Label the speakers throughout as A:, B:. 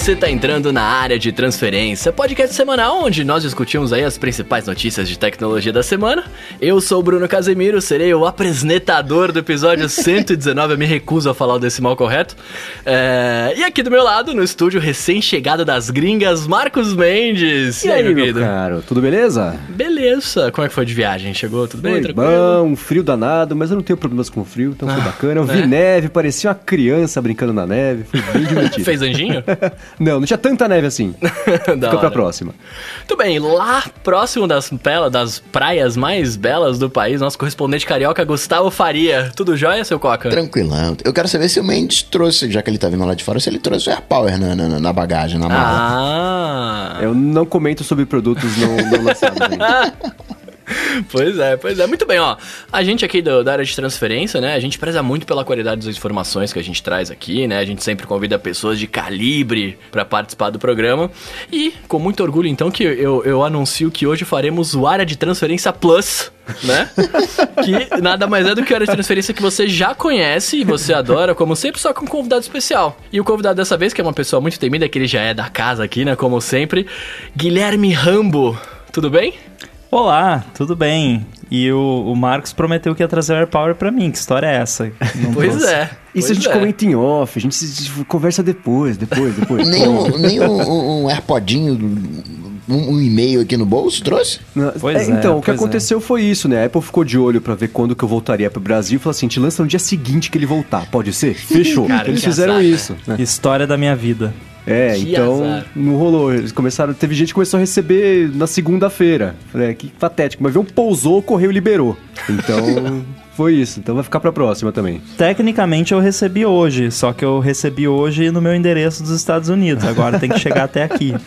A: você tá entrando na área de transferência, podcast semanal onde nós discutimos aí as principais notícias de tecnologia da semana. Eu sou o Bruno Casemiro, serei o apresentador do episódio 119, eu me recuso a falar o decimal correto. É... E aqui do meu lado, no estúdio recém-chegado das gringas, Marcos Mendes.
B: E, e aí, meu querido? Caro, tudo beleza?
A: Beleza. Como é que foi de viagem? Chegou tudo bem?
B: Foi tranquilo? bom, frio danado, mas eu não tenho problemas com frio, então ah, foi bacana. Eu vi é? neve, parecia uma criança brincando na neve, foi bem divertido.
A: Fez anjinho?
B: não, não tinha tanta neve assim. Fica pra próxima.
A: Muito bem, lá próximo das, das praias mais belas do país, nosso correspondente carioca Gustavo Faria. Tudo jóia, seu Coca?
C: Tranquilão. Eu quero saber se o Mendes trouxe, já que ele tá vindo lá de fora, se ele trouxe o Air Power na, na, na bagagem, na mala.
A: Ah!
B: Eu não comento sobre produtos não, não lançados ainda.
A: Pois é, pois é. Muito bem, ó. A gente aqui do, da área de transferência, né? A gente preza muito pela qualidade das informações que a gente traz aqui, né? A gente sempre convida pessoas de calibre para participar do programa. E com muito orgulho, então, que eu, eu anuncio que hoje faremos o Área de Transferência Plus né? que nada mais é do que a área de transferência que você já conhece e você adora, como sempre, só com um convidado especial. E o convidado dessa vez, que é uma pessoa muito temida, que ele já é da casa aqui, né? Como sempre, Guilherme Rambo. Tudo bem?
D: Olá, tudo bem? E o, o Marcos prometeu que ia trazer o AirPower pra mim. Que história é essa?
A: Não pois trouxe. é.
B: Isso
A: pois
B: a gente
A: é.
B: comenta em off, a gente conversa depois, depois, depois.
C: nem um, nem um, um AirPodinho um, um, e-mail aqui no bolso, trouxe?
B: Pois é, é então, o que é. aconteceu é. foi isso, né? A Apple ficou de olho para ver quando que eu voltaria pro Brasil e falou assim: te lança no dia seguinte que ele voltar, pode ser? Fechou. Cara, Eles fizeram azar, isso.
D: Né? História da minha vida.
B: É, que então azar. não rolou. Eles começaram. Teve gente que começou a receber na segunda-feira. Falei, é, que patético. Mas veio um pousou, o correio liberou. Então. foi isso. Então vai ficar pra próxima também.
D: Tecnicamente eu recebi hoje, só que eu recebi hoje no meu endereço dos Estados Unidos. Agora tem que chegar até aqui.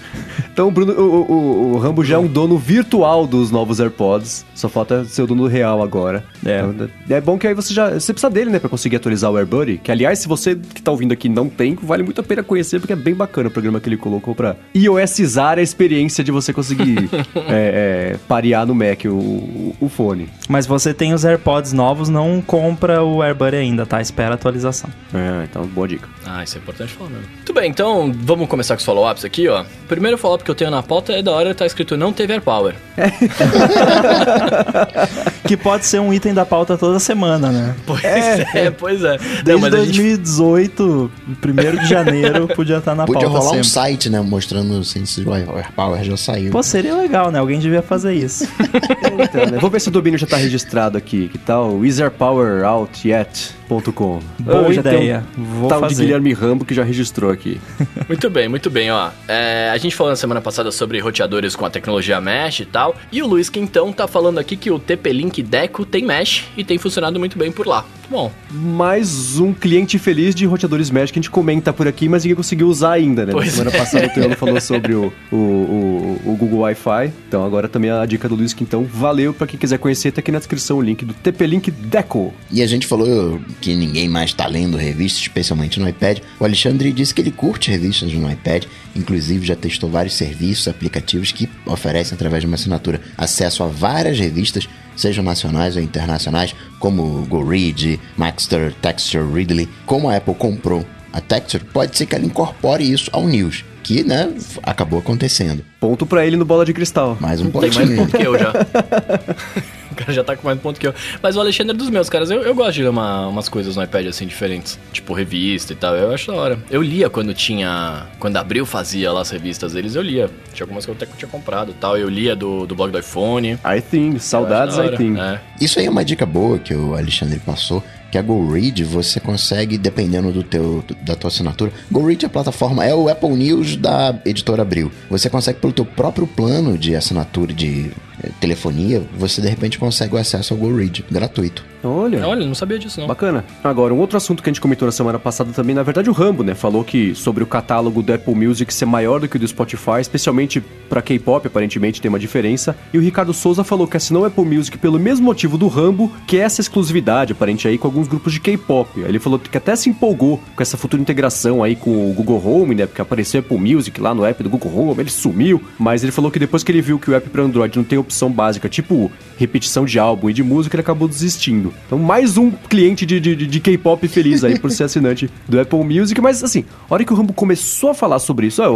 B: Então, Bruno, o, o, o, Rambo já é um dono virtual dos novos AirPods. Só falta ser o dono real agora. É. Então, é bom que aí você já. Você precisa dele, né, pra conseguir atualizar o AirBuddy. Que, aliás, se você que tá ouvindo aqui não tem, vale muito a pena conhecer, porque é bem bacana o programa que ele colocou pra iOSizar a experiência de você conseguir é, é, parear no Mac o, o fone.
D: Mas você tem os AirPods novos, não compra o AirBuddy ainda, tá? Espera a atualização.
B: É, então, boa dica.
A: Ah, isso é importante falar mesmo. Muito bem, então vamos começar com os follow-ups aqui, ó. Primeiro follow-up que eu tenho na pauta é da hora tá escrito não teve AirPower.
D: Que pode ser um item da pauta toda semana, né?
A: Pois é, é pois é.
D: Desde não, 2018, gente... 1 de janeiro, podia estar tá na
C: podia
D: pauta
C: rolar
D: sempre.
C: um site, né, mostrando assim, se o AirPower já saiu.
D: Pô, seria legal, né? Alguém devia fazer isso.
B: então, né? Vou ver se o domínio já tá registrado aqui. Que tal? Is AirPower out yet?
D: Com. Boa então, ideia.
B: Vou tal fazer. de Guilherme Rambo que já registrou aqui.
A: muito bem, muito bem, ó. É, a gente falou na semana passada sobre roteadores com a tecnologia Mesh e tal. E o Luiz Quintão tá falando aqui que o TP-Link Deco tem Mesh e tem funcionado muito bem por lá. Bom.
B: Mais um cliente feliz de roteadores Mesh que a gente comenta por aqui, mas ninguém conseguiu usar ainda, né? Pois na semana é. passada o Teolo falou sobre o, o, o, o, Google Wi-Fi. Então agora também a dica do Luiz Quintão. Valeu para quem quiser conhecer, tá aqui na descrição o link do TP-Link Deco.
C: E a gente falou que ninguém mais está lendo revistas, especialmente no iPad. O Alexandre disse que ele curte revistas no iPad, inclusive já testou vários serviços, aplicativos que oferecem através de uma assinatura acesso a várias revistas, sejam nacionais ou internacionais, como GoRead, Maxter, Texture, Readly. Como a Apple comprou a Texture, pode ser que ela incorpore isso ao News que, né, acabou acontecendo.
B: Ponto para ele no bola de cristal.
C: Mais um
A: ponto. Tem mais ponto que eu já. o cara já tá com mais ponto que eu. Mas o Alexandre é dos meus, caras. Eu, eu gosto de ler uma, umas coisas no iPad assim diferentes. Tipo revista e tal. Eu acho da hora. Eu lia quando tinha. Quando Abril fazia lá as revistas deles, eu lia. Tinha algumas que eu até tinha comprado e tal. Eu lia do, do blog do iPhone.
B: I think, saudades I think.
C: É. Isso aí é uma dica boa que o Alexandre passou que a GoRead você consegue, dependendo do teu, da tua assinatura. GoRead é a plataforma, é o Apple News da editora Abril. Você consegue pelo teu próprio plano de assinatura de telefonia, você de repente consegue o acesso ao GoRead gratuito.
B: Olha.
A: Olha, não sabia disso não.
B: Bacana. Agora, um outro assunto que a gente comentou na semana passada também, na verdade o Rambo, né, falou que sobre o catálogo do Apple Music ser maior do que o do Spotify, especialmente para K-pop, aparentemente tem uma diferença. E o Ricardo Souza falou que assinou o Apple Music pelo mesmo motivo do Rambo, que é essa exclusividade aparente aí com alguns grupos de K-pop. Ele falou que até se empolgou com essa futura integração aí com o Google Home, né, porque apareceu o Apple Music lá no app do Google Home, ele sumiu, mas ele falou que depois que ele viu que o app para Android não tem opção opção básica, tipo repetição de álbum e de música, ele acabou desistindo. Então, mais um cliente de, de, de K-pop feliz aí por ser assinante do Apple Music. Mas, assim, a hora que o Rambo começou a falar sobre isso, a,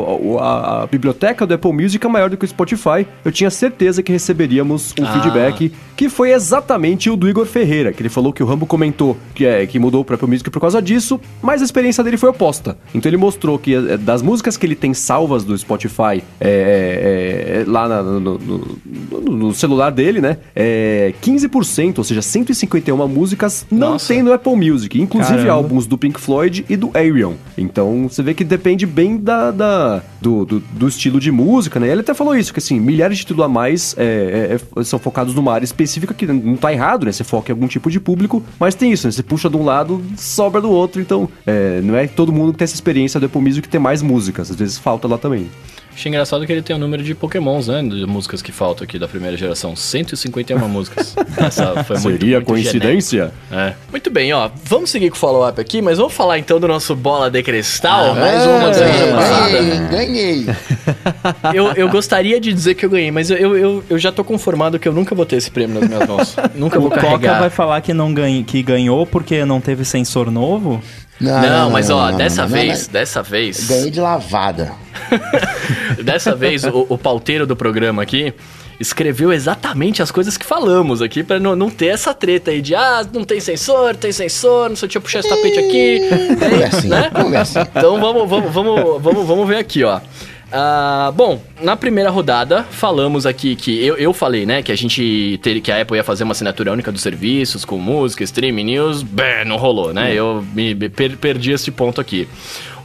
B: a, a biblioteca do Apple Music é maior do que o Spotify, eu tinha certeza que receberíamos um
A: Ah.
B: feedback que foi exatamente o do Igor Ferreira, que ele falou que o Rambo comentou que, é, que mudou pro Apple Music por causa disso, mas a experiência dele foi oposta. Então ele mostrou que é, das músicas que ele tem salvas do Spotify é, lá na- no, no- no- celular dele, né? É, 15%, ou seja, 151 músicas não
A: Nossa.
B: tem no Apple Music, inclusive
D: Caramba.
B: álbuns do Pink Floyd e do Arion. Então você vê que depende bem da, da- do, do, do estilo de música, né? Ele até falou isso, que assim, milhares de títulos a mais é, é, é, são focados numa área específica, que não tá errado, né? Você foca em algum tipo de público, mas tem isso, né? Você puxa de um lado, sobra do outro, então é, não é todo mundo que tem essa experiência do Apple Music que tem mais músicas, às vezes falta lá também.
A: Achei engraçado que ele tem o número de pokémons, né? De músicas que faltam aqui da primeira geração. 151 músicas. Essa foi muito,
B: Seria
A: muito
B: coincidência?
A: genérico. É. Muito bem, ó. Vamos seguir com o follow-up aqui, mas vamos falar então do nosso bola de cristal.
C: Ah, mais
A: É,
C: uma,
A: semana passada.
C: ganhei, ganhei.
A: Eu, eu gostaria de dizer que eu ganhei, mas eu, eu, eu, já tô conformado que eu nunca vou ter esse prêmio nas minhas mãos. nunca vou
D: O Coca
A: carregar.
D: vai falar que, não ganha, que ganhou porque não teve sensor novo?
A: Não, mas ó,
C: não,
A: dessa
C: não, não,
A: vez,
C: não.
A: dessa vez,
C: Ganhei de lavada.
A: dessa vez o, o pauteiro do programa aqui escreveu exatamente as coisas que falamos aqui pra não, não ter essa treta aí de ah, não tem sensor, tem sensor, não sei, deixa eu puxar esse tapete aqui,
C: Conversinha,
A: né?
C: conversinha.
A: Então vamos, vamos, vamos, vamos, vamos ver aqui, ó. Ah, bom, na primeira rodada falamos aqui que eu, eu falei, né, que a gente ter, que a Apple ia fazer uma assinatura única dos serviços com música, streaming, news, bem, não rolou, né? Eu me me per- perdi esse ponto aqui.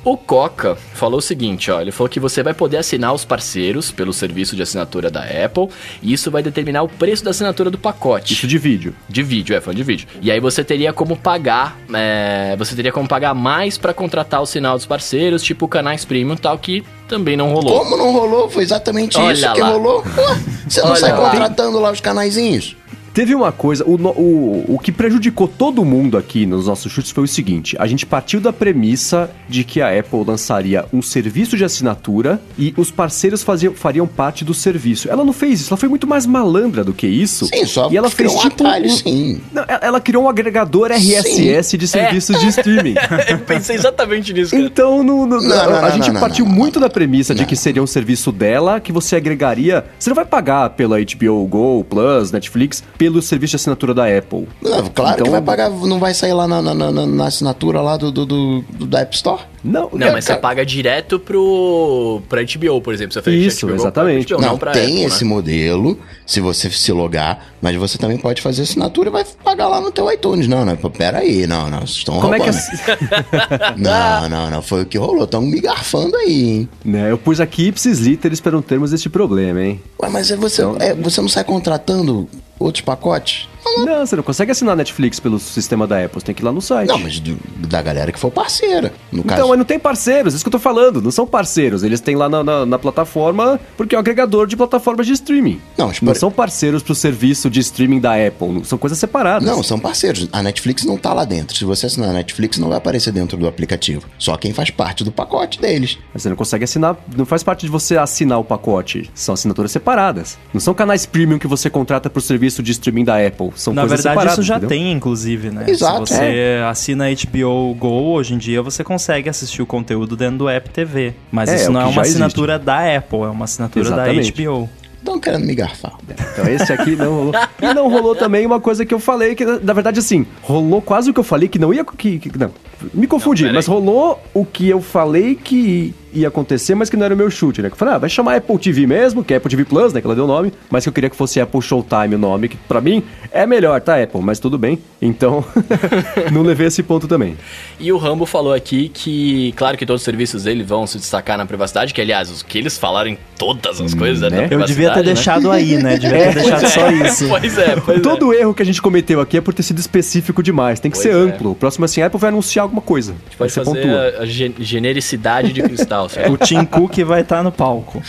A: O Coca falou o seguinte, ó, ele falou que você vai poder assinar os parceiros pelo serviço de assinatura da Apple e isso vai determinar o preço da assinatura do pacote.
B: Isso de vídeo.
A: De vídeo, é, fã de vídeo. E aí você teria como pagar, é, você teria como pagar mais pra contratar o sinal dos parceiros, tipo canais premium e tal, que também não rolou.
C: Como não rolou? Foi exatamente
A: Olha
C: isso que
A: lá.
C: rolou. Ué, Você não
A: Olha
C: sai
A: lá.
C: contratando lá os canaizinhos?
B: Teve uma coisa, o, o, o que prejudicou todo mundo aqui nos nossos chutes foi o seguinte: a gente partiu da premissa de que a Apple lançaria um serviço de assinatura e os parceiros faziam, fariam parte do serviço. Ela não fez isso, ela foi muito mais malandra do que isso.
C: Sim, só
B: e ela fez
C: criou um
B: tipo
C: atalho,
B: um-
C: sim.
B: Não, ela- criou um agregador RSS de serviços de streaming.
A: Eu pensei exatamente nisso, cara.
B: Então, no- no-
C: Não, não,
B: a gente partiu muito da premissa de que seria um serviço dela, que você agregaria. Você não vai pagar pela HBO Go, Plus, Netflix, pelo serviço de assinatura da Apple.
C: Claro
B: Então-
C: que vai pagar, não vai sair lá na, na, na- na assinatura lá do, do, do, do- da App Store.
B: Não,
A: Não,
B: cara,
A: mas você paga direto pro pra HBO, por exemplo. Você
B: Isso,
A: HBO
B: exatamente.
A: HBO,
C: não,
A: não
C: tem
A: Apple,
C: esse
A: né?
C: modelo, se você se logar, mas você também pode fazer assinatura e vai pagar lá no teu iTunes. Não, não, pera aí, não, não, vocês estão
B: Como é que
C: roubando. Não, não, não, foi o que rolou, estão me garfando aí, hein.
B: Né, eu pus aqui ipsis literis para não termos este problema, hein?
C: Ué, mas é você,
B: Então-
C: é, você não sai contratando outros pacotes?
B: Não, você não consegue assinar Netflix pelo sistema da Apple, você tem que ir lá no site.
C: Não, mas do- da galera que for parceira. No
B: Então,
C: caso,
B: mas não tem parceiros, isso que eu tô falando, não são parceiros, eles têm lá na, na- na plataforma, porque é um agregador de plataformas de streaming.
C: Não, mas
B: não são parceiros pro serviço de streaming da Apple, são coisas separadas.
C: Não, são parceiros. A Netflix não tá lá dentro. Se você assinar a Netflix, não vai aparecer dentro do aplicativo. Só quem faz parte do pacote deles.
B: Mas você não consegue assinar, não faz parte de você assinar o pacote. São assinaturas separadas. Não são canais premium que você contrata pro serviço de streaming da Apple. São
D: Na
B: coisas
D: verdade, isso já
B: entendeu?
D: tem, inclusive, né?
C: Exato,
D: Se você assina HBO Go, hoje em dia você consegue assistir o conteúdo dentro do App TV. Mas
B: É,
D: isso
B: é
D: não é uma
B: já existe.
D: assinatura da Apple, é uma assinatura
B: Exatamente.
D: da HBO.
C: Estão querendo me garfar.
B: Então esse aqui não rolou. E não rolou também uma coisa que eu falei, que na verdade assim, rolou quase o que eu falei que não ia. Que, que- não, me confundi,
A: Não,
B: mas rolou o que eu falei que ia acontecer, mas que não era o meu chute, né? Que eu falei, ah, vai chamar Apple TV mesmo, que é Apple TV Plus, né? Que ela deu o nome, mas que eu queria que fosse Apple Showtime o nome, que pra mim é melhor, tá, Apple? Mas tudo bem. Então, não levei esse ponto também.
A: E o Rambo falou aqui que, claro que todos os serviços dele vão se destacar na privacidade, que aliás, os que eles falaram em todas as coisas
B: né?
A: da
B: Eu
D: devia ter
A: né?
D: deixado aí, né? Devia ter deixado só isso.
A: Pois é, pois é.
B: Todo erro que a gente cometeu aqui é por ter sido específico demais. Tem que
A: Pois
B: ser
A: é.
B: amplo. O próximo assim, a Apple vai anunciar alguma coisa.
A: A gente pode fazer
B: pontua.
A: a, a gen- genericidade de cristal,
D: O Tim Cook vai estar no palco.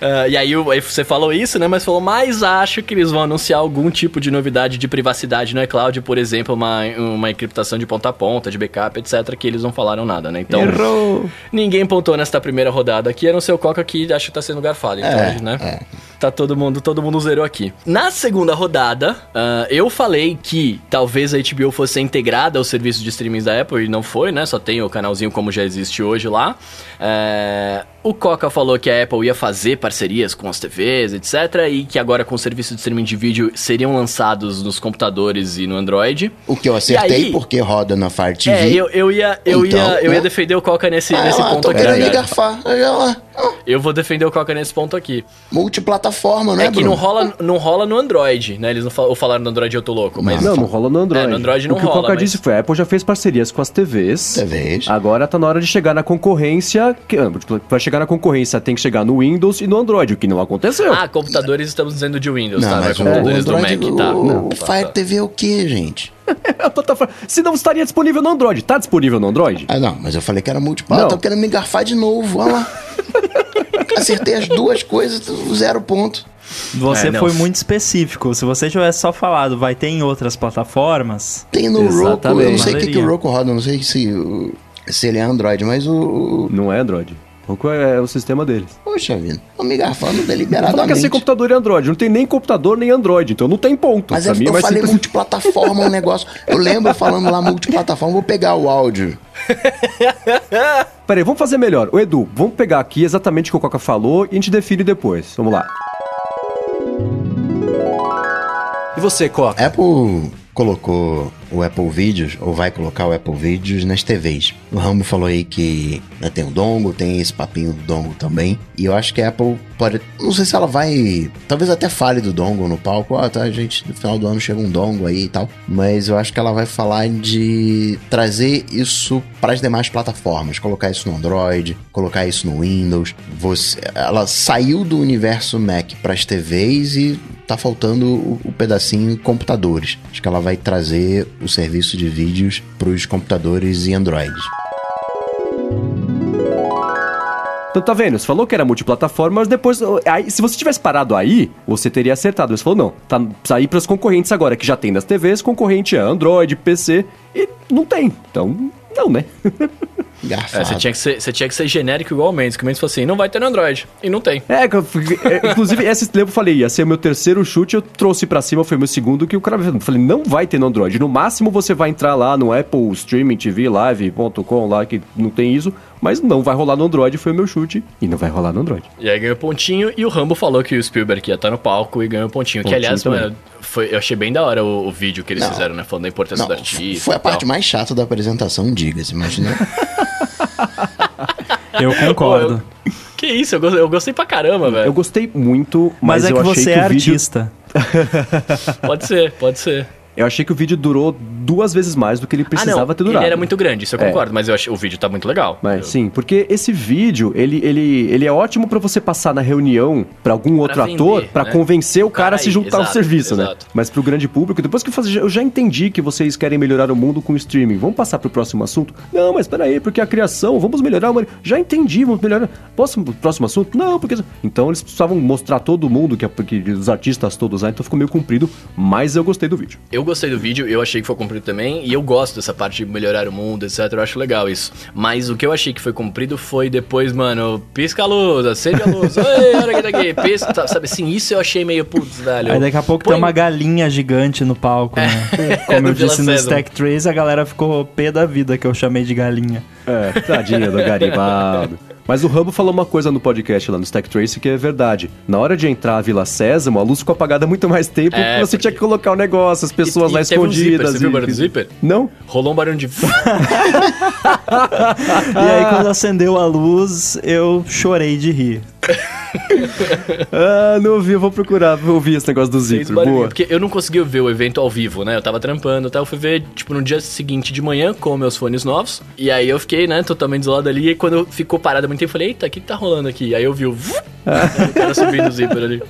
A: Ah, e aí, você falou isso, né? Mas falou, mas acho que eles vão anunciar algum tipo de novidade de privacidade no iCloud, por exemplo, uma, uma encriptação de ponta a ponta, de backup, etc., que eles não falaram nada, né? Então,
B: Errou!
A: ninguém pontou nesta primeira rodada aqui, a não ser o Coca que acho que tá sendo garfado. Então,
C: É,
A: né?
C: é.
A: Tá todo mundo, todo mundo zerou aqui. Na segunda rodada, uh, eu falei que talvez a HBO fosse integrada ao serviço de streaming da Apple e não foi, né? Só tem o canalzinho como já existe hoje lá. É, o Coca falou que a Apple ia fazer parcerias com as TVs, etc. E que agora com o serviço de streaming de vídeo seriam lançados nos computadores e no Android.
C: O que eu acertei aí, porque roda na Fire TV.
A: É, eu, eu, ia, eu, então, ia, eu ia defender o Coca nesse, ah, nesse ponto aqui.
C: Me garfar.
A: Eu vou defender o Coca nesse ponto aqui.
C: Multiplataforma, né,
A: É que
C: Bruno?
A: não rola, não rola no Android, né? Eles não fal falaram no Android eu tô louco, mas...
B: Não, não rola no Android.
A: É, no Android não
B: o que
A: rola,
B: o Coca
A: mas-
B: disse foi, a Apple já fez parcerias com as TVs.
C: TVs.
B: Agora tá na hora de chegar na concorrência. Que, ah, pra chegar na concorrência tem que chegar no Windows e no Android, o que não aconteceu.
A: Ah, computadores estamos dizendo de Windows,
C: Não,
A: tá? Não é
C: mas o,
A: computadores
C: o Android,
A: do Mac, tá?
C: o, o
A: Tá,
C: Fire
A: tá.
C: TV é o que, gente?
B: A plataforma- Se não estaria disponível no Android. Tá disponível no Android?
C: Ah, não, mas eu falei que era multiplataforma.
B: Não.
C: Tô querendo me garfar de novo, olha lá. Acertei as duas coisas, zero ponto.
D: Você
A: É, não.
D: foi muito específico. Se você tivesse só falado, vai ter em outras plataformas.
C: Tem no Roku, eu não sei o que, que o. Roku roda, não sei se, se ele é Android, mas o-
B: Não é Android. Roku é o sistema deles.
C: Poxa vida, tô me garfando
B: Falar que é
C: deliberadamente.
B: ser computador e Android. Não tem nem computador nem Android, então não tem ponto.
C: Mas
B: Pra
C: eu,
B: mim é
C: eu
B: mais
C: falei
B: simples.
C: multiplataforma um negócio. Eu lembro falando lá multiplataforma, vou pegar o áudio.
B: Peraí, vamos fazer melhor. O Edu, vamos pegar aqui exatamente o que o Coca falou e a gente define depois. Vamos lá. E você, Coca?
C: Apple colocou o Apple Videos, ou vai colocar o Apple Videos nas TVs. O Rambo falou aí que né, tem o dongle, tem esse papinho do dongle também. E eu acho que a Apple pode. Não sei se ela vai. Talvez até fale do dongle no palco. Ah, tá, gente, no final do ano chega um dongle aí e tal. Mas eu acho que ela vai falar de trazer isso para as demais plataformas. Colocar isso no Android, colocar isso no Windows. Você, ela saiu do universo Mac para as TVs e tá faltando o, o pedacinho computadores. Acho que ela vai trazer o serviço de vídeos para os computadores e Androids.
B: Então tá vendo? Você falou que era multiplataforma, mas depois. Aí, se você tivesse parado aí, você teria acertado. Você falou, não, tá sair pros concorrentes agora, que já tem nas TVs, concorrente é Android, PC, e não tem. Então, não, né?
C: Garfado.
A: É, você, tinha que ser, você tinha que ser genérico igual o Mendes, que o Mendes falou assim, não vai ter no Android. E não tem.
B: É, que é, inclusive, essa lembro eu falei, ia ser o meu terceiro chute, eu trouxe pra cima, foi meu segundo, que o cara eu falei, não vai ter no Android. No máximo você vai entrar lá no Apple Streaming TV Live.com lá, que não tem isso, mas não vai rolar no Android, foi o meu chute, e não vai rolar no Android.
A: E aí ganhou pontinho, e o Rambo falou que o Spielberg ia estar no palco e ganhou pontinho. que,
B: Pontinho
A: aliás,
B: também.
A: mano, foi, eu achei bem da hora o, o vídeo que eles
C: Não.
A: fizeram, né? Falando da importância
C: Não,
A: do artista.
C: foi a
A: tal.
C: parte mais chata da apresentação, diga-se, né?
D: Eu concordo.
A: Que isso, eu gostei, eu gostei pra caramba,
B: Eu
A: velho.
B: gostei muito,
D: Mas,
B: mas,
D: é
B: eu
D: que
B: achei
D: você
B: que
D: é
B: o vídeo...
D: artista.
A: Pode ser, pode ser.
B: Eu achei que o vídeo durou duas vezes mais do que ele precisava
A: ah, não,
B: ter durado.
A: ele era muito grande, isso eu
B: É.
A: concordo, mas eu achei, o vídeo tá muito legal.
B: Mas
A: Eu-
B: sim, porque esse vídeo, ele, ele, ele é ótimo pra você passar na reunião pra algum outro
A: vender,
B: ator, pra
A: né?
B: convencer o
A: O cara
B: cara a se juntar ao
A: exato,
B: serviço, né?
A: exato.
B: Mas pro grande público, depois que eu, faz- eu já entendi que vocês querem melhorar o mundo com o streaming, vamos passar pro próximo assunto? Não, mas peraí, porque a criação, vamos melhorar o... Já entendi, vamos melhorar... Posso pro próximo assunto? Não, porque... Então eles precisavam mostrar todo mundo, que, é- que os artistas todos lá, então ficou meio comprido, mas eu gostei do vídeo.
A: Eu gostei do vídeo, eu achei que foi cumprido também, e eu gosto dessa parte de melhorar o mundo, etc. Eu acho legal isso. Mas o que eu achei que foi cumprido foi depois, mano, pisca a luz, acende a luz, oi, olha aqui, daqui, pisca, tá, sabe assim, isso eu achei meio, putz, velho.
D: Aí daqui a pouco
A: põe-
D: tem uma galinha gigante no palco, né? Como
A: no
D: eu
A: Vila
D: disse no. Stack Trace, a galera ficou pé da vida que eu chamei de galinha.
B: É, tadinha do garibaldo. Mas o Rambo falou uma coisa no podcast lá no Stack Trace que é verdade. Na hora de entrar a Vila Sésamo, a luz ficou apagada muito mais tempo
A: É,
B: porque você
A: porque-
B: tinha que colocar o negócio, as pessoas
A: E-
B: lá
A: e teve um zíper,
B: escondidas.
A: você viu o
B: e-
A: barulho do zíper?
B: Não?
A: Rolou um barulho de...
D: E aí, quando acendeu a luz, eu chorei de rir.
B: Ah, não ouvi, eu vou procurar, vou ouvir esse negócio do
A: barulho,
B: Boa.
A: Porque eu não consegui ver o evento ao vivo, né? Eu tava trampando, até eu fui ver, tipo, no dia seguinte de manhã com meus fones novos. E aí eu fiquei, né, totalmente isolado ali. E quando ficou parado muito tempo, eu falei, eita, o que, que tá rolando aqui? Aí eu vi o... o cara subindo o zíper ali.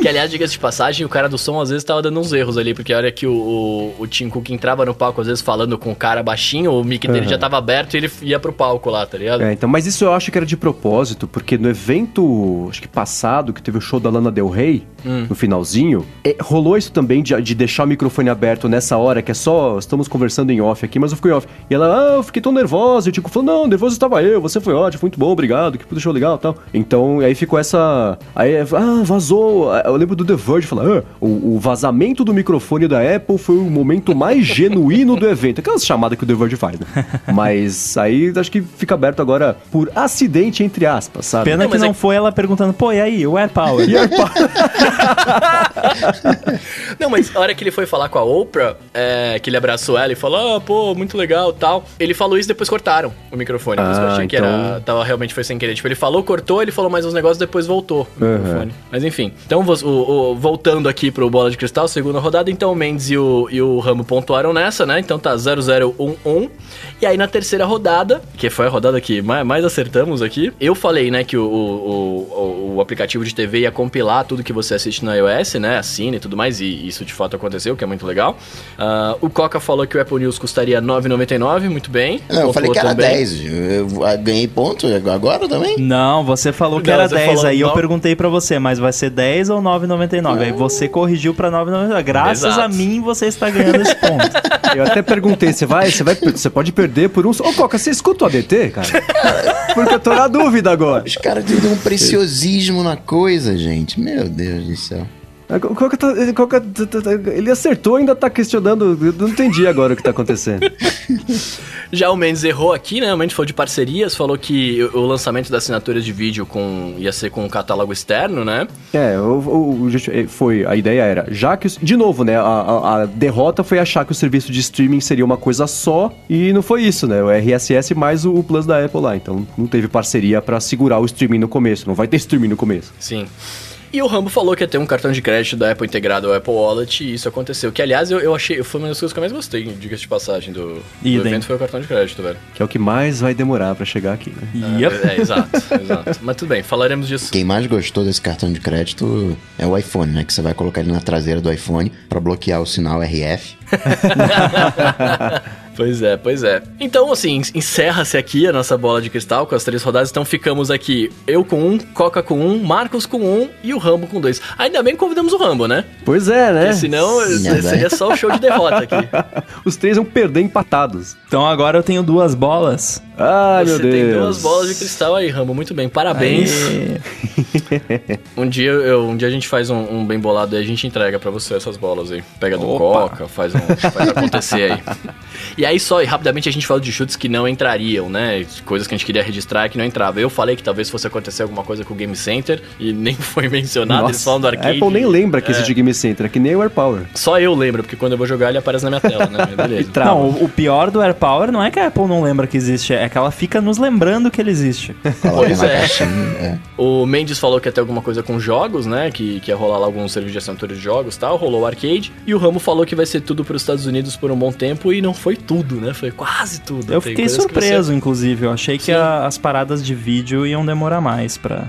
A: Que, aliás, diga-se de passagem, o cara do som às vezes tava dando uns erros ali, porque a hora que o, o, o Tim Cook entrava no palco, às vezes falando com o cara baixinho, o mic dele
B: Uhum.
A: já tava aberto e ele ia pro palco lá, tá ligado?
B: É, então, mas isso eu acho que era de propósito, porque no evento, acho que passado, que teve o show da Lana Del Rey, no finalzinho, é, rolou isso também de, de deixar o microfone aberto nessa hora, que é só, estamos conversando em off aqui, mas eu fiquei off. E ela, ah, eu fiquei tão nervosa, e o Tico falou, não, nervoso estava eu, você foi ótimo, muito bom, obrigado, que puta show legal e tal. Então, aí ficou essa, aí, ah, vazou, eu lembro do The Verge falar, ah, o, o vazamento do microfone da Apple foi o momento mais genuíno do evento. Aquelas chamadas que o The Verge faz, né? Mas aí acho que fica aberto agora por acidente, entre aspas, sabe?
D: Pena
A: Não,
D: que não
A: é-
D: foi ela perguntando, pô, e aí, o Air Power?
B: E pá,
A: Não, mas a hora que ele foi falar com a Oprah, é, que ele abraçou ela e falou, ah, pô, muito legal tal. Ele falou isso e depois cortaram o microfone. Que eu
B: Ah,
A: achei que
B: então-
A: era. Tava, realmente foi sem querer. Tipo, ele falou, cortou, ele falou mais uns negócios, depois voltou o
B: Uhum.
A: microfone. Mas enfim. Então, vo- o- o- voltando aqui pro Bola de Cristal, segunda rodada, então o Mendes e o, e o Ramo pontuaram nessa, né? Então tá 0-0-1-1. E aí na terceira rodada, que foi a rodada que mais, mais acertamos aqui, eu falei, né, que o, o, o, o aplicativo de TV ia compilar tudo que você assiste no iOS, né? Assina e tudo mais, e isso de fato aconteceu, que é muito legal. Ah, o Coca falou que o Apple News custaria 9,99, muito bem.
C: Não, eu falei que era
A: também.
C: 10. Eu, eu ganhei ponto agora também?
D: Não, você falou que
A: Não,
D: era
A: você
D: 10,
A: falou
D: aí eu perguntei pra você, mas vai ser 10 ou 9,99? Aí você corrigiu pra 9,99. Graças
A: Exato.
D: a mim, você está ganhando esse ponto.
B: eu até perguntei, você vai, você vai, você pode perder por um... Ô, Coca, você escuta o ADT, cara? Porque eu tô na dúvida agora.
C: Os caras dão um preciosismo na coisa, gente. Meu Deus do céu.
B: A Co- Coca tá- Coca tá- tá- tá- ele acertou ainda tá questionando. Eu não entendi agora o que tá acontecendo.
A: Já o Mendes errou aqui, né? O Mendes falou de parcerias, falou que o lançamento das assinaturas de vídeo com, ia ser com um catálogo externo, né?
B: É, o, o- justi- foi. A ideia era, já que. De novo, né? A, a- derrota foi achar que o serviço de streaming seria uma coisa só. E não foi isso, né? O RSS mais o, o Plus da Apple lá. Então não teve parceria pra segurar o streaming no começo. Não vai ter streaming no começo.
A: Sim. E o Rambo falou que ia ter um cartão de crédito da Apple integrado ao Apple Wallet e isso aconteceu. Que, aliás, eu, eu achei... Foi uma das coisas que eu mais gostei, diga-se de passagem, do, do evento, foi o cartão de crédito, velho.
B: Que é o que mais vai demorar pra chegar aqui, né?
D: Yep.
A: É, é, exato, exato. Mas tudo bem, falaremos disso.
C: Quem mais gostou desse cartão de crédito é o iPhone, né? Que você vai colocar ele na traseira do iPhone pra bloquear o sinal RF.
A: Pois é, pois é. Então, assim, encerra-se aqui a nossa bola de cristal com as três rodadas. Então ficamos aqui, eu com um, Coca com um, Marcos com um e o Rambo com dois. Ainda bem que convidamos o Rambo, né?
B: Pois é, né?
A: Porque senão
C: Sim, né,
A: seria só o show de derrota aqui.
B: Os três vão perder empatados.
D: Então agora eu tenho duas bolas.
B: Ai, meu
A: Você
B: Deus.
A: tem duas bolas de cristal aí, Rambo. Muito bem, parabéns. Um dia, eu, um dia a gente faz um, um bem bolado e a gente entrega pra você essas bolas aí. Pega do
D: Opa.
A: Coca, faz, um, faz acontecer aí. E aí só, e rapidamente a gente fala de chutes que não entrariam, né? Coisas que a gente queria registrar e que não entrava. Eu falei que talvez fosse acontecer alguma coisa com o Game Center e nem foi mencionado, eles falam do
B: a
A: arcade.
B: Apple nem lembra que
A: É.
B: existe Game Center, é que nem o AirPower.
A: Só eu lembro, porque quando eu vou jogar ele aparece na minha tela, né? Beleza.
D: Não, o, pior do Air Power não é que a Apple não lembra que existe, é que ela fica nos lembrando que ele existe.
A: Pois é.
C: É.
A: O Mendes falou que ia ter alguma coisa com jogos, né? Que, que ia rolar lá alguns serviços de assinatura de jogos e tal. Rolou o arcade. E o Ramo falou que vai ser tudo para os Estados Unidos por um bom tempo. E não foi tudo, né? Foi quase tudo.
D: Eu
A: Tem
D: fiquei surpreso, inclusive. Eu achei que a- as paradas de vídeo iam demorar mais pra.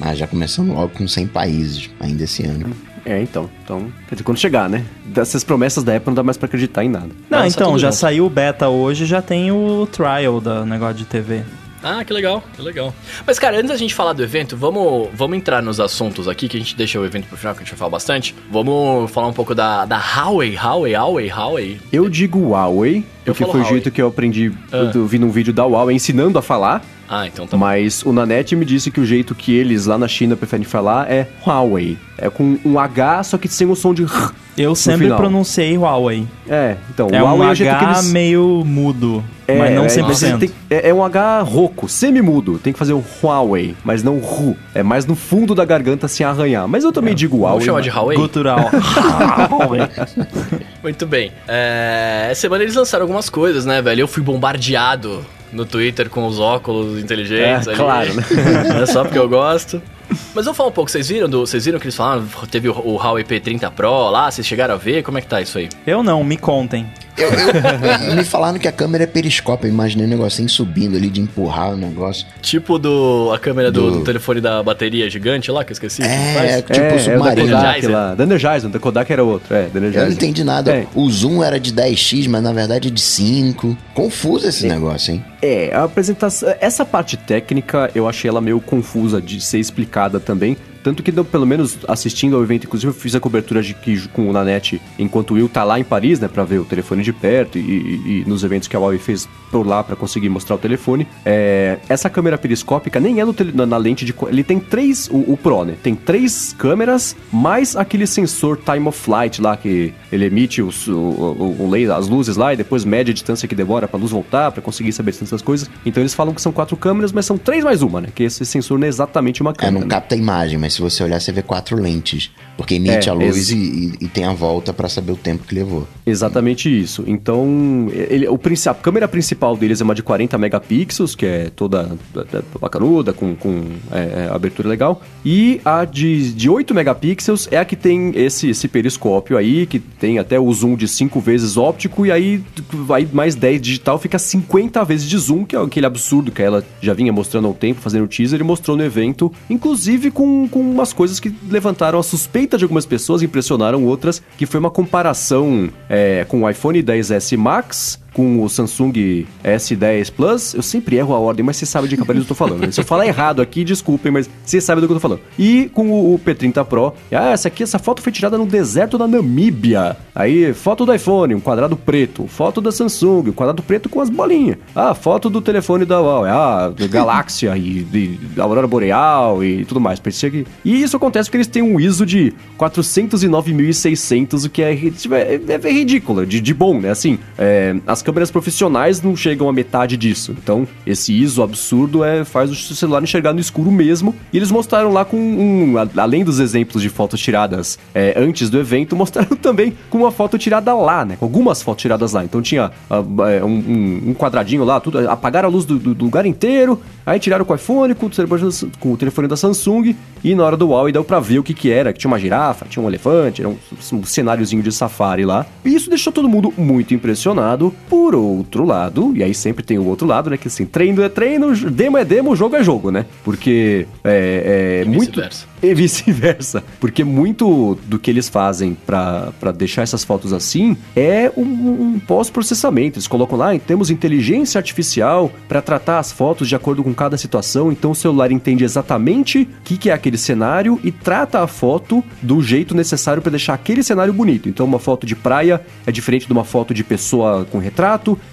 C: Ah, já começamos logo com 100 países ainda esse ano.
B: É, então. Então, quer dizer, quando chegar, né? Dessas promessas da Apple não dá mais pra acreditar em nada.
D: Não, então,
A: tudo
D: já
A: junto.
D: saiu o beta hoje, já tem o trial do negócio de TV.
A: Ah, que legal, que legal. Mas, cara, antes da gente falar do evento, vamos, vamos entrar nos assuntos aqui, que a gente deixa o evento pro final, que a gente vai falar bastante. Vamos falar um pouco da, da Huawei, Huawei, Huawei, Huawei.
B: Eu digo Huawei,
A: Eu
B: porque foi o jeito que eu aprendi,
A: Ah.
B: eu vi num vídeo da Huawei ensinando a falar,
A: Ah, então tá bom.
B: mas o Nanete me disse que o jeito que eles lá na China preferem falar é Huawei. É com um H, só que sem o som de R.
D: Eu sempre
B: final.
D: pronunciei Huawei.
B: É, então,
D: É
B: Huawei
D: um
B: é o jeito que
D: H
B: eles...
D: meio mudo,
B: É,
D: mas não
B: é,
D: 100%.
B: você tem- é, é um H rouco, semi-mudo. Tem que fazer o Huawei, mas não Ru. É mais no fundo da garganta sem arranhar. Mas eu também digo Huawei.
A: Vamos chamar de Huawei?
D: Gutural.
A: Muito bem. É, essa semana eles lançaram algumas coisas, né, velho? Eu fui bombardeado no Twitter com os óculos inteligentes.
B: É,
A: ali.
B: claro, né?
A: É só porque eu gosto. Mas vamos falar um pouco, vocês viram, do, vocês viram que eles falaram, teve o, o Huawei P30 Pro lá, vocês chegaram a ver? Como é que tá isso aí?
D: Eu não, me contem.
C: Eu, eu- me falaram que a câmera é periscópio. Eu imaginei um negocinho subindo ali, de empurrar o negócio.
A: Tipo do a câmera do,
C: Do-
A: do telefone da bateria gigante lá, que eu esqueci. que
C: É,
A: faz.
C: tipo
B: é, é o da
C: submarino.
B: Kodak lá. Da Energizer, da Kodak era outro. É, da Energizer.
C: Eu não entendi nada.
B: É.
C: O zoom era de 10x, mas na verdade é de 5. Confuso esse negócio, hein?
B: É, a apresentação. Essa parte técnica eu achei ela meio confusa de ser explicada também. Tanto que, pelo menos assistindo ao evento, inclusive eu fiz a cobertura de que com o Nanete enquanto o Will tá lá em Paris, né, pra ver o telefone de perto e, e- e nos eventos que a Huawei fez por lá pra conseguir mostrar o telefone. É, essa câmera periscópica nem é tele- na, na lente de. Ele tem três. O, o Pro, né? Tem três câmeras, mais aquele sensor time of flight lá que ele emite os, o, o, o as luzes lá e depois mede a distância que demora pra luz voltar, pra conseguir saber das coisas. Então eles falam que são quatro câmeras, mas são três mais uma, né? Que esse sensor não é exatamente uma
C: É,
B: câmera.
C: não
B: né?
C: capta a imagem, mas se você olhar, você vê quatro lentes. Porque emite
B: É,
C: a luz
B: esse-
C: e, e- tem a volta pra saber o tempo que levou.
B: Exatamente isso. Então, ele, o, a câmera principal deles é uma de 40 megapixels, que é toda é, é, bacanuda, com, com é, é, abertura legal. E a de, de 8 megapixels é a que tem esse, esse periscópio aí, que tem até o zoom de 5 vezes óptico, e aí vai mais 10 digital, fica 50 vezes de zoom, que é aquele absurdo que ela já vinha mostrando há um tempo, fazendo o teaser, e mostrou no evento, inclusive com, com umas coisas que levantaram a suspeita de algumas pessoas, impressionaram outras, que foi uma comparação é, com o iPhone 10S Max com o Samsung S10 Plus, eu sempre erro a ordem, mas você sabe de que aparelho eu tô falando. né? Se eu falar errado aqui, desculpem, mas você sabe do que eu tô falando. E com o, o P30 Pro, ah, essa aqui, essa foto foi tirada no deserto da Namíbia. Aí, foto do iPhone, um quadrado preto. Foto da Samsung, um quadrado preto com as bolinhas. Ah, foto do telefone da Huawei, ah, Galáxia e da Aurora Boreal e tudo mais. Parecia que... E isso acontece porque eles têm um ISO de 409.600, o que é, é, é ridículo, de, de bom, né? Assim, é, as câmeras profissionais não chegam a metade disso. Então, esse ISO absurdo é, faz o celular enxergar no escuro mesmo. E eles mostraram lá com um. Além dos exemplos de fotos tiradas é, antes do evento, mostraram também com uma foto tirada lá, né? Com algumas fotos tiradas lá. Então tinha ah, é, um, um- quadradinho lá, tudo. Apagaram a luz do, do- do lugar inteiro. Aí tiraram com o iPhone, com o, telefone, da- com o telefone da Samsung. E na hora do Huawei deu pra ver o que que era. Que tinha uma girafa, tinha um elefante, era um, um cenáriozinho de safari lá. E isso deixou todo mundo muito impressionado. Por outro lado, e aí sempre tem o outro lado, né? Que assim, treino é treino, demo é demo, jogo é jogo, né? Porque é, é muito. E vice-versa. Porque muito do que eles fazem pra pra deixar essas fotos assim é um, um pós-processamento. Eles colocam lá, temos inteligência artificial pra tratar as fotos de acordo com cada situação. Então o celular entende exatamente o que, que é aquele cenário e trata a foto do jeito necessário pra deixar aquele cenário bonito. Então uma foto de praia é diferente de uma foto de pessoa com retrato,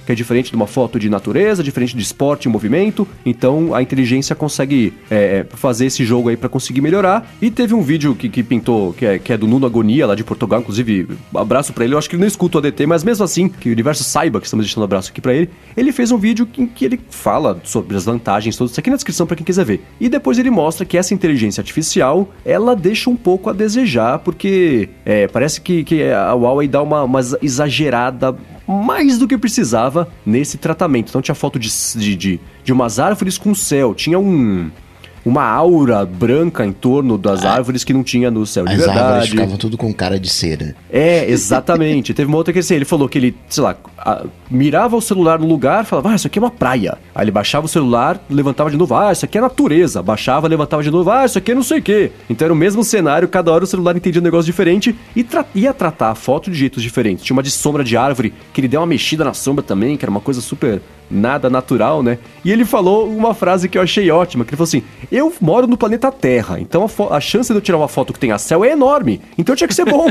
B: que é diferente de uma foto de natureza, diferente de esporte e movimento. Então a inteligência consegue é, fazer esse jogo aí pra conseguir melhorar. E teve um vídeo que, que pintou, que é, que é do Nuno Agonia, lá de Portugal, inclusive, abraço pra ele. Eu acho que ele não escuta o ADT, mas mesmo assim, que o universo saiba que estamos deixando um abraço aqui pra ele. Ele fez um vídeo em que ele fala sobre as vantagens, tudo isso aqui na descrição pra quem quiser ver. E depois ele mostra que essa inteligência artificial, ela deixa um pouco a desejar, porque é, parece que, que a Huawei dá uma, uma exagerada mais do que precisava nesse tratamento. Então tinha foto de, de, de, de umas árvores com céu, tinha um. Uma aura branca em torno das árvores que não tinha no céu de
C: As árvores
B: verdade.
C: ficavam tudo com cara de cera.
B: É, exatamente. Teve uma outra que assim, ele falou que ele, sei lá, a- mirava o celular no lugar, falava, ah, isso aqui é uma praia. Aí ele baixava o celular, levantava de novo, ah, isso aqui é natureza. Baixava, levantava de novo, ah, isso aqui é não sei o quê. Então era o mesmo cenário, cada hora o celular entendia um negócio diferente e tra- ia tratar a foto de jeitos diferentes. Tinha uma de sombra de árvore, que ele deu uma mexida na sombra também, que era uma coisa super nada natural, né? E ele falou uma frase que eu achei ótima, que ele falou assim: Eu moro no planeta Terra, então a, a chance de eu tirar uma foto que tenha céu é enorme, então tinha que ser bom.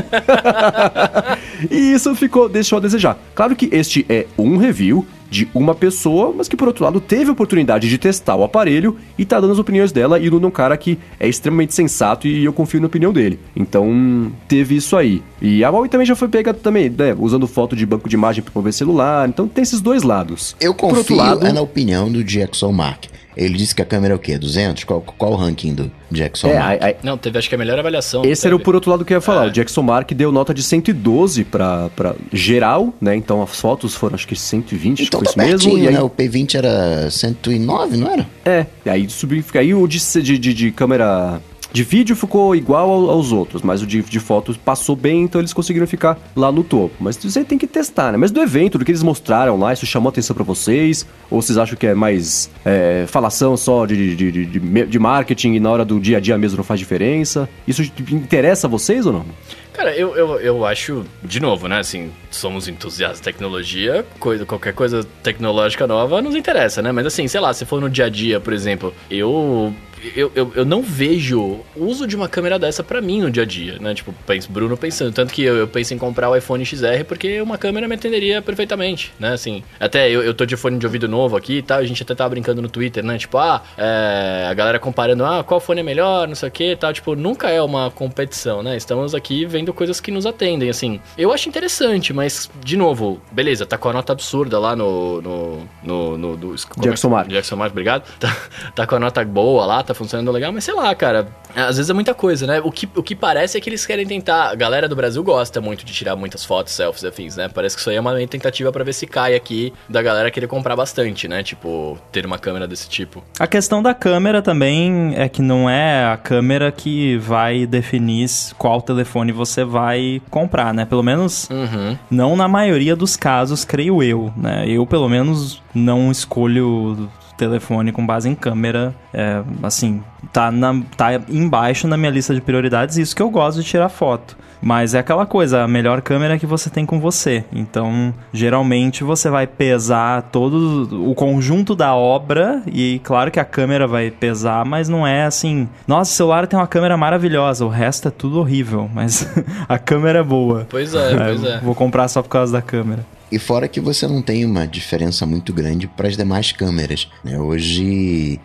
B: e isso ficou, deixou a desejar. Claro que este é um review de uma pessoa, mas que por outro lado teve a oportunidade de testar o aparelho e tá dando as opiniões dela e o Nuno é um cara que é extremamente sensato e eu confio na opinião dele. Então, teve isso aí. E a Huawei também já foi pega também, né, usando foto de banco de imagem para mover celular, então tem esses dois lados.
C: Eu confio
B: lado-
C: é na opinião do Jackson Mark. Ele disse que a câmera é o quê? 200? Qual, qual o ranking do Jackson
B: É,
C: Mark?
B: a- a-
A: Não, teve acho que a melhor avaliação.
B: Esse era o por outro lado que eu ia falar.
A: É.
B: O Jackson Mark deu nota de 112 pra, pra geral, né? Então as fotos foram acho que 120,
C: Então tá
B: mesmo. E aí,
C: né? O P20 era 109, não era?
B: É, e aí subiu, fica aí o de, de, de, de câmera de vídeo ficou igual ao- aos outros, mas o de, de fotos passou bem, então eles conseguiram ficar lá no topo. Mas você tem que testar, né? Mas do evento, do que eles mostraram lá, isso chamou atenção pra vocês? Ou vocês acham que é mais é, falação só de, de, de, de, de marketing e na hora do dia a dia mesmo não faz diferença? Isso interessa a vocês ou não?
A: Cara, eu, eu, eu acho, de novo, né? Assim, somos entusiastas de tecnologia, coisa, qualquer coisa tecnológica nova nos interessa, né? Mas assim, sei lá, se for no dia a dia, por exemplo, eu. Eu, eu, eu não vejo uso de uma câmera dessa pra mim no dia a dia, né? Tipo, penso, Bruno pensando. Tanto que eu, eu penso em comprar o iPhone XR porque uma câmera me atenderia perfeitamente, né? Assim, até eu, eu tô de fone de ouvido novo aqui e tal, a gente até tava brincando no Twitter, né? Tipo, ah, é, a galera comparando, ah, qual fone é melhor, não sei o que e tal. Tipo, nunca é uma competição, né? Estamos aqui vendo coisas que nos atendem, assim. Eu acho interessante, mas, de novo, beleza, tá com a nota absurda lá no. no. no. no é
B: Jackson
A: que-
B: Mark.
A: Jackson Mark, obrigado. Tá, tá com a nota boa lá, tá funcionando legal, mas sei lá, cara. Às vezes é muita coisa, né? O que, o que parece é que eles querem tentar. A galera do Brasil gosta muito de tirar muitas fotos, selfies, afins, né? Parece que isso aí é uma tentativa pra ver se cai aqui da galera querer comprar bastante, né? Tipo, ter uma câmera desse tipo.
D: A questão da câmera também é que não é a câmera que vai definir qual telefone você vai comprar, né? Pelo menos
A: Uhum.
D: não na maioria dos casos, creio eu, né? Eu, pelo menos, não escolho telefone com base em câmera, é, assim, tá, na, tá embaixo na minha lista de prioridades, isso que eu gosto de tirar foto. Mas é aquela coisa, a melhor câmera que você tem com você. Então, geralmente você vai pesar todo o conjunto da obra e claro que a câmera vai pesar, mas não é assim, nossa, o celular tem uma câmera maravilhosa, o resto é tudo horrível, mas a câmera é boa.
A: Pois é, pois é.
D: Vou comprar só por causa da câmera.
C: E fora que você não tem uma diferença muito grande para as demais câmeras. Né? Hoje,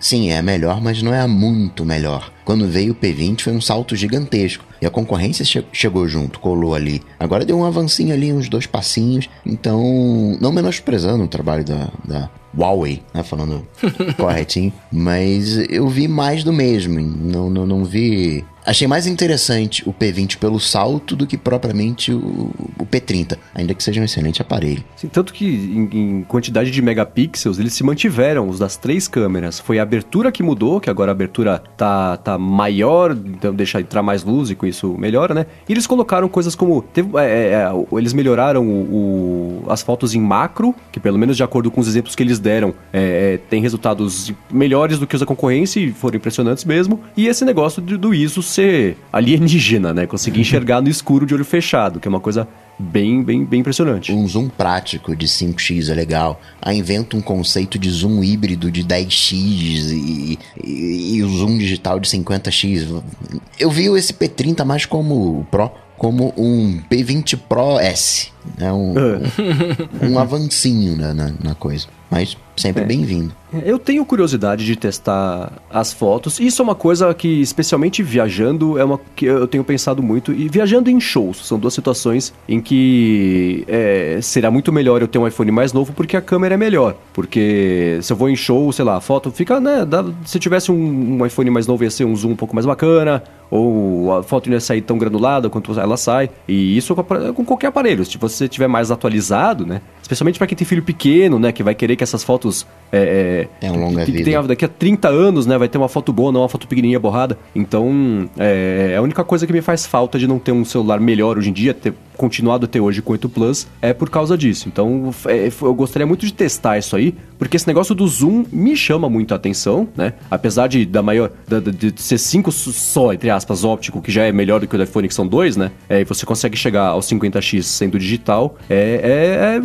C: sim, é melhor, mas não é muito melhor. Quando veio o P20 foi um salto gigantesco. E a concorrência che- chegou junto, colou ali. Agora deu um avancinho ali, uns dois passinhos. Então, não menosprezando o trabalho da, da Huawei, né? Falando corretinho. Mas eu vi mais do mesmo. Não, não, não vi. Achei mais interessante o P20 pelo salto do que propriamente o, o P30, ainda que seja um excelente aparelho.
B: Sim, tanto que em, em quantidade de megapixels eles se mantiveram, os das três câmeras. Foi a abertura que mudou, que agora a abertura tá, tá maior, então deixa entrar mais luz e com isso melhora, né? E eles colocaram coisas como. teve- é, é, é, eles melhoraram o- o- as fotos em macro, que pelo menos de acordo com os exemplos que eles deram, é, é, tem resultados melhores do que os da concorrência e foram impressionantes mesmo. E esse negócio do, do ISO ser alienígena, né? Conseguir enxergar no escuro de olho fechado, que é uma coisa bem, bem, bem impressionante.
C: Um zoom prático de 5x é legal. Aí inventa um conceito de zoom híbrido de 10x e, e- e o zoom digital de 50x. Eu vi esse P30 mais como o Pro, como um P20 Pro S. É um, um, um avancinho na, na, na coisa. Mas sempre bem-vindo.
B: Eu tenho curiosidade de testar as fotos. Isso é uma coisa que, especialmente viajando, é uma que eu tenho pensado muito. E viajando em shows, são duas situações em que é, será muito melhor eu ter um iPhone mais novo porque a câmera é melhor. Porque se eu vou em show, sei lá, a foto fica, né? dá- se tivesse um, um iPhone mais novo ia ser um zoom um pouco mais bacana, ou a foto não ia sair tão granulada quanto ela sai. E isso com qualquer aparelho. Se você tiver mais atualizado, né? Especialmente para quem tem filho pequeno, né? Que vai querer que essas fotos. É,
C: Tenha uma longa
B: que- que
C: vida.
B: tenha- daqui a 30 anos, né? Vai ter uma foto boa, não uma foto pequenininha borrada. Então, é, é a única coisa que me faz falta de não ter um celular melhor hoje em dia, ter continuado a ter hoje com 8 Plus, é por causa disso. Então, é, eu gostaria muito de testar isso aí, porque esse negócio do zoom me chama muito a atenção, né? Apesar de da maior da- de ser 5 só, entre aspas, óptico, que já é melhor do que o do iPhone, que são dois, né? É, e você consegue chegar aos 50x sendo digital. É,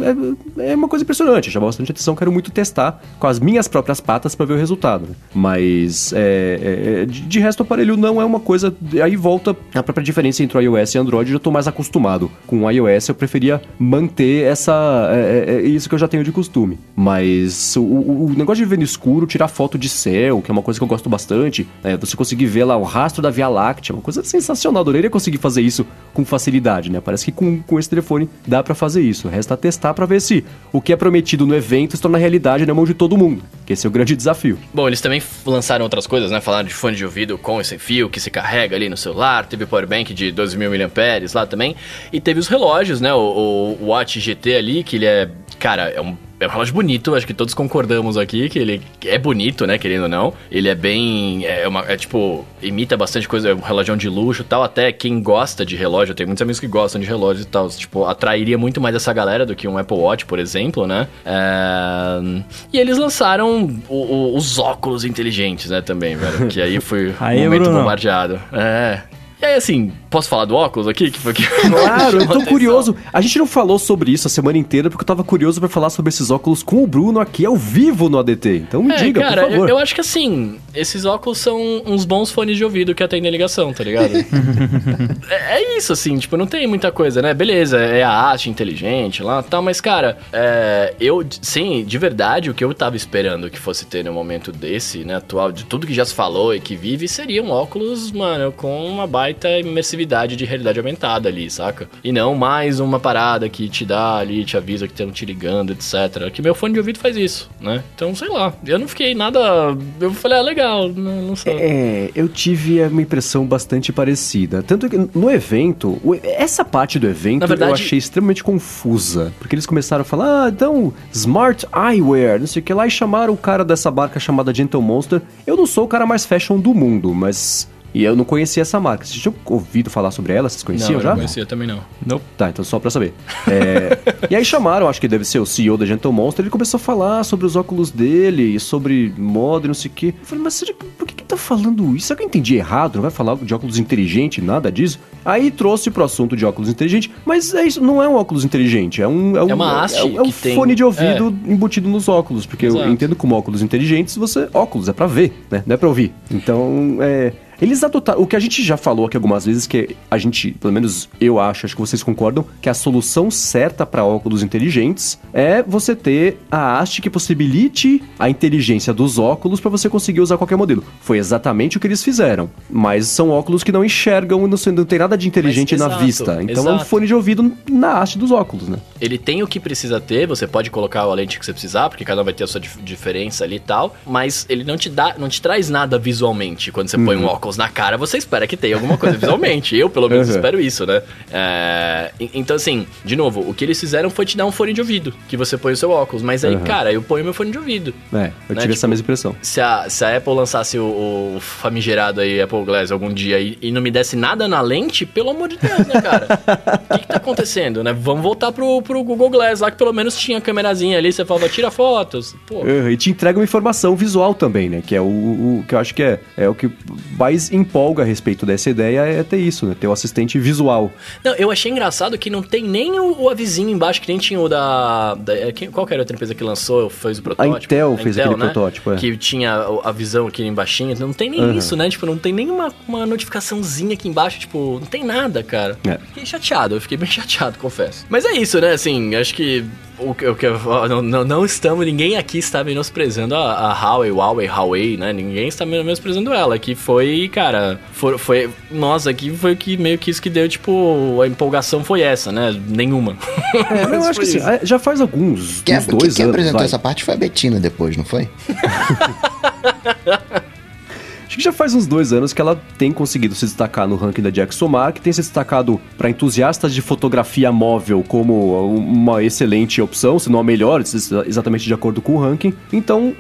B: é, é, é uma coisa impressionante, chama bastante atenção. Quero muito testar com as minhas próprias patas para ver o resultado. né? Mas é, é, de, de resto, o aparelho não é uma coisa. Aí volta a própria diferença entre o iOS e Android. Eu já tô mais acostumado com o iOS. Eu preferia manter essa é, é, é isso que eu já tenho de costume. Mas o, o- negócio de ver no escuro, tirar foto de céu, que é uma coisa que eu gosto bastante. é, você conseguir ver lá o rastro da Via Láctea, uma coisa sensacional. Adoraria conseguir fazer isso com facilidade, né? Parece que com, com esse telefone dá pra fazer isso. Resta testar pra ver se o que é prometido no evento se torna realidade na mão de todo mundo. Que esse é o grande desafio.
A: Bom, eles também lançaram outras coisas, né? Falaram de fone de ouvido com e sem fio, que se carrega ali no celular. Teve powerbank de 12.000 mAh lá também. E teve os relógios, né? O, o Watch GT ali, que ele é cara, é um é um relógio bonito, acho que todos concordamos aqui que ele é bonito, né, querendo ou não. Ele é bem. É, uma, é tipo, imita bastante coisa, é um relógio de luxo e tal. Até quem gosta de relógio, tem muitos amigos que gostam de relógios e tal. Tipo, atrairia muito mais essa galera do que um Apple Watch, por exemplo, né? É... E eles lançaram o, o, os óculos inteligentes, né, também, velho. Que aí foi
D: aí,
A: um momento
D: Bruno.
A: bombardeado. É. E aí, assim, posso falar do óculos aqui? Que foi que
B: Claro, eu tô
A: atenção?
B: curioso. A gente não falou sobre isso a semana inteira porque eu tava curioso pra falar sobre esses óculos com o Bruno aqui ao vivo no ADT. Então me
A: É,
B: diga,
A: cara,
B: por favor.
A: Eu, eu acho que assim, esses óculos são uns bons fones de ouvido que atendem ligação, tá ligado? é, é isso, assim, tipo, não tem muita coisa, né? Beleza, é a haste inteligente lá e tal, mas, cara, é, eu, sim, de verdade, o que eu tava esperando que fosse ter no momento desse, né, atual, de tudo que já se falou e que vive, seriam óculos, mano, com uma baita imersividade de realidade aumentada ali, saca? E não mais uma parada que te dá ali, te avisa que estão te ligando, etc. Que meu fone de ouvido faz isso, né? Então, sei lá, eu não fiquei nada. Eu falei, ah, legal, não, não sei.
B: É, eu tive uma impressão bastante parecida. Tanto que no evento, essa parte do evento
A: verdade-
B: eu achei extremamente confusa. Porque eles começaram a falar, ah, então, Smart Eyewear, não sei o que lá, e chamaram o cara dessa marca chamada Gentle Monster. Eu não sou o cara mais fashion do mundo, mas. E eu não conhecia essa marca. Vocês tinham ouvido falar sobre ela? Vocês
A: não,
B: conheciam
A: eu
B: já?
A: não conhecia também não.
D: Nope.
B: Tá, então só pra saber. É, e aí chamaram, acho que deve ser o CEO da Gentle Monster, ele começou a falar sobre os óculos dele e sobre moda e não sei o quê. Eu falei, mas será que- por que que tá falando isso? Será que eu entendi errado? Não vai falar de óculos inteligente, nada disso? Aí trouxe pro assunto de óculos inteligente, mas é isso, não é um óculos inteligente, é um... É, um,
A: É uma haste
B: é, um- é um
A: que tem-
B: fone de ouvido embutido nos óculos, porque eu
A: Exato.
B: entendo como óculos inteligentes, você... Óculos é pra ver, né? Não é pra ouvir. Então, é... Eles adotaram. O que a gente já falou aqui algumas vezes, que a gente, pelo menos eu acho, acho que vocês concordam, que a solução certa para óculos inteligentes é você ter a haste que possibilite a inteligência dos óculos para você conseguir usar qualquer modelo. Foi exatamente o que eles fizeram. Mas são óculos que não enxergam, não, não tem nada de inteligente
A: Mas,
B: na
A: exato,
B: vista. Então é um
A: exato.
B: fone de ouvido na haste dos óculos, né?
A: Ele tem o que precisa ter, você pode colocar a lente que você precisar, porque cada um vai ter a sua dif- diferença ali e tal, mas ele não te dá, não te traz nada visualmente. Quando você põe um óculos na cara, você espera que tenha alguma coisa visualmente. Eu, pelo menos,
B: Uhum.
A: espero isso, né? É, então, assim, de novo, o que eles fizeram foi te dar um fone de ouvido, que você põe o seu óculos. Mas aí,
B: Uhum.
A: cara, eu ponho meu fone de ouvido.
B: É, eu
A: Né,
B: tive essa
A: tipo,
B: mesma impressão.
A: Se a, se a Apple lançasse o, o famigerado aí Apple Glass algum dia e, e não me desse nada na lente, pelo amor de Deus, né, cara? O que, que tá acontecendo, né? Vamos voltar pro, pro Google Glass lá, que pelo menos tinha a câmerazinha ali, você falava, tira fotos. Pô,
B: Uhum, E te entrega uma informação visual também, né? Que é o, o que eu acho que é, é o que mais empolga a respeito dessa ideia é ter isso, né? Ter o assistente visual.
A: Não, eu achei engraçado que não tem nem o, o avisinho embaixo, que nem tinha o da. da é, quem- qual que era a outra empresa que lançou, fez o protótipo?
B: Intel fez aquele protótipo, é.
A: Que tinha a visão aqui embaixo. Não tem nem
B: Uhum.
A: isso, né? Tipo, não tem nenhuma uma notificaçãozinha aqui embaixo, tipo, não tem nada, cara.
B: É.
A: Fiquei chateado, eu fiquei bem chateado, confesso. Mas é isso, né? Assim, acho que. O que, o que eu- não, não, não estamos, ninguém aqui está menosprezando a, a Huawei, Huawei, Huawei, né? Ninguém está menosprezando ela. Que foi, cara, foi, foi. Nossa, aqui foi o que meio que isso que deu, tipo, a empolgação foi essa, né? Nenhuma.
B: É, eu acho que assim, é, já faz alguns
C: Quem,
B: uns dois
C: quem
B: anos.
C: apresentou
B: vai.
C: essa parte foi a Betina depois, não foi?
B: Já faz uns dois anos que ela tem conseguido se destacar no ranking da Jacksomar, que tem se destacado para entusiastas de fotografia móvel como uma excelente opção, se não a melhor, exatamente de acordo com o ranking. Então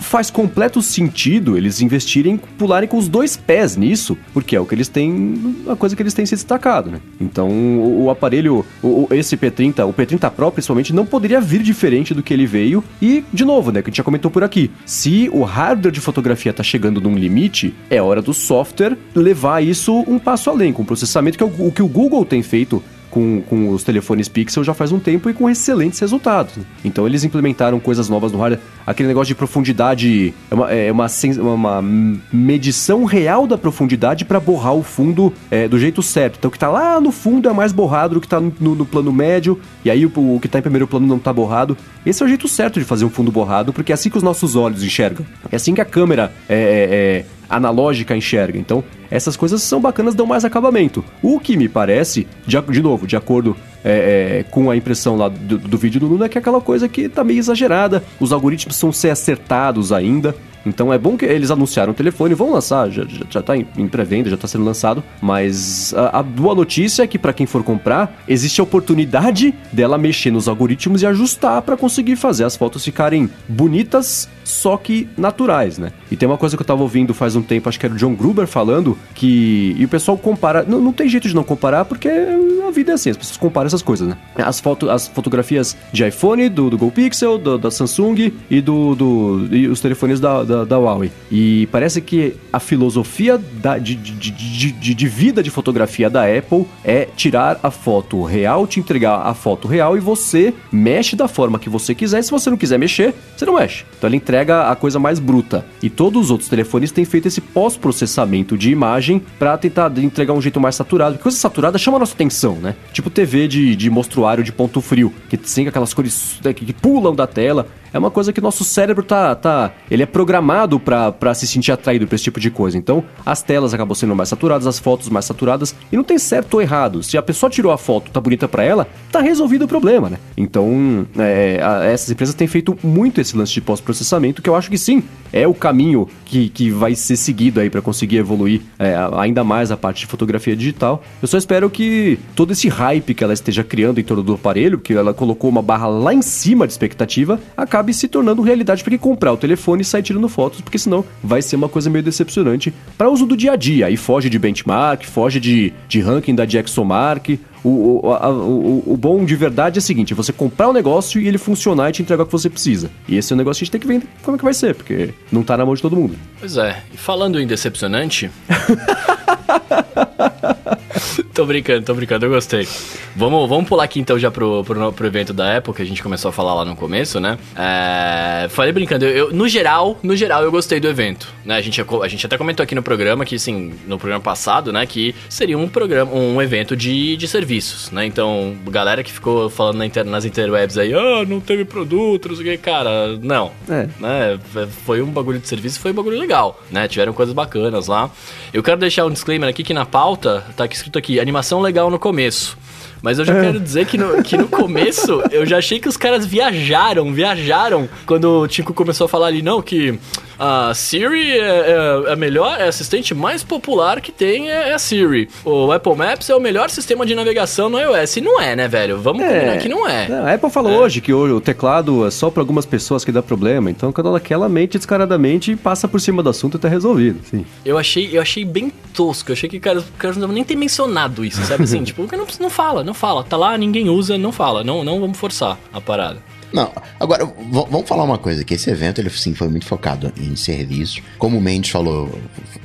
B: faz completo sentido eles investirem, pularem com os dois pés nisso, porque é o que eles têm, a coisa que eles têm se destacado, né? Então o, o aparelho, o, esse P30, o P30 Pro principalmente, não poderia vir diferente do que ele veio. E, de novo, né, que a gente já comentou por aqui, se o hardware de fotografia tá chegando num limite, é hora do software levar isso um passo além, com processamento, que é o, o que o Google tem feito com, com os telefones Pixel já faz um tempo e com excelentes resultados. Então eles implementaram coisas novas no hardware, aquele negócio de profundidade, é uma, é uma, sen- uma medição real da profundidade para borrar o fundo é, do jeito certo. Então o que tá lá no fundo é mais borrado do que tá no, no- no plano médio, e aí o, o que tá em primeiro plano não tá borrado. Esse é o jeito certo de fazer um fundo borrado, porque é assim que os nossos olhos enxergam. É assim que a câmera é, é, é, analógica enxerga. Então, essas coisas são bacanas, dão mais acabamento. O que me parece, de, de novo, de acordo é, é, com a impressão lá do, do vídeo do Luna, é que é aquela coisa que tá meio exagerada, os algoritmos precisam ser acertados ainda. Então é bom que eles anunciaram o telefone, vão lançar, já, já, já tá em, em pré-venda, já tá sendo lançado, mas a, a boa notícia é que para quem for comprar, existe a oportunidade dela mexer nos algoritmos e ajustar para conseguir fazer as fotos ficarem bonitas, só que naturais, né? E tem uma coisa que eu tava ouvindo faz um tempo, acho que era o John Gruber falando, que. E o pessoal compara. Não, não tem jeito de não comparar, porque a vida é assim, as pessoas comparam essas coisas, né? As, foto, as fotografias de iPhone, do, do Google Pixel, do, da Samsung e do, do e os telefones da, da, da, Huawei. E parece que a filosofia da, de, de, de, de, de vida de fotografia da Apple é tirar a foto real, te entregar a foto real e você mexe da forma que você quiser. Se você não quiser mexer, você não mexe. Então ela entrega a coisa mais bruta. E todos os outros telefones têm feito esse pós-processamento de imagem para tentar entregar um jeito mais saturado. Porque coisa saturada chama a nossa atenção, né? Tipo TV de, de mostruário de ponto frio, que tem aquelas cores né, que pulam da tela é uma coisa que nosso cérebro tá. tá ele é programado para se sentir atraído por esse tipo de coisa. Então, as telas acabam sendo mais saturadas, as fotos mais saturadas, e não tem certo ou errado. Se a pessoa tirou a foto, tá bonita para ela, tá resolvido o problema, né? Então, é, a, essas empresas têm feito muito esse lance de pós-processamento, que eu acho que sim, é o caminho que, que vai ser seguido aí para conseguir evoluir é, ainda mais a parte de fotografia digital. Eu só espero que todo esse hype que ela esteja criando em torno do aparelho, que ela colocou uma barra lá em cima de expectativa, acabe se tornando realidade para quem comprar o telefone e sair tirando fotos, porque senão vai ser uma coisa meio decepcionante para uso do dia a dia. Aí foge de benchmark, foge de, de ranking da DxOMark. O, o, a, o, o, bom de verdade é o seguinte: você comprar o um negócio e ele funcionar e te entregar o que você precisa. E esse é o negócio que a gente tem que ver como é que vai ser, porque não tá na mão de todo mundo.
A: Pois é, e falando em decepcionante. tô brincando, tô brincando, eu gostei. Vamos, vamos pular aqui então já pro, pro, pro evento da Apple, que a gente começou a falar lá no começo, né? É, falei brincando, eu, eu, no geral, no geral eu gostei do evento, né? A gente, a gente até comentou aqui no programa, que assim, no programa passado, né? Que seria um programa, um evento de, de serviços, né? Então, galera que ficou falando na inter, nas interwebs aí, ah, oh, não teve produto, não sei o que, cara, não. É. Né? Foi um bagulho de serviço, foi um bagulho legal, né? Tiveram coisas bacanas lá. Eu quero deixar um disclaimer aqui que na pauta tá escrito aqui, animação legal no começo. Mas eu já quero dizer que no, que no começo eu já achei que os caras viajaram, viajaram. Quando o Tico começou a falar ali, não, que a Siri é, é, a melhor, é a assistente mais popular que tem é, é, a Siri. O Apple Maps é o melhor sistema de navegação no iOS. E não é, né, velho? Vamos é, combinar que não é.
B: A Apple falou é. hoje que o, o teclado é só para algumas pessoas que dá problema. Então, quando ela quer, ela mente descaradamente e passa por cima do assunto e tá resolvido. Sim.
A: Eu achei, eu achei bem tosco. Eu achei que cara, o cara não nem ter mencionado isso, sabe? Assim, tipo, não, não fala, não não fala. Tá lá, ninguém usa, não fala. Não, não vamos forçar a parada.
C: Não, agora, vamos falar uma coisa, que esse evento, ele sim, foi muito focado em serviço. Como o Mendes falou,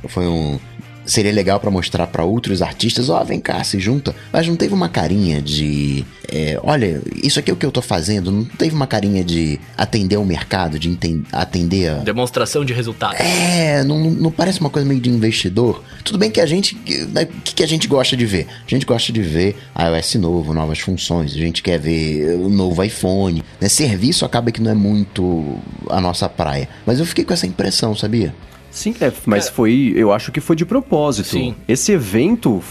C: foi um, seria legal para mostrar para outros artistas, ó, oh, vem cá, se junta. Mas não teve uma carinha de, é, olha, isso aqui é o que eu tô fazendo. Não teve uma carinha de atender o mercado, de atender a...
A: Demonstração de resultados.
C: É, não, não parece uma coisa meio de investidor. Tudo bem que a gente, né, o que, que a gente gosta de ver? A gente gosta de ver iOS novo, novas funções. A gente quer ver o novo iPhone. Né? Serviço acaba que não é muito a nossa praia. Mas eu fiquei com essa impressão, sabia?
B: Sim, é, mas foi, eu acho que foi de propósito. Sim. Esse evento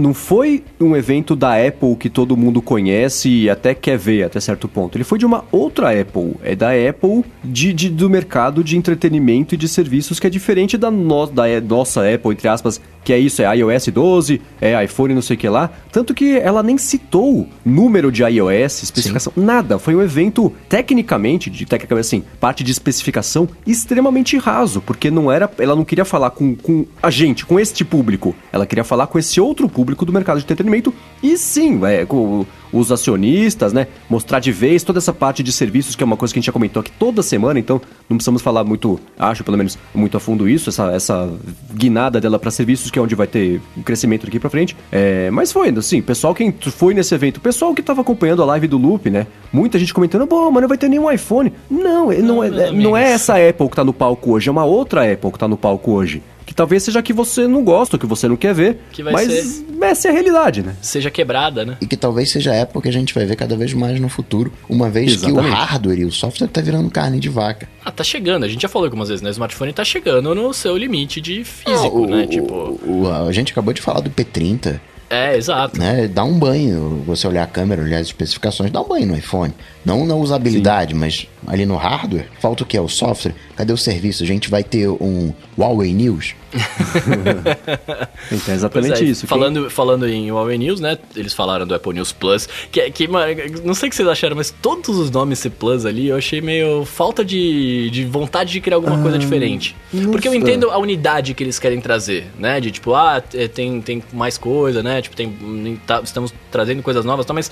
B: não foi um evento da Apple que todo mundo conhece e até quer ver até certo ponto. Ele foi de uma outra Apple. É da Apple de, de do mercado de entretenimento e de serviços que é diferente da, no, da nossa Apple, entre aspas, que é isso, é iOS 12, é iPhone não sei o que lá. Tanto que ela nem citou número de iOS, especificação, Sim. nada. Foi um evento tecnicamente, de tecnicamente assim, parte de especificação extremamente raso, porque não era, ela não queria falar com, com a gente, com este público. Ela queria falar com esse outro público do mercado de entretenimento e sim, é, com os acionistas, né? Mostrar de vez toda essa parte de serviços, que é uma coisa que a gente já comentou aqui toda semana, então não precisamos falar muito, acho pelo menos, muito a fundo isso, essa, essa guinada dela para serviços, que é onde vai ter um crescimento daqui para frente. É, mas foi, assim, pessoal quem foi nesse evento, pessoal que tava acompanhando a live do Loop, né? Muita gente comentando, bom, mas não vai ter nenhum iPhone. Não, não, não, é, não é essa Apple que tá no palco hoje, é uma outra Apple que tá no palco hoje que talvez seja que você não gosta, que você não quer ver, mas ser... essa é a realidade, né?
A: Seja quebrada, né?
C: E que talvez seja a época que a gente vai ver cada vez mais no futuro, uma vez Exatamente. que o hardware e o software tá virando carne de vaca.
A: Ah, tá chegando, a gente já falou algumas vezes, né? O smartphone tá chegando no seu limite de físico, ah, o, né? Tipo...
C: O, o, a gente acabou de falar do P30,
A: é, exato.
C: Né? Dá um banho, você olhar a câmera, olhar as especificações, dá um banho no iPhone. Não na usabilidade, Sim. mas ali no hardware, falta o que? O software? Cadê o serviço? A gente vai ter um Huawei News?
B: então é exatamente
A: é,
B: isso.
A: Falando, quem... falando em Huawei News, né? Eles falaram do Apple News Plus, que, que não sei o que vocês acharam, mas todos os nomes ser Plus ali, eu achei meio falta de, de vontade de criar alguma ah, coisa diferente. Porque eu entendo a unidade que eles querem trazer, né? De tipo, ah, é, tem, tem mais coisa, né? Tipo, tem, tá, estamos trazendo coisas novas, tá, mas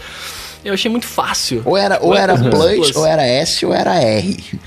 A: eu achei muito fácil.
C: Ou era, ou era Plus, Plus, ou era S, ou era R.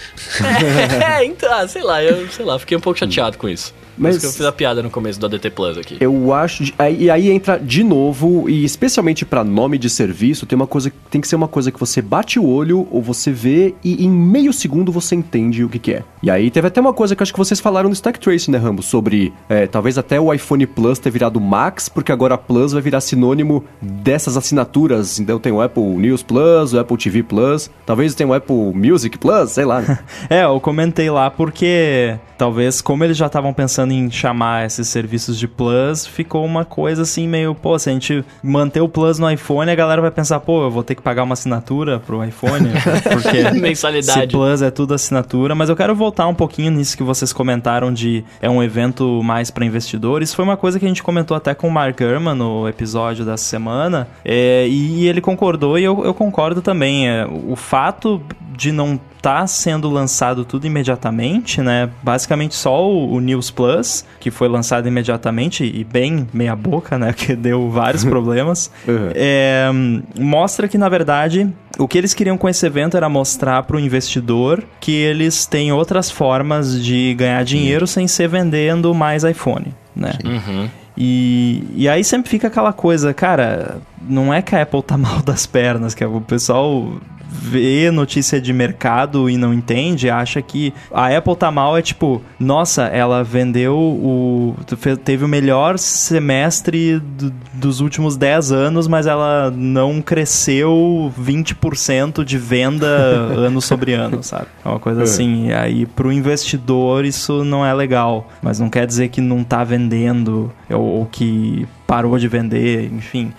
A: É, então, ah, sei lá, eu sei lá, fiquei um pouco chateado com isso. Mas que eu fiz a piada no começo do ADT Plus aqui.
B: Eu acho. De, aí, aí entra de novo, e especialmente para nome de serviço, tem uma coisa tem que ser uma coisa que você bate o olho ou você vê e em meio segundo você entende o que, que é. E aí teve até uma coisa que acho que vocês falaram no Stack Trace, né, Rambo? Sobre é, talvez até o iPhone Plus ter virado Max, porque agora Plus vai virar sinônimo dessas assinaturas. Então tem o Apple News Plus, o Apple TV Plus, talvez tenha o Apple Music Plus, sei lá. Né?
D: é, eu comentei lá porque talvez como eles já estavam pensando em chamar esses serviços de Plus, ficou uma coisa assim meio, pô, se a gente manter o Plus no iPhone, a galera vai pensar, pô, eu vou ter que pagar uma assinatura pro iPhone, porque
A: mensalidade.
D: Se Plus é tudo assinatura, mas eu quero voltar um pouquinho nisso que vocês comentaram de é um evento mais para investidores. Foi uma coisa que a gente comentou até com o Mark Gurman no episódio da semana, é, e ele concordou e eu, eu concordo também. É, o fato de não tá sendo lançado tudo imediatamente, né? Basicamente só o, o, News Plus, que foi lançado imediatamente e bem meia boca, né? Que deu vários problemas. Uhum. É, mostra que, na verdade, o que eles queriam com esse evento era mostrar para o investidor que eles têm outras formas de ganhar dinheiro uhum. sem ser vendendo mais iPhone, né? Uhum. E, e aí sempre fica aquela coisa, cara, não é que a Apple tá mal das pernas, que o pessoal vê notícia de mercado e não entende, acha que a Apple tá mal, é tipo, nossa, ela vendeu o. teve o melhor semestre do, dos últimos 10 anos, mas ela não cresceu 20% de venda ano sobre ano, sabe? É uma coisa é. assim. E aí, pro investidor, isso não é legal. Mas não quer dizer que não tá vendendo ou, ou que parou de vender, enfim.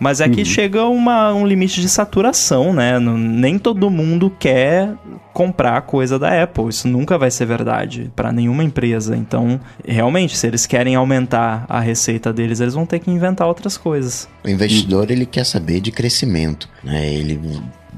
D: Mas é que uhum. chega uma, um limite de saturação, né? Nem todo mundo quer comprar coisa da Apple. Isso nunca vai ser verdade para nenhuma empresa. Então, realmente, se eles querem aumentar a receita deles, eles vão ter que inventar outras coisas.
C: O investidor, ele quer saber de crescimento, né? Ele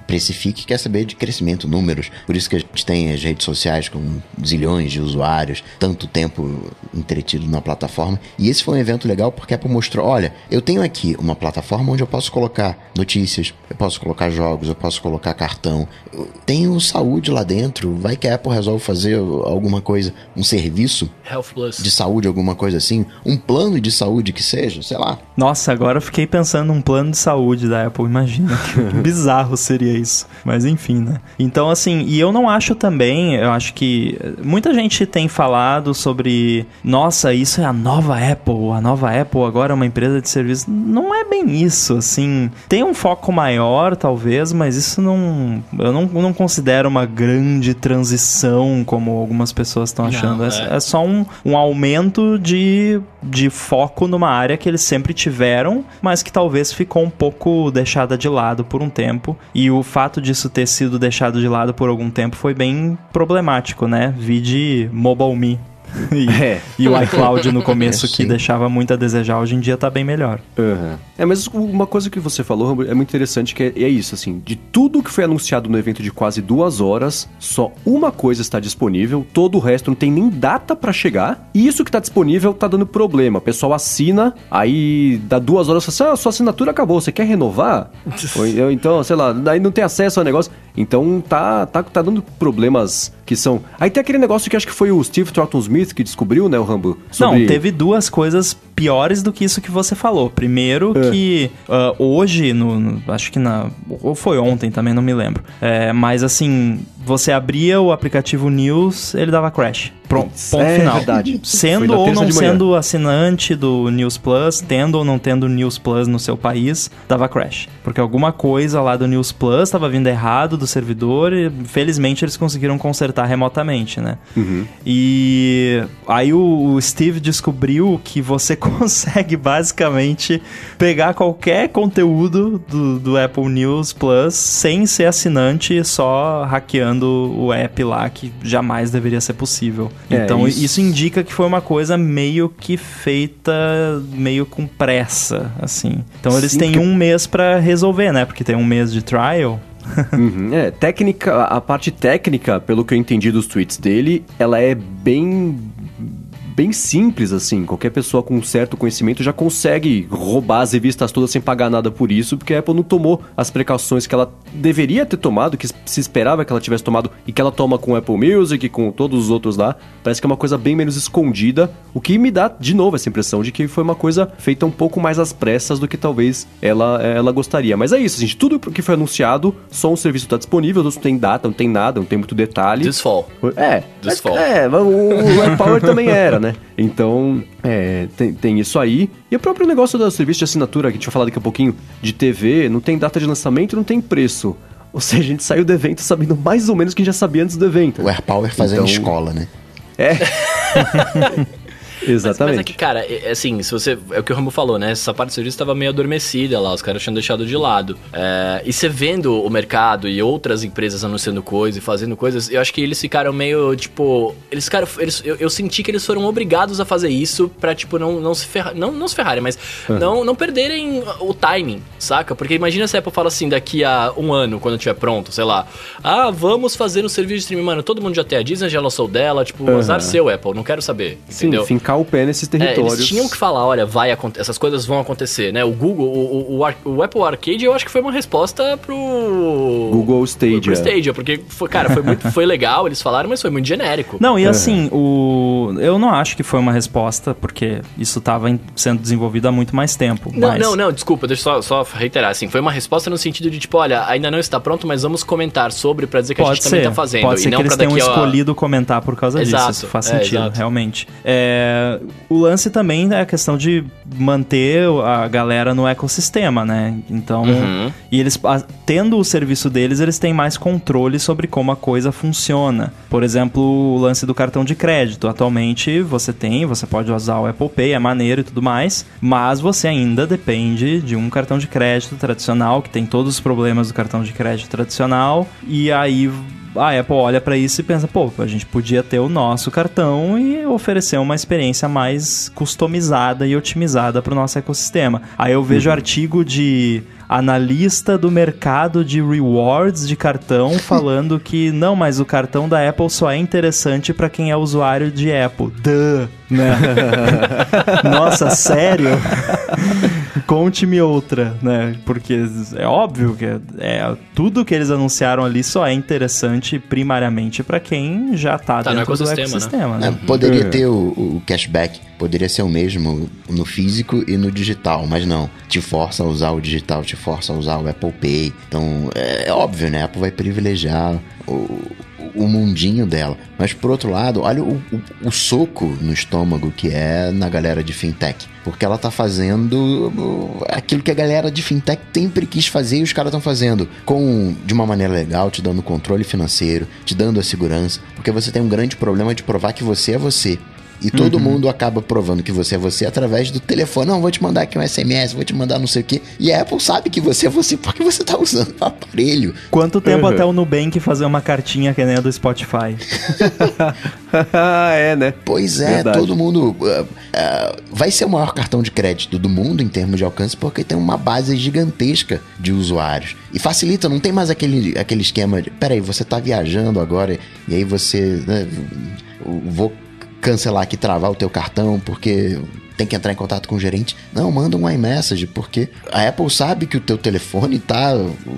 C: precifique quer saber de crescimento, números. Por isso que a gente tem as redes sociais com zilhões de usuários, tanto tempo entretido na plataforma. E esse foi um evento legal porque a Apple mostrou: olha, eu tenho aqui uma plataforma onde eu posso colocar notícias, eu posso colocar jogos, eu posso colocar cartão. Eu tenho saúde lá dentro. Vai que a Apple resolve fazer alguma coisa, um serviço de saúde, alguma coisa assim, um plano de saúde que seja, sei lá.
D: Nossa, agora eu fiquei pensando num plano de saúde da Apple. Imagina que bizarro seria isso. Mas enfim, né? Então, assim, e eu não acho também, eu acho que muita gente tem falado sobre, nossa, isso é a nova Apple, a nova Apple agora é uma empresa de serviço. Não é bem isso, assim. Tem um foco maior, talvez, mas isso não. Eu não, não considero uma grande transição, como algumas pessoas estão achando. Não, é. é. só um, um aumento de, de foco numa área que eles sempre tiveram, mas que talvez ficou um pouco deixada de lado por um tempo. E o fato disso ter sido deixado de lado por algum tempo foi bem problemático, né? Vi de Mobile Me e, é. e, o iCloud no começo é, que deixava muito a desejar, hoje em dia tá bem melhor.
B: Uhum. É, mas uma coisa que você falou é muito interessante, que é, é, isso, assim, de tudo que foi anunciado no evento de quase duas horas, só uma coisa está disponível, todo o resto não tem nem data para chegar, e isso que tá disponível tá dando problema. O pessoal assina, aí dá duas horas, assim, ah, sua assinatura acabou, você quer renovar? Ou, então, sei lá, daí não tem acesso ao negócio. Então tá, tá, tá dando problemas que são. Aí tem aquele negócio que acho que foi o Steve Troughton Smith que descobriu, né, o Rambo?
D: Sobre... Não, teve duas coisas piores do que isso que você falou. Primeiro, é. que uh, hoje, no, no, acho que na. Ou foi ontem também, não me lembro. É, mas assim, você abria o aplicativo News, ele dava crash. Pronto, ponto é, final. Verdade. Sendo ou não sendo assinante do News Plus, tendo ou não tendo News Plus no seu país, dava crash. Porque alguma coisa lá do News Plus estava vindo errado do servidor e felizmente eles conseguiram consertar remotamente, né? Uhum. E aí o, Steve descobriu que você consegue basicamente pegar qualquer conteúdo do, do Apple News Plus sem ser assinante, só hackeando rodando o app lá que jamais deveria ser possível.
B: É,
D: então
B: isso-
D: isso... indica que foi uma coisa meio que feita meio com pressa, assim. Então eles
B: Sim,
D: têm um mês pra resolver, né? Porque tem um mês de trial.
B: Uhum. É, técnica, a parte técnica, pelo que eu entendi dos tweets dele, ela é bem bem simples assim. Qualquer pessoa com um certo conhecimento já consegue roubar as revistas todas sem pagar nada por isso, porque a Apple não tomou as precauções que ela deveria ter tomado, que se esperava que ela tivesse tomado e que ela toma com o Apple Music, com todos os outros lá. Parece que é uma coisa bem menos escondida, o que me dá de novo essa impressão de que foi uma coisa feita um pouco mais às pressas do que talvez ela, ela gostaria. Mas é isso, gente. Tudo que foi anunciado, só um serviço está disponível, não tem data, não tem nada, não tem muito detalhe.
A: This fall.
B: É,
A: This
B: mas-
A: fall.
B: é, o, o AirPower também era, né? Então, é, tem, tem isso aí. E o próprio negócio do serviço de assinatura, que a gente vai falar daqui a pouquinho, de TV, não tem data de lançamento, não tem preço. Ou seja, a gente saiu do evento sabendo mais ou menos o que a gente já sabia antes do evento.
C: O AirPower fazendo
B: Então-
C: escola, né?
B: É.
A: Mas,
B: Exatamente.
A: mas é que, cara, é- é assim, se você. É o que o Rambo falou, né? Essa parte do serviço tava meio adormecida lá, os caras tinham deixado de lado. É, e você vendo o mercado e outras empresas anunciando coisas e fazendo coisas, eu acho que eles ficaram meio, tipo. Eles ficaram. Eles, eu, eu senti que eles foram obrigados a fazer isso pra, tipo, não, não se ferrar. Não, não se ferrarem, mas não, não perderem o timing, saca? Porque imagina se a Apple fala assim, daqui a um ano, quando estiver pronto, sei lá. Ah, vamos fazer um serviço de streaming. Mano, todo mundo já tem a Disney, já lançou dela, tipo, azar seu, Apple, não quero saber.
B: Sim,
A: Entendeu?
B: Fincar o pé nesses
A: É,
B: territórios.
A: eles tinham que falar, olha, vai essas coisas vão acontecer, né? O Google, o, o, o Apple Arcade, eu acho que foi uma resposta pro
B: Google Stadia.
A: Pro Stadia, porque foi, cara, foi muito, foi legal, eles falaram, mas foi muito genérico.
D: Não, e assim, o eu não acho que foi uma resposta, porque isso estava sendo desenvolvido há muito mais tempo.
A: Não,
D: mas...
A: não, não, desculpa, deixa eu só, só reiterar, assim, foi uma resposta no sentido de, tipo, olha, ainda não está pronto, mas vamos comentar sobre pra dizer que a
D: Pode
A: gente também
D: ser,
A: tá fazendo.
D: pode ser
A: e
D: que
A: não
D: eles
A: pra
D: tenham
A: a...
D: escolhido comentar por causa
A: Exato,
D: disso. Isso faz
A: é,
D: sentido, realmente. É, o lance também é a questão de manter a galera no ecossistema, né? Então,
A: Uhum.
D: e eles tendo o serviço deles, eles têm mais controle sobre como a coisa funciona. Por exemplo, o lance do cartão de crédito. Atualmente você tem, você pode usar o Apple Pay, é maneiro e tudo mais, mas você ainda depende de um cartão de crédito tradicional que tem todos os problemas do cartão de crédito tradicional e aí a Apple olha pra isso e pensa, pô, a gente podia ter o nosso cartão e oferecer uma experiência mais customizada e otimizada para o nosso ecossistema. Aí eu vejo artigo de analista do mercado de rewards de cartão falando que não, mas o cartão da Apple só é interessante para quem é usuário de Apple. Duh, né? Nossa, sério? Conte-me outra, né? Porque é óbvio que é, tudo que eles anunciaram ali só é interessante primariamente para quem já tá,
A: Tá no
D: dentro do
A: ecossistema, né?
D: ecossistema,
C: É,
D: né?
C: poderia
B: É.
C: ter o, o cashback, poderia ser o mesmo no físico e no digital, mas não. Te força a usar o digital, te força a usar o Apple Pay. Então, é, é óbvio, né? A Apple vai privilegiar o, o mundinho dela. Mas, por outro lado, olha o, o, o soco no estômago que é na galera de fintech. Porque ela tá fazendo uh, aquilo que a galera de fintech sempre quis fazer e os caras estão fazendo com de uma maneira legal, te dando controle financeiro, te dando a segurança, porque você tem um grande problema de provar que você é você. E todo mundo acaba provando que você é você através do telefone. Não, vou te mandar aqui um SMS, vou te mandar não sei o quê. E a Apple sabe que você é você porque você tá usando o aparelho.
D: Quanto tempo
B: Uhum.
D: até o Nubank fazer uma cartinha que nem a do Spotify?
B: é, né?
C: Pois é,
B: Verdade.
C: todo mundo. uh, uh, vai ser o maior cartão de crédito do mundo em termos de alcance, porque tem uma base gigantesca de usuários. E facilita, não tem mais aquele, aquele esquema de. Peraí, você tá viajando agora e aí você. Né, vou cancelar aqui, travar o teu cartão porque tem que entrar em contato com o gerente. Não, manda um iMessage, porque a Apple sabe que o teu telefone tá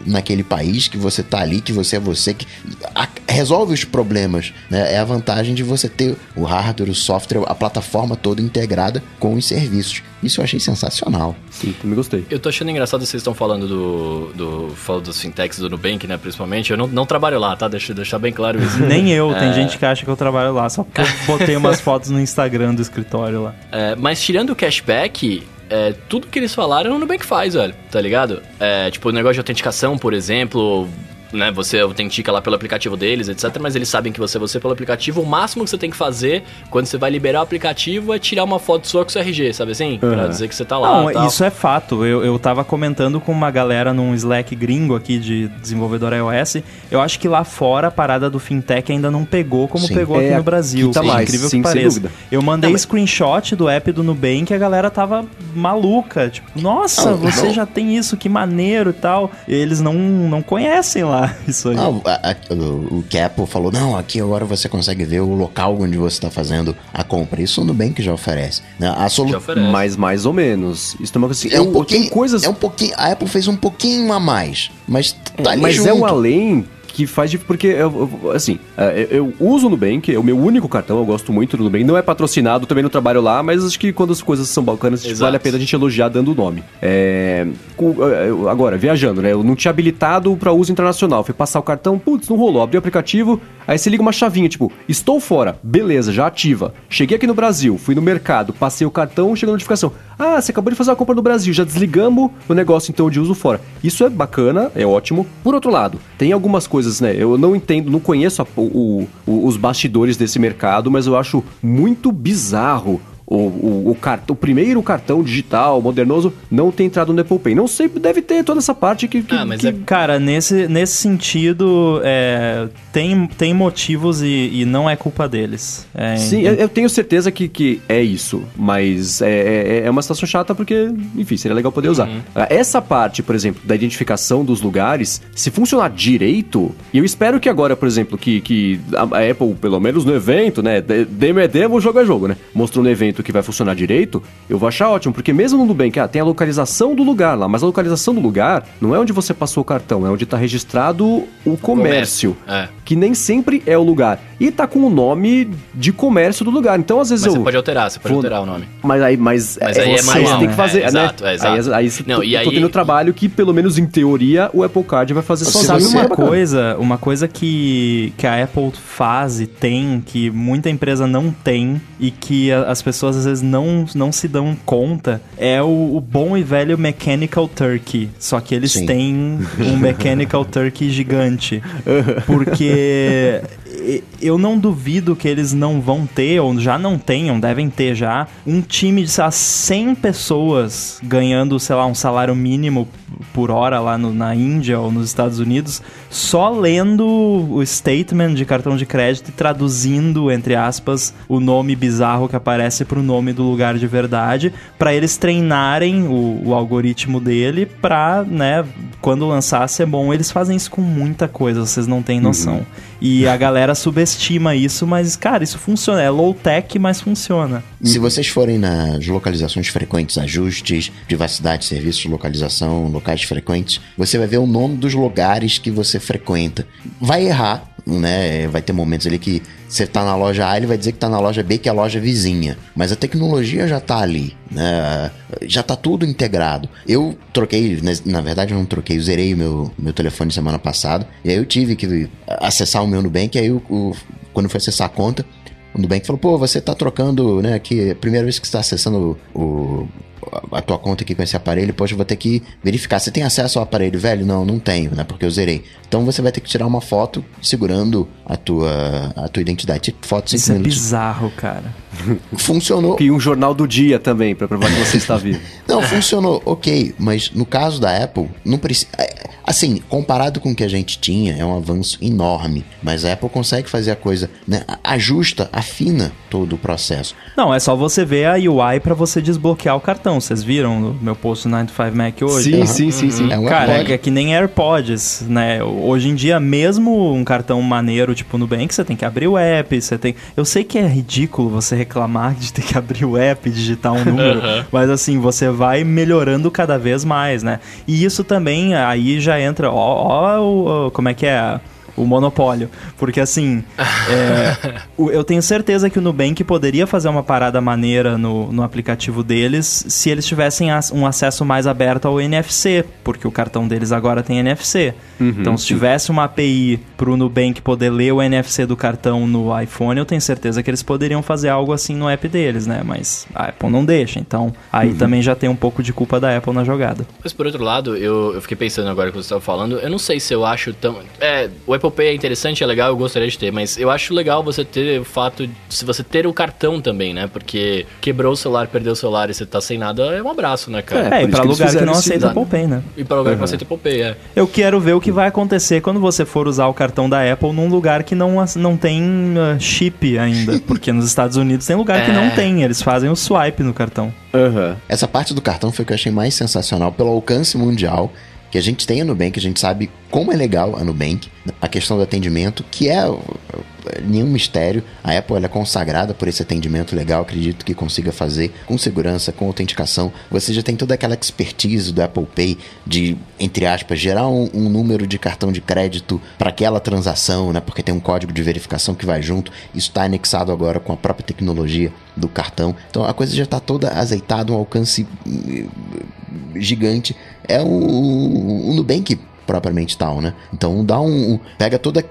C: naquele país, que você tá ali, que você é você, que a- resolve os problemas. Né? É a vantagem de você ter o hardware, o software, a plataforma toda integrada com os serviços. Isso eu achei sensacional.
B: Sim, também gostei.
A: Eu tô achando engraçado vocês estão falando do, do, falo dos fintechs do Nubank, né, principalmente. Eu não, não trabalho lá, tá? Deixa eu deixar bem claro isso.
D: Nem eu, tem
A: É.
D: gente que acha que eu trabalho lá, só porque eu botei umas fotos no Instagram do escritório lá.
A: É, mas tirando o cashback, é, tudo que eles falaram o Nubank faz, velho, tá ligado? É, tipo, o negócio de autenticação, por exemplo, né, você autentica lá pelo aplicativo deles, etc. Mas eles sabem que você é você pelo aplicativo. O máximo que você tem que fazer quando você vai liberar o aplicativo é tirar uma foto sua com o seu RG, sabe assim? Pra dizer que você tá lá.
D: Não,
A: tal.
D: isso é fato. Eu, eu tava comentando com uma galera num Slack gringo aqui de desenvolvedor iOS. Eu acho que lá fora a parada do fintech ainda não pegou como
C: Sim.
D: pegou aqui
B: É,
D: no Brasil.
B: aqui tá
D: Sim,
B: mais,
D: incrível
B: sim,
D: que pareça. Eu mandei
C: Não, mas-
D: screenshot do app do Nubank e a galera tava maluca. Tipo, nossa,
C: Não,
D: você
C: não.
D: já tem isso, que maneiro e tal. E eles não, não conhecem lá isso aí.
C: Não, a- a- o, o que a Apple falou, não, aqui agora você consegue ver o local onde você está fazendo a compra. Isso o Nubank já oferece. né? A solu...
A: Já oferece.
B: Mas mais ou menos. Isso é coisa assim.
C: É um
B: eu-
C: pouquinho,
B: coisas.
C: é um pouquinho, a Apple fez um pouquinho a mais, mas tá ali
B: mas
C: junto.
B: é um além que faz de. Porque, eu, eu- assim, é, eu, eu uso o Nubank, é o meu único cartão, eu gosto muito do Nubank. Não é patrocinado, também não trabalho lá, mas acho que quando as coisas são bacanas, tipo, vale a pena a gente elogiar dando o nome. É, eu- agora, viajando, né? Eu não tinha habilitado pra uso internacional. Fui passar o cartão, putz, não rolou. Abri o aplicativo, aí você liga uma chavinha, tipo, estou fora, beleza, já ativa. Cheguei aqui no Brasil, fui no mercado, passei o cartão, chega a notificação. Ah, você acabou de fazer uma compra no Brasil, já desligamos o negócio então de uso fora. Isso é bacana, é ótimo. Por outro lado, tem algumas coisas, né? Eu não entendo, não conheço a- o- o- os bastidores desse mercado, mas eu acho muito bizarro o, o, o, cart- o primeiro cartão digital, modernoso, não ter entrado no Apple Pay. Não sei, deve ter toda essa parte que. que-
A: Ah, mas
B: que-
A: é-
D: Cara, nesse, nesse sentido, é, tem, tem motivos e, e não é culpa deles. É,
B: Sim, eu, eu tenho certeza que, que é isso, mas é, é, é uma situação chata porque, enfim, seria legal poder usar. Ah, Essa parte, por exemplo, da identificação dos lugares, se funcionar direito, e eu espero que agora, por exemplo, que, que a Apple, pelo menos no evento, né, de- demo é demo, jogo é jogo, né, mostrou no evento que vai funcionar direito, eu vou achar ótimo, porque mesmo no Nubank, ah, tem a localização do lugar lá, mas a localização do lugar não é onde você passou o cartão, é onde está registrado o comércio
A: É.
B: que nem sempre é o lugar. E tá com o nome de comércio do lugar. Então, às vezes
A: Mas
B: eu.
A: você pode alterar, você pode
B: vou-
A: alterar o nome.
B: Mas aí, mas,
A: Mas aí é
B: você
A: manual,
B: tem que fazer,
A: é,
B: né?
A: exato, é, exato.
B: Aí, aí você
A: Não,
B: tô,
A: e aí-
B: tô tendo trabalho que, pelo menos em teoria, o Apple Card vai fazer sozinho.
D: Sabe
C: você-
D: uma
B: é
D: coisa, uma coisa que, que a Apple faz e tem, que muita empresa não tem e que a- as pessoas às vezes não, não se dão conta, é o, o bom e velho Mechanical Turkey. Só que eles
C: Sim.
D: têm um Mechanical Turkey gigante. Porque eu não duvido que eles não vão ter, ou já não tenham, devem ter já, um time de, sei lá, 100 pessoas ganhando, sei lá, um salário mínimo por hora lá no- na Índia ou nos Estados Unidos, só lendo o statement de cartão de crédito e traduzindo, entre aspas, o nome bizarro que aparece pro nome do lugar de verdade, para eles treinarem o, o algoritmo dele pra, né, quando lançar ser bom. Eles fazem isso com muita coisa, vocês não têm noção. E a galera subestima isso, mas, cara, isso funciona. É low-tech, mas funciona.
C: Se vocês forem nas localizações frequentes, ajustes, privacidade, serviços de localização, locais frequentes, você vai ver o nome dos lugares que você frequenta. Vai errar, né? Vai ter momentos ali que você tá na loja A, ele vai dizer que tá na loja B, que é a loja vizinha. Mas a tecnologia já tá ali, né? Já tá tudo integrado. Eu troquei, né, na verdade eu não troquei, eu zerei o meu, meu telefone semana passada, e aí eu tive que acessar o meu Nubank, aí o, o- quando eu fui acessar a conta, o Nubank falou, pô, você tá trocando, né, aqui, é a primeira vez que você tá acessando o, a tua conta aqui com esse aparelho, poxa, eu vou ter que verificar. Você tem acesso ao aparelho, velho? Não, não tenho, né, porque eu zerei. Então você vai ter que tirar uma foto segurando a tua, a tua identidade. Foto 5
D: Isso é bizarro, cara.
C: Funcionou.
B: E um jornal do dia também, pra provar que você está vivo.
C: Não, funcionou, ok, mas no caso da Apple, não precisa. Assim, comparado com o que a gente tinha, é um avanço enorme. Mas a Apple consegue fazer a coisa, né? Ajusta, afina todo o processo.
D: Não, é só você ver a UI pra você desbloquear o cartão. Vocês viram no meu post 95 Mac hoje?
B: Sim, sim, sim, sim.
C: É um
D: Cara,
C: AirPod.
D: é que nem AirPods, né? Hoje em dia, mesmo um cartão maneiro, tipo Nubank, você tem que abrir o app, você tem... Eu sei que é ridículo você reclamar de ter que abrir o app e digitar um número, mas assim, você vai melhorando cada vez mais, né? E isso também, aí já entra... Ó, ó o- como é que é... o monopólio. Porque assim, é, o- eu tenho certeza que o Nubank poderia fazer uma parada maneira no, no aplicativo deles se eles tivessem um acesso mais aberto ao NFC, porque o cartão deles agora tem NFC. então, se tivesse uma API pro Nubank poder ler o NFC do cartão no iPhone, eu tenho certeza que eles poderiam fazer algo assim no app deles, né? Mas a Apple não deixa, então aí também já tem um pouco de culpa da Apple na jogada.
A: Mas por outro lado, eu, eu fiquei pensando agora que você estava falando, eu não sei se eu acho tão. É, o Apple Pay é interessante, é legal, eu gostaria de ter, mas eu acho legal você ter o fato de se você ter o cartão também, né? Porque quebrou o celular, perdeu o celular e você tá sem nada, é um abraço, né, cara?
D: É,
B: por
D: e
B: isso
D: pra
B: que
D: lugar que não aceita. Apple Pay, né?
A: E para lugar que você tem Apple Pay, é.
D: Eu quero ver o que vai acontecer quando você for usar o cartão da Apple num lugar que não, não tem uh, chip ainda. Porque nos Estados Unidos tem lugar que
A: É.
D: não tem, eles fazem o swipe no cartão.
B: Aham.
C: Essa parte do cartão foi o que eu achei mais sensacional pelo alcance mundial que a gente tem a Nubank, a gente sabe como é legal a Nubank, a questão do atendimento, que é nenhum mistério. A Apple é consagrada por esse atendimento legal, acredito que consiga fazer com segurança, com autenticação. Você já tem toda aquela expertise do Apple Pay de, entre aspas, gerar um, um número de cartão de crédito para aquela transação, né? Porque tem um código de verificação que vai junto. Isso está anexado agora com a própria tecnologia do cartão. Então a coisa já está toda azeitada, um alcance hum, gigante. É o, o Nubank propriamente tal, né? Então dá um. Pega toda.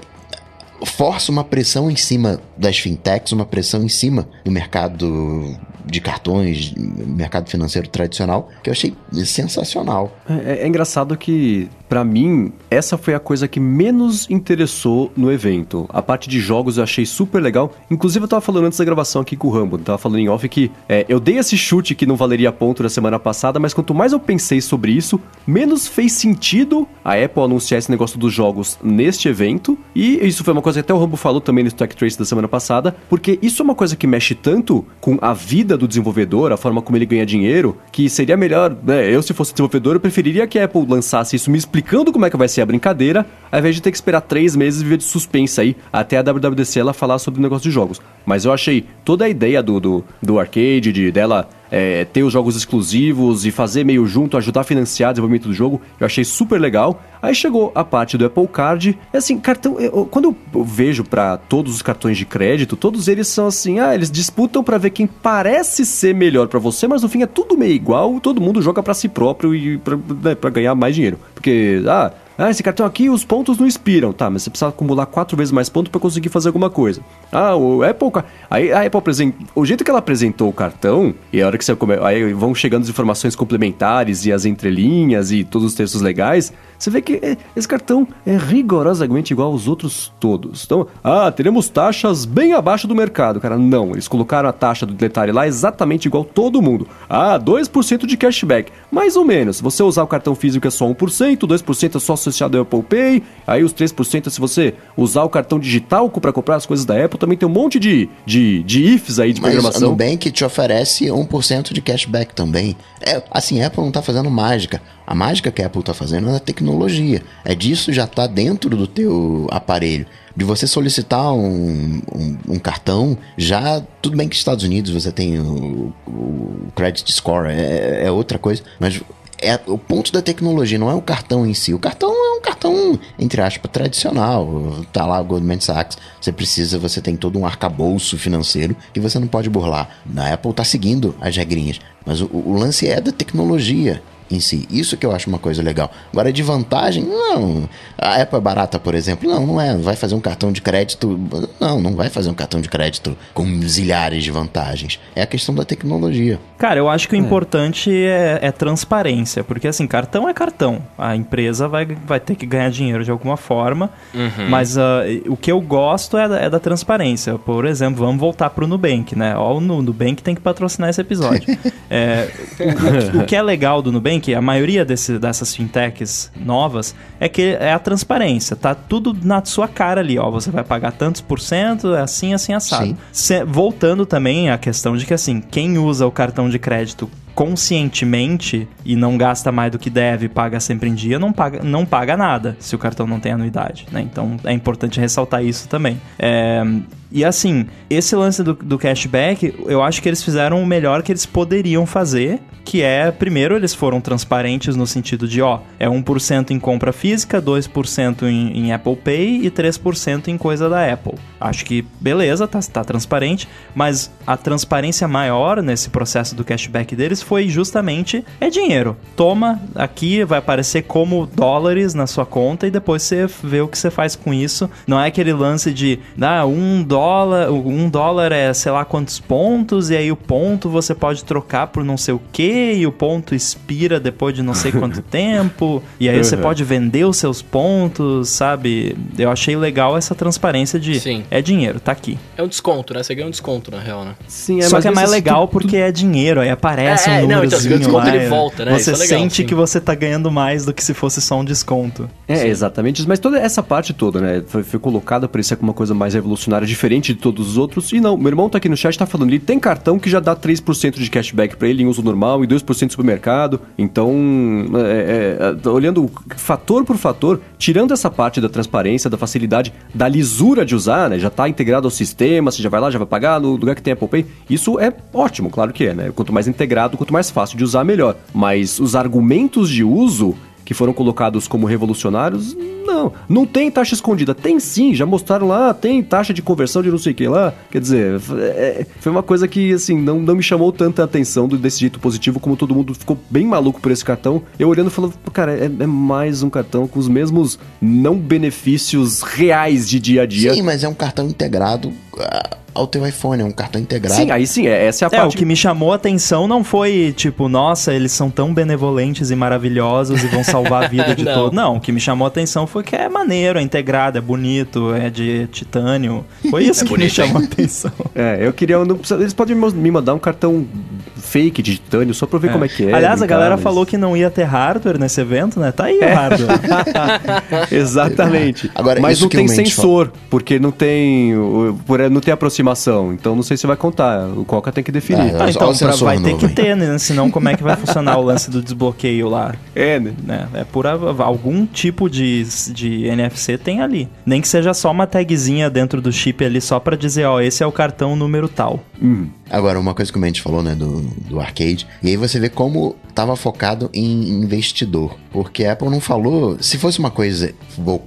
C: Força uma pressão em cima das fintechs, uma pressão em cima do mercado de cartões, mercado financeiro tradicional, que eu achei sensacional.
B: É, é engraçado que, pra mim, essa foi a coisa que menos interessou no evento. A parte de jogos eu achei super legal. Inclusive, eu tava falando antes da gravação aqui com o Rambo, tava falando em off que é, eu dei esse chute que não valeria ponto na semana passada, mas quanto mais eu pensei sobre isso, menos fez sentido a Apple anunciar esse negócio dos jogos neste evento. E isso foi uma coisa que até o Rambo falou também no Stack Trace da semana passada, porque isso é uma coisa que mexe tanto com a vida do desenvolvedor, a forma como ele ganha dinheiro, que seria melhor, né, eu se fosse desenvolvedor, eu preferiria que a Apple lançasse isso me explicando como é que vai ser a brincadeira, ao invés de ter que esperar três meses e viver de suspense aí até a WWDC ela falar sobre o negócio de jogos. Mas eu achei toda a ideia do, do, do arcade, de dela é, ter os jogos exclusivos e fazer meio junto, ajudar a financiar o desenvolvimento do jogo, eu achei super legal. Aí chegou a parte do Apple Card, e assim, cartão, eu- quando eu vejo pra todos os cartões de crédito, todos eles são assim, ah, eles disputam pra ver quem parece ser melhor pra você, mas no fim é tudo meio igual, todo mundo joga pra si próprio e pra, né, ganhar mais dinheiro. Porque, ah, ah, esse cartão aqui, os pontos não expiram. Tá, mas você precisa acumular quatro vezes mais pontos pra conseguir fazer alguma coisa. Ah, o Apple... Aí a Apple apresenta... O jeito que ela apresentou o cartão, e a hora que você... Come... Aí vão chegando as informações complementares e as entrelinhas e todos os textos legais, você vê que é, esse cartão é rigorosamente igual aos outros todos. Então, ah, teremos taxas bem abaixo do mercado. Cara, não. Eles colocaram a taxa do detalhe lá exatamente igual todo mundo. Ah, 2% de cashback. Mais ou menos. Se você usar o cartão físico é só 1%, 2% é só associado ao Apple Pay, aí os 3% é se você usar o cartão digital para comprar as coisas da Apple, também tem um monte de, de, de ifs aí de
C: Mas
B: programação.
C: Nubank te oferece 1% de cashback também. É, assim, a Apple não tá fazendo mágica. A mágica que a Apple tá fazendo é a tecnologia. É disso já tá dentro do teu aparelho. De você solicitar um, um, um cartão, já. Tudo bem que nos Estados Unidos você tem o, o credit score, é, é outra coisa, mas é o ponto da tecnologia, não é o cartão em si. O cartão é um cartão, entre aspas, tradicional. Tá lá o Goldman Sachs. Você precisa, você tem todo um arcabouço financeiro que você não pode burlar. Na Apple tá seguindo as regrinhas. Mas o, o lance é da tecnologia em si. Isso que eu acho uma coisa legal. Agora, de vantagem, não. A Apple é barata, por exemplo. Não, não é. Vai fazer um cartão de crédito. Não, não vai fazer um cartão de crédito com zilhares de vantagens. É a questão da tecnologia.
D: Cara, eu acho que o importante é, é transparência, porque assim, cartão é cartão. A empresa vai, vai ter que ganhar dinheiro de alguma forma, mas ah, o que eu gosto é da, é da transparência. Por exemplo, vamos voltar pro Nubank, né? Ó, o Nu- Nubank tem que patrocinar esse episódio. É, o, o- o que é legal do Nubank, a maioria desse- dessas fintechs novas, é que é a transparência. Tá tudo na sua cara ali, ó. Você vai pagar tantos por cento, é assim, assim, assado. Se- voltando também à questão de que, assim, quem usa o cartão de crédito conscientemente e não gasta mais do que deve e paga sempre em dia, não paga, não paga nada se o cartão não tem anuidade, né? Então é importante ressaltar isso também. É, E assim, esse lance do, do cashback, eu acho que eles fizeram o melhor que eles poderiam fazer, que é, primeiro, eles foram transparentes no sentido de, ó, é 1% em compra física, 2% em, em Apple Pay e 3% em coisa da Apple. Acho que, beleza, tá, tá transparente, mas a transparência maior nesse processo do cashback deles foi justamente, é dinheiro. Toma, aqui vai aparecer como dólares na sua conta e depois você vê o que você faz com isso. Não é aquele lance de, ah, um dólar, um dólar é sei lá quantos pontos e aí o ponto você pode trocar por não sei o que e o ponto expira depois de não sei quanto tempo, e aí uhum. você pode vender os seus pontos, sabe? Eu achei legal essa transparência de Sim. é dinheiro, tá aqui.
A: É um desconto, né? Você ganha um desconto, na real, né?
D: Sim, é, Só que é mais legal tu, porque é dinheiro, aí aparece é, um número. Não, então, você desconto lá, ele volta, né? Você é legal, sente sim. que você tá ganhando mais do que se fosse só um desconto.
B: É, sim. exatamente isso. Mas toda essa parte toda, né? Foi, foi colocada pra ser uma coisa mais revolucionária, diferente de todos os outros. E não, meu irmão tá aqui no chat, tá falando, ele tem cartão que já dá 3% de cashback pra ele em uso normal e 2% de supermercado. Então, é, é, olhando fator por fator, tirando essa parte da transparência, da facilidade, da lisura de usar, né? Já está integrado ao sistema, você já vai lá, já vai pagar no lugar que tem Apple Pay. Isso é ótimo, claro que é, né? Quanto mais integrado, quanto mais fácil de usar, melhor. Mas os argumentos de uso que foram colocados como revolucionários, não. Não tem taxa escondida. Tem sim, já mostraram lá, tem taxa de conversão de não sei o que lá. Quer dizer, é, foi uma coisa que, assim, não, não me chamou tanta atenção desse jeito positivo, como todo mundo ficou bem maluco por esse cartão. Eu olhando e falando, cara, é, é, mais um cartão com os mesmos não benefícios reais de dia a dia.
C: Sim, mas é um cartão integrado. Uh ao teu iPhone, é um cartão integrado.
D: Sim, aí sim, é, essa é a é, parte. o que me chamou a atenção não foi tipo, nossa, eles são tão benevolentes e maravilhosos e vão salvar a vida de todos. Não, o que me chamou a atenção foi que é maneiro, é integrado, é bonito, é de titânio. Foi isso é que bonito, me chamou a atenção.
B: É, eu queria. Eles podem me mandar um cartão fake de titânio só pra ver é. como é que é.
D: Aliás, a galera mas... falou que não ia ter hardware nesse evento, né? Tá aí o é. hardware.
B: Exatamente. Agora, mas não tem sensor, fala. porque não tem, não tem aproximação. Então não sei se vai contar. O Coca tem que definir.
D: Ah, então pra, vai ter que ter, né? Senão como é que vai funcionar o lance do desbloqueio lá?
B: É, né?
D: né? É por algum tipo de, de NFC tem ali. Nem que seja só uma tagzinha dentro do chip ali só para dizer, ó, esse é o cartão número tal.
C: Uhum. Agora, uma coisa que o Mendes falou, né, do, do arcade, e aí você vê como estava focado em investidor, porque a Apple não falou, se fosse uma coisa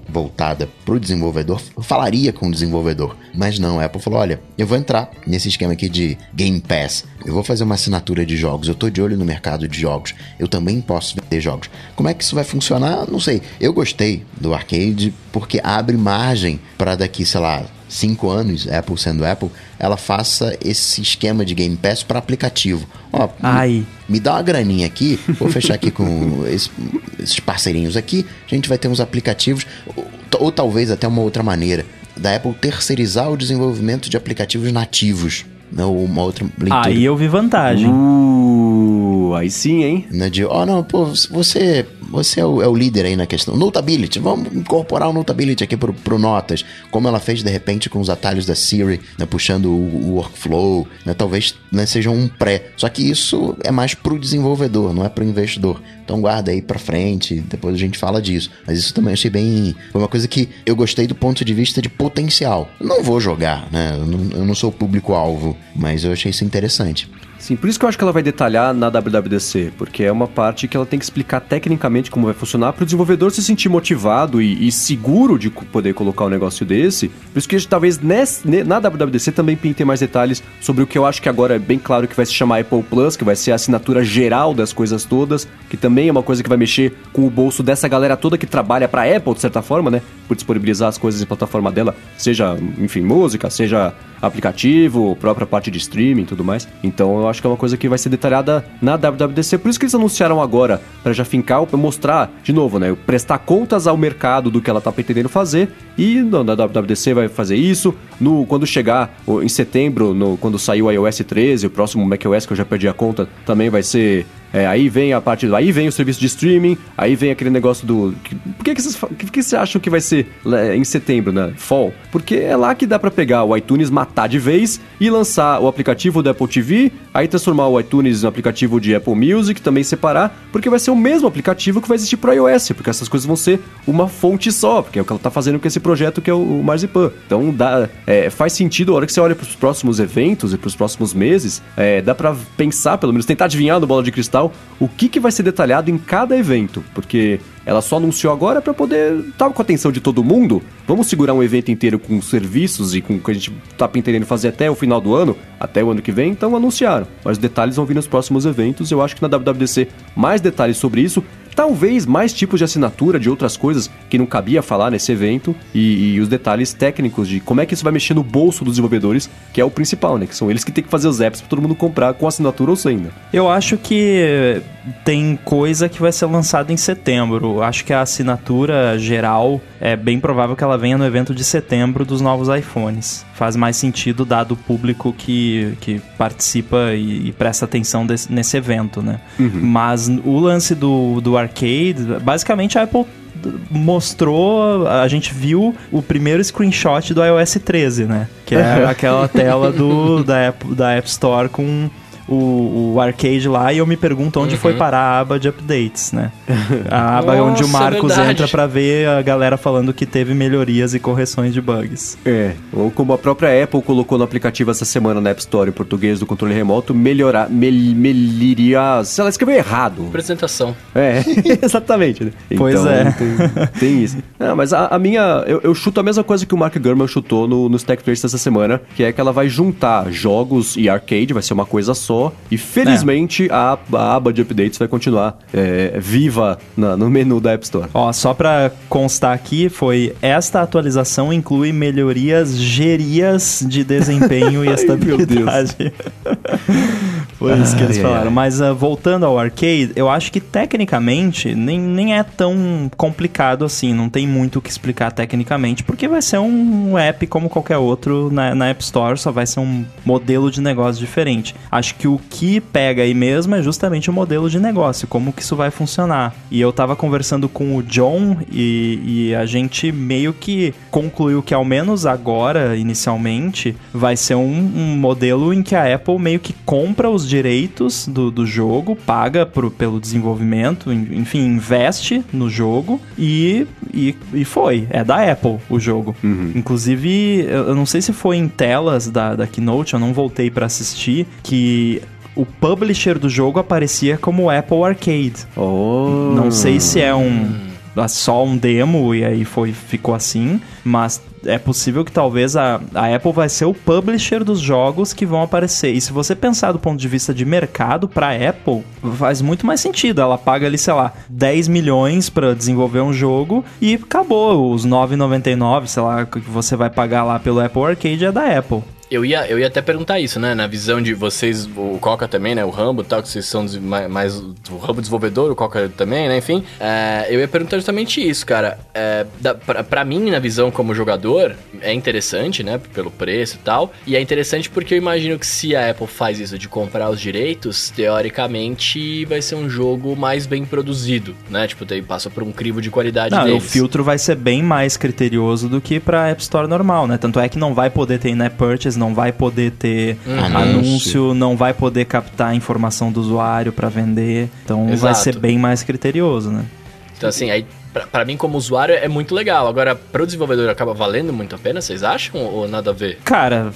C: voltada para o desenvolvedor, falaria com o desenvolvedor, mas não, a Apple falou, olha, eu vou entrar nesse esquema aqui de Game Pass, eu vou fazer uma assinatura de jogos, eu tô de olho no mercado de jogos, eu também posso vender jogos. Como é que isso vai funcionar? Não sei. Eu gostei do arcade porque abre margem para daqui, sei lá, cinco anos, Apple sendo Apple, ela faça esse esquema de Game Pass para aplicativo. Ó,
D: Ai.
C: Me, me, dá uma graninha aqui, vou fechar aqui com esse, esses parceirinhos aqui, a gente vai ter uns aplicativos, ou, ou talvez até uma outra maneira, da Apple terceirizar o desenvolvimento de aplicativos nativos. Não, né, uma outra
D: leitura. Aí eu vi vantagem.
B: Uh, aí sim, hein?
C: Não, de, oh, não, pô, você você é o, é o, líder aí na questão. Notability, vamos incorporar o Notability aqui pro, pro Notas, como ela fez de repente com os atalhos da Siri, né, puxando o, o workflow, né, talvez né, seja um pré. Só que isso é mais pro desenvolvedor, não é pro investidor. Então guarda aí pra frente, depois a gente fala disso. Mas isso também achei bem. Foi uma coisa que eu gostei do ponto de vista de potencial. Não vou jogar, né? Eu não, eu não sou público-alvo, mas eu achei isso interessante.
B: Sim, por isso que eu acho que ela vai detalhar na WWDC, porque é uma parte que ela tem que explicar tecnicamente como vai funcionar para o desenvolvedor se sentir motivado e, e, seguro de poder colocar um negócio desse. Por isso que talvez nesse, na WWDC também pinte mais detalhes sobre o que eu acho que agora é bem claro que vai se chamar Apple Plus, que vai ser a assinatura geral das coisas todas, que também é uma coisa que vai mexer com o bolso dessa galera toda que trabalha para Apple de certa forma, né? Por disponibilizar as coisas em plataforma dela, seja, enfim, música, seja aplicativo, própria parte de streaming e tudo mais. Então eu acho que é uma coisa que vai ser detalhada na WWDC. Por isso que eles anunciaram agora, para já fincar, mostrar de novo, né? Prestar contas ao mercado do que ela tá pretendendo fazer. E na WWDC vai fazer isso. No, quando chegar em setembro, no, quando sair o iOS 13, o próximo macOS, que eu já perdi a conta, também vai ser É, aí vem a parte do. Aí vem o serviço de streaming, aí vem aquele negócio do. Por que, que, vocês, que, que vocês acham que vai ser em setembro, né? Fall? Porque é lá que dá para pegar o iTunes, matar de vez e lançar o aplicativo do Apple TV, aí transformar o iTunes no aplicativo de Apple Music, também separar, porque vai ser o mesmo aplicativo que vai existir pro iOS, porque essas coisas vão ser uma fonte só, porque é o que ela tá fazendo com esse projeto que é o Marzipan. Então dá, é, faz sentido, a hora que você olha para os próximos eventos e para os próximos meses, é, dá para pensar, pelo menos tentar adivinhar no bola de cristal, o que, que vai ser detalhado em cada evento, porque ela só anunciou agora para poder estar com a atenção de todo mundo. Vamos segurar um evento inteiro com serviços e com o que a gente tá pretendendo fazer até o final do ano, até o ano que vem, então anunciaram. Mas os detalhes vão vir nos próximos eventos. Eu acho que na WWDC mais detalhes sobre isso. Talvez mais tipos de assinatura de outras coisas que não cabia falar nesse evento e, e, os detalhes técnicos de como é que isso vai mexer no bolso dos desenvolvedores, que é o principal, né? Que são eles que têm que fazer os apps para todo mundo comprar com assinatura ou sem, né?
D: Eu acho que tem coisa que vai ser lançada em setembro. Acho que a assinatura geral é bem provável que ela venha no evento de setembro dos novos iPhones. Faz mais sentido dado o público que, que participa e, e presta atenção desse, nesse evento, né? Uhum. Mas o lance do, do Arcade, basicamente a Apple mostrou, a gente viu o primeiro screenshot do iOS 13, né? Que é aquela tela do, da, App, da App Store com o, o arcade lá e eu me pergunto onde uhum. foi parar a aba de updates, né? A aba Nossa, onde o Marcos verdade. entra para ver a galera falando que teve melhorias e correções de bugs.
B: É, ou como a própria Apple colocou no aplicativo essa semana na App Store em português do controle remoto, melhorar, mel, meliria, se ela escreveu errado.
A: Apresentação.
B: É, exatamente. Né?
D: Pois então, é.
B: Tem, tem isso. Não, mas a, a minha, eu, eu, chuto a mesma coisa que o Mark Gurman chutou no, no Stack Trace essa semana, que é que ela vai juntar jogos e arcade, vai ser uma coisa só, só. E felizmente é. a, a, aba de updates vai continuar é, viva na, no menu da App Store.
D: Ó, só para constar aqui, foi esta atualização inclui melhorias gerias de desempenho e estabilidade. Foi isso que eles falaram. Mas uh, voltando ao arcade, eu acho que tecnicamente nem, nem é tão complicado assim. Não tem muito o que explicar tecnicamente, porque vai ser um app como qualquer outro na, na App Store, só vai ser um modelo de negócio diferente. Acho que o que pega aí mesmo é justamente o modelo de negócio, como que isso vai funcionar. E eu tava conversando com o John e, e a gente meio que concluiu que ao menos agora, inicialmente, vai ser um, um modelo em que a Apple meio que compra os direitos do, do jogo, paga pro, pelo desenvolvimento, enfim, investe no jogo e, e, e foi. É da Apple o jogo. Uhum. Inclusive, eu não sei se foi em telas da, da Keynote, eu não voltei para assistir, que o publisher do jogo aparecia como Apple Arcade.
B: Oh.
D: Não sei se é um só um demo e aí foi ficou assim, mas é possível que talvez a, a Apple vai ser o publisher dos jogos que vão aparecer. E se você pensar do ponto de vista de mercado para Apple, faz muito mais sentido. Ela paga ali, sei lá, 10 milhões para desenvolver um jogo e acabou. Os 9,99, sei lá, que você vai pagar lá pelo Apple Arcade é da Apple.
A: Eu ia, eu ia até perguntar isso, né? Na visão de vocês, o Coca também, né? O Rambo e tal, que vocês são mais, mais, o Rambo desenvolvedor, o Coca também, né? Enfim, é, eu ia perguntar justamente isso, cara. É, da, pra, pra, mim, na visão como jogador, é interessante, né? Pelo preço e tal. E é interessante porque eu imagino que se a Apple faz isso de comprar os direitos, teoricamente vai ser um jogo mais bem produzido, né? Tipo, daí passa por um crivo de qualidade
D: não,
A: deles.
D: o filtro vai ser bem mais criterioso do que pra App Store normal, né? Tanto é que não vai poder ter in-app purchase não vai poder ter uhum. anúncio, não vai poder captar a informação do usuário para vender. Então Exato. vai ser bem mais criterioso, né?
A: Então assim, aí para mim como usuário é muito legal. Agora, para o desenvolvedor acaba valendo muito a pena, vocês acham ou nada a ver?
D: Cara,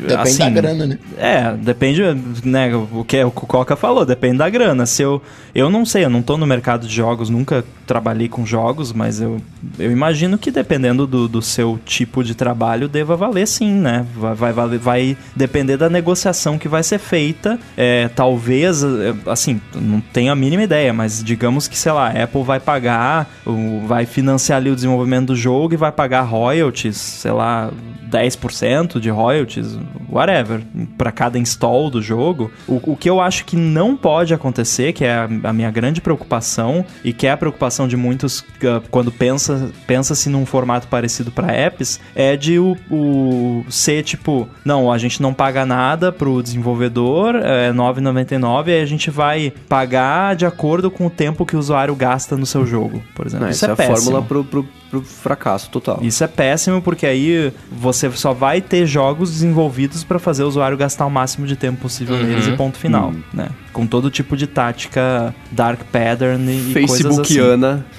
C: Depende assim, da grana, né?
D: É, depende, né, o que o Coca falou, depende da grana. Se eu, eu não sei, eu não tô no mercado de jogos, nunca trabalhei com jogos, mas eu, eu imagino que dependendo do, do seu tipo de trabalho, deva valer sim, né? Vai, vai, vai depender da negociação que vai ser feita. É, talvez, é, assim, não tenho a mínima ideia, mas digamos que, sei lá, a Apple vai pagar, vai financiar ali o desenvolvimento do jogo e vai pagar royalties, sei lá, 10% de royalties, whatever, para cada install do jogo. O, o que eu acho que não pode acontecer, que é a minha grande preocupação, e que é a preocupação preocupação de muitos uh, quando pensa pensa-se num formato parecido para apps é de o, o ser tipo, não, a gente não paga nada pro desenvolvedor, é 9,99 e a gente vai pagar de acordo com o tempo que o usuário gasta no seu jogo, por exemplo.
B: Não,
D: Isso
B: essa
D: é
B: é a
D: péssimo.
B: fórmula pro, pro, pro fracasso total.
D: Isso é péssimo porque aí você só vai ter jogos desenvolvidos para fazer o usuário gastar o máximo de tempo possível neles e ponto final,
B: Uhum.
D: né? Com todo tipo de tática dark pattern e, e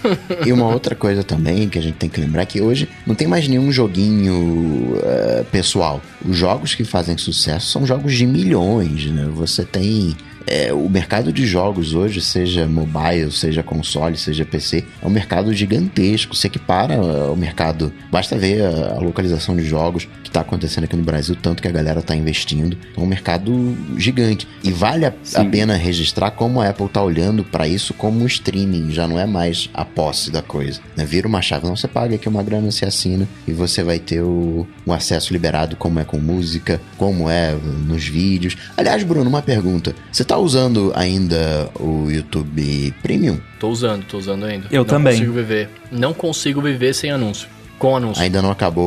C: E uma outra coisa também que a gente tem que lembrar é que hoje não tem mais nenhum joguinho eh, pessoal. Os jogos que fazem sucesso são jogos de milhões, né? Você tem é, o mercado de jogos hoje, seja mobile, seja console, seja PC, é um mercado gigantesco. Se equipara ao mercado, basta ver a, a localização de jogos que está acontecendo aqui no Brasil, tanto que a galera está investindo. É um mercado gigante. E vale a, a pena registrar como a Apple está olhando para isso como um streaming, já não é mais a posse da coisa. Né? Vira uma chave, não, você paga aqui uma grana, você assina e você vai ter o, o acesso liberado, como é com música, como é nos vídeos. Aliás, Bruno, uma pergunta. Você tá usando ainda o YouTube Premium?
A: Tô usando, tô usando ainda.
D: Eu
A: não
D: também.
A: consigo viver. Não consigo viver sem anúncio. Com anúncio.
C: Ainda não acabou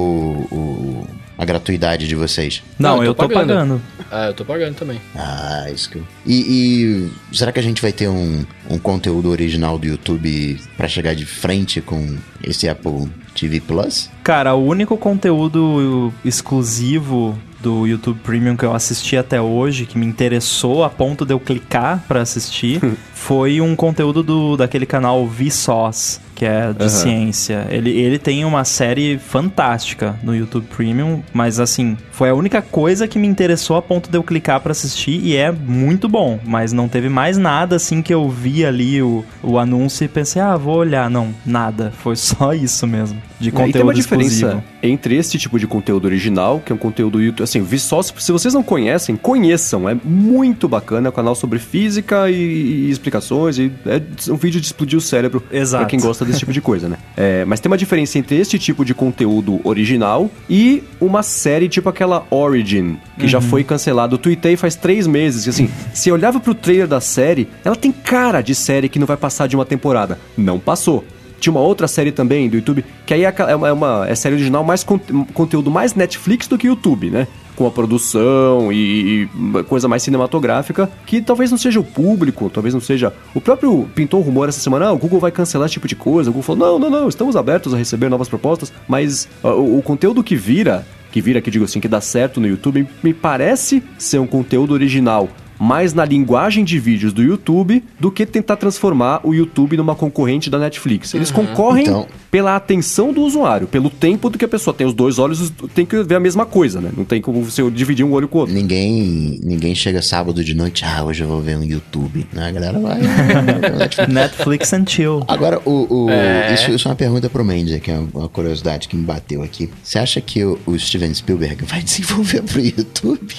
C: o- o- a gratuidade de vocês?
D: Não,
A: Não, eu
D: eu
A: tô
D: tô
A: pagando.
D: pagando.
A: Ah, eu tô pagando também.
C: Ah, isso que eu... E, e será que a gente vai ter um, um conteúdo original do YouTube pra chegar de frente com esse Apple TV Plus?
D: Cara, o único conteúdo exclusivo do YouTube Premium que eu assisti até hoje, que me interessou a ponto de eu clicar pra assistir, foi um conteúdo do, daquele canal Vsauce, que é de
B: Aham.
D: ciência. Ele, ele tem uma série fantástica no YouTube Premium, mas assim, foi a única coisa que me interessou a ponto de eu clicar pra assistir e é muito bom, mas não teve mais nada assim que eu vi ali o, o anúncio e pensei, ah, vou olhar. Não, nada. Foi só isso mesmo, de
B: É, e tem
D: conteúdo
B: uma diferença
D: exclusivo.
B: entre esse tipo de conteúdo original, que é um conteúdo YouTube. Assim, Vsauce, se vocês não conhecem, conheçam. É muito bacana. É um canal sobre física e, e explicações. E é um vídeo de explodir o cérebro
D: Exato.
B: pra quem gosta desse tipo de coisa, né? É, mas tem uma diferença entre este tipo de conteúdo original e uma série tipo aquela Origin, que já foi cancelada. Eu tuitei faz três meses. que, Assim, se olhava pro trailer da série, ela tem cara de série que não vai passar de uma temporada. Não passou. Tinha uma outra série também do YouTube, que aí é é uma, é uma é série original, mais con- conteúdo mais Netflix do que YouTube, né? Com a produção e, e coisa mais cinematográfica, que talvez não seja o público, talvez não seja. O próprio pintou um rumor essa semana, ah, o Google vai cancelar esse tipo de coisa. O Google falou: não, não, não, estamos abertos a receber novas propostas, mas ah, o, o conteúdo que vira, que vira, que digo assim, que dá certo no YouTube, me parece ser um conteúdo original mais na linguagem de vídeos do YouTube do que tentar transformar o YouTube numa concorrente da Netflix. Eles concorrem
C: Então-
B: pela atenção do usuário, pelo tempo do que a pessoa tem os dois olhos, tem que ver a mesma coisa, né? Não tem como você dividir um olho com o outro.
C: Ninguém, ninguém chega sábado de noite, ah, hoje eu vou ver um YouTube. Né? A galera vai. Netflix.
D: Netflix and chill.
C: Agora, o, o-
A: É.
C: isso, isso é uma pergunta pro Mendes, que é uma curiosidade que me bateu aqui. Você acha que o, o Steven Spielberg vai desenvolver pro YouTube?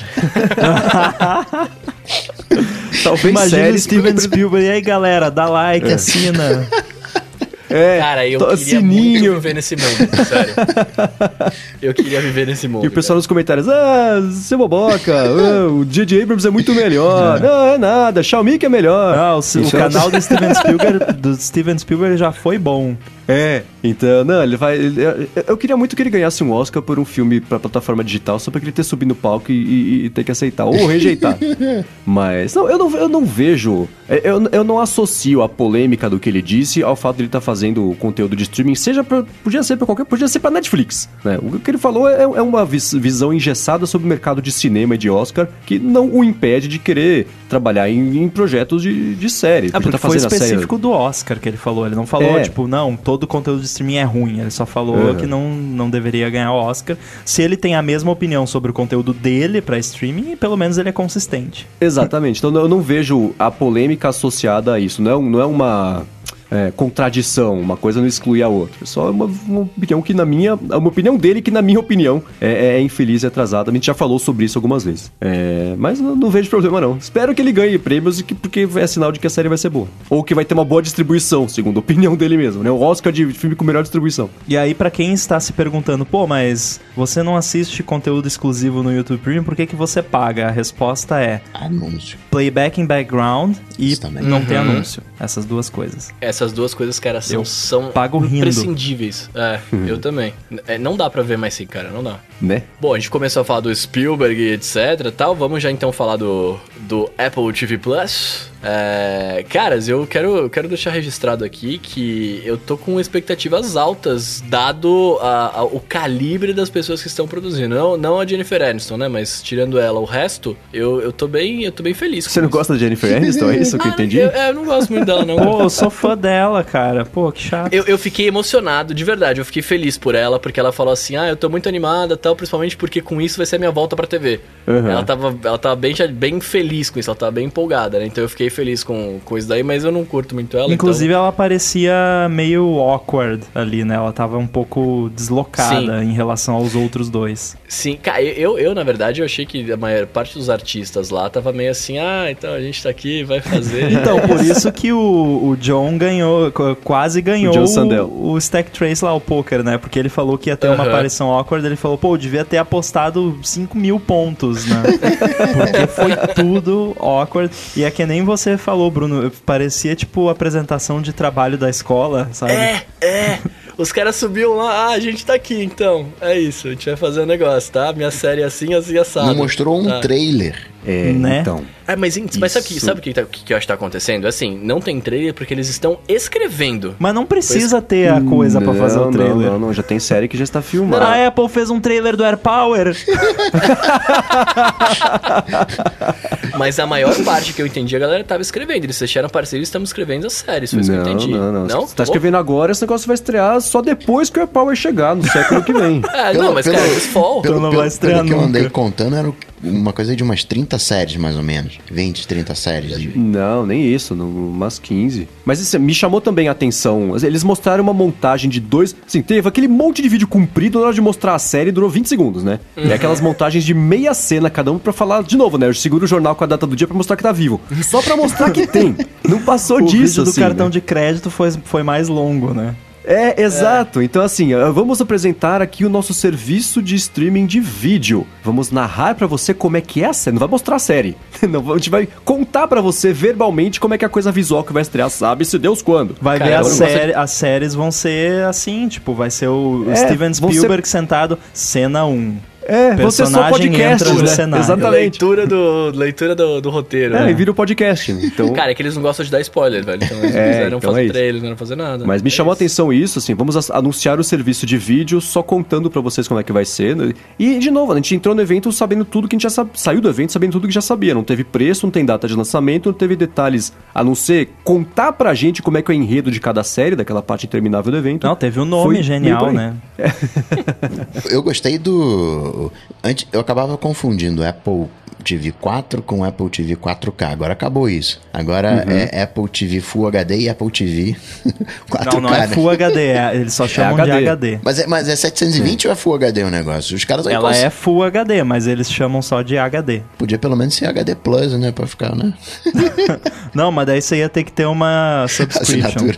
B: Talvez
D: Imagina o
B: séries-
D: Steven Spielberg. E aí, galera, dá like, assina.
B: É,
A: Cara, eu queria muito
B: sininho.
A: viver nesse mundo, sério. eu queria viver nesse mundo.
B: E o pessoal nos comentários, ah, seu boboca, ah, o J.J. Abrams é muito melhor. Não, é nada, Xiaomi que é melhor.
D: Ah, o, o
B: é-
D: canal do Steven Spielberg, do Steven Spielberg já foi bom.
B: É, então, não, ele vai. ele- eu, eu queria muito que ele ganhasse um Oscar por um filme pra plataforma digital, só pra ele ter subido no palco e, e- e ter que aceitar, ou rejeitar. Mas, não, eu não, eu não vejo. é, Eu, eu não associo a polêmica do que ele disse ao fato de ele estar fazendo conteúdo de streaming, seja pra. Podia ser pra qualquer. Podia ser pra Netflix. Né? O que ele falou é, é uma vis- visão engessada sobre o mercado de cinema e de Oscar que não o impede de querer trabalhar em, em projetos de, de série.
D: É porque
B: tá
D: foi
B: a série-
D: específico do Oscar que ele falou. Ele não falou,
B: É.
D: tipo, não, todo conteúdo de streaming é ruim. Ele só falou
B: Uhum.
D: que não, não deveria ganhar o Oscar. Se ele tem a mesma opinião sobre o conteúdo dele pra streaming, pelo menos ele é consistente.
B: Exatamente. Então eu não vejo a polêmica associada a isso. Não é, não é uma é, contradição, uma coisa não exclui a outra. É só uma, uma opinião que na minha. Uma opinião dele que, na minha opinião, é, é infeliz e atrasada. A gente já falou sobre isso algumas vezes. É, mas eu não vejo problema, não. Espero que ele ganhe prêmios e que, porque é sinal de que a série vai ser boa. Ou que vai ter uma boa distribuição, segundo a opinião dele mesmo, né? O Oscar de filme com melhor distribuição.
D: E aí, pra quem está se perguntando, pô, mas você não assiste conteúdo exclusivo no YouTube Premium, por que, que você paga? A resposta é
C: Anúncio.
D: playback em background e não tem
A: Uhum.
D: anúncio. Essas duas coisas.
A: É, essas duas coisas, cara, são,
D: Eu
A: são
D: pago rindo.
A: imprescindíveis. É, eu também. É, não dá pra ver mais sim, cara, não dá.
B: Né?
A: Bom, a gente começou a falar do Spielberg e etc tal. Vamos já então falar do, do Apple TV Plus. É, caras, eu quero, quero deixar registrado aqui que eu tô com expectativas altas, dado a- a- o calibre das pessoas que estão produzindo. Não, não a Jennifer Aniston, né? Mas tirando ela, o resto, eu, eu, tô, bem, eu tô bem feliz
B: Você não
A: isso.
B: gosta da Jennifer Aniston? É isso que eu
A: Ah,
B: entendi?
A: Eu, é, eu não gosto muito dela, não.
D: Pô, eu sou fã dela, cara. Pô, que chato.
A: Eu, eu fiquei emocionado, de verdade. Eu fiquei feliz por ela, porque ela falou assim: Ah, eu tô muito animada tal, principalmente porque com isso vai ser a minha volta pra TV.
B: Uhum.
A: Ela tava, ela tava bem, bem feliz com isso, ela tava bem empolgada, né? Então eu fiquei feliz com, com isso daí, mas eu não curto muito ela.
D: Inclusive, ela parecia meio awkward ali, né? Ela tava um pouco deslocada em relação aos outros dois.
A: então, sim, cara, eu, eu, na verdade, eu achei que a maior parte dos artistas lá tava meio assim: Ah, então a gente tá aqui, vai fazer.
D: Então, por isso que o, o John ganhou, qu- quase ganhou
B: O
D: o, o Stack Trace lá, o poker, né? Porque ele falou que ia ter uma
A: Aham.
D: aparição awkward, ele falou, pô, eu devia ter apostado 5 mil pontos, né? Porque foi tudo awkward. E é que nem você falou, Bruno, parecia tipo apresentação de trabalho da escola, sabe?
A: É, é. Os caras subiam lá, ah, a gente tá aqui então. É isso, a gente vai fazer um negócio, tá? Minha série é assim, assim, assado.
C: Não mostrou um
A: Tá.
C: trailer.
B: É,
D: Né?
B: então.
A: É, mas, mas sabe o que, sabe o que, tá- o que eu acho que tá acontecendo? Assim, não tem trailer porque eles estão escrevendo.
D: Mas não precisa ter a coisa pra fazer o
B: Não,
D: trailer.
B: Não, não, não, já tem série que já está filmada.
D: A Apple fez um trailer do Air Power.
A: Mas a maior parte que eu entendi, a galera tava escrevendo. Eles fecharam parceria e estamos escrevendo as séries. Foi isso que eu
B: Não,
A: entendi.
B: não, não.
A: Não?
B: Você tá escrevendo agora, esse negócio vai estrear só depois que o Power chegar, no século que vem.
A: É,
C: Pelo-
A: não, mas
C: pelo-
A: cara.
D: Então
C: Pelo,
D: não
C: pelo-
D: vai estrear
C: pelo que eu andei contando, era uma coisa de umas 30 séries, mais ou menos. 20, 30 séries. de-
B: Não, nem isso, não, umas 15. Mas isso me chamou também a atenção. Eles mostraram uma montagem de dois. Assim, teve aquele monte de vídeo comprido na hora de mostrar a série, durou 20 segundos, né? E aquelas montagens de meia cena cada um pra falar de novo, né? Eu seguro o jornal com a data do dia pra mostrar que tá vivo. Só pra mostrar que tem. Não passou
D: o
B: disso,
D: vídeo do
B: assim,
D: cartão
B: né?
D: de crédito foi, foi mais longo, né?
B: É, exato. Então, assim, vamos apresentar aqui o nosso serviço de streaming de vídeo. Vamos narrar pra você como é que é a série. Não vai mostrar a série. Não, a gente vai contar pra você verbalmente como é que é a coisa visual que vai estrear, sabe-se Deus quando.
D: Vai
A: Cara,
D: ver
A: gosto
D: série- as séries vão ser assim, tipo, vai ser o
B: É,
D: Steven
B: vão ser-
D: Spielberg sentado, cena 1.
B: É, você só
D: Personagem
B: podcast,
D: entra no
B: né?
D: cenário.
B: Exatamente.
A: Leitura do, leitura do, do roteiro.
B: É,
A: né?
B: e vira o podcast. Então,
A: Cara, é que eles não gostam de dar spoiler, velho. Então eles
B: É,
A: não
B: então
A: fazer
B: é
A: trailer, não fazer nada.
B: Mas me
A: É
B: chamou a atenção isso, assim, vamos anunciar o serviço de vídeo só contando pra vocês como é que vai ser. né? E, de novo, a gente entrou no evento sabendo tudo que a gente já saiu do evento sabendo tudo que já sabia. Não teve preço, não tem data de lançamento, não teve detalhes, a não ser contar pra gente como é que é o enredo de cada série, daquela parte interminável do evento.
D: Não, teve um
B: Foi
D: nome
B: meio
D: genial, né?
C: Eu gostei do. Antes, eu acabava confundindo Apple TV 4 com Apple TV 4K. Agora acabou isso. Agora
B: Uhum.
C: é Apple TV Full HD e Apple TV 4K.
D: Não, não é
C: né?
D: Full HD, é- eles só chamam de
B: HD.
D: HD.
C: Mas é, mas é 720 ou é Full HD o negócio? Os caras
D: Ela
C: cons-
D: é Full HD, mas eles chamam só de HD.
C: Podia pelo menos ser HD Plus, né? Pra ficar, né?
D: Não, mas daí você ia ter que ter uma subscription.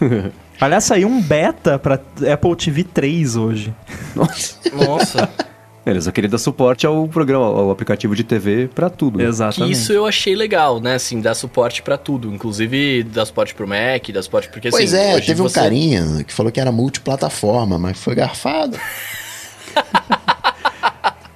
C: Assinatura.
D: Aliás, saiu um beta pra Apple TV 3 hoje.
B: Nossa.
A: Nossa.
B: Eles só queriam dar suporte ao programa, ao aplicativo de TV pra tudo. né?
A: Que
D: Exatamente.
A: isso eu achei legal, né? Assim, dar suporte pra tudo. Inclusive, dar suporte pro Mac, dar suporte porque
C: Pois
A: assim,
C: é, teve um
A: você-
C: carinha que falou que era multiplataforma, mas foi garfado.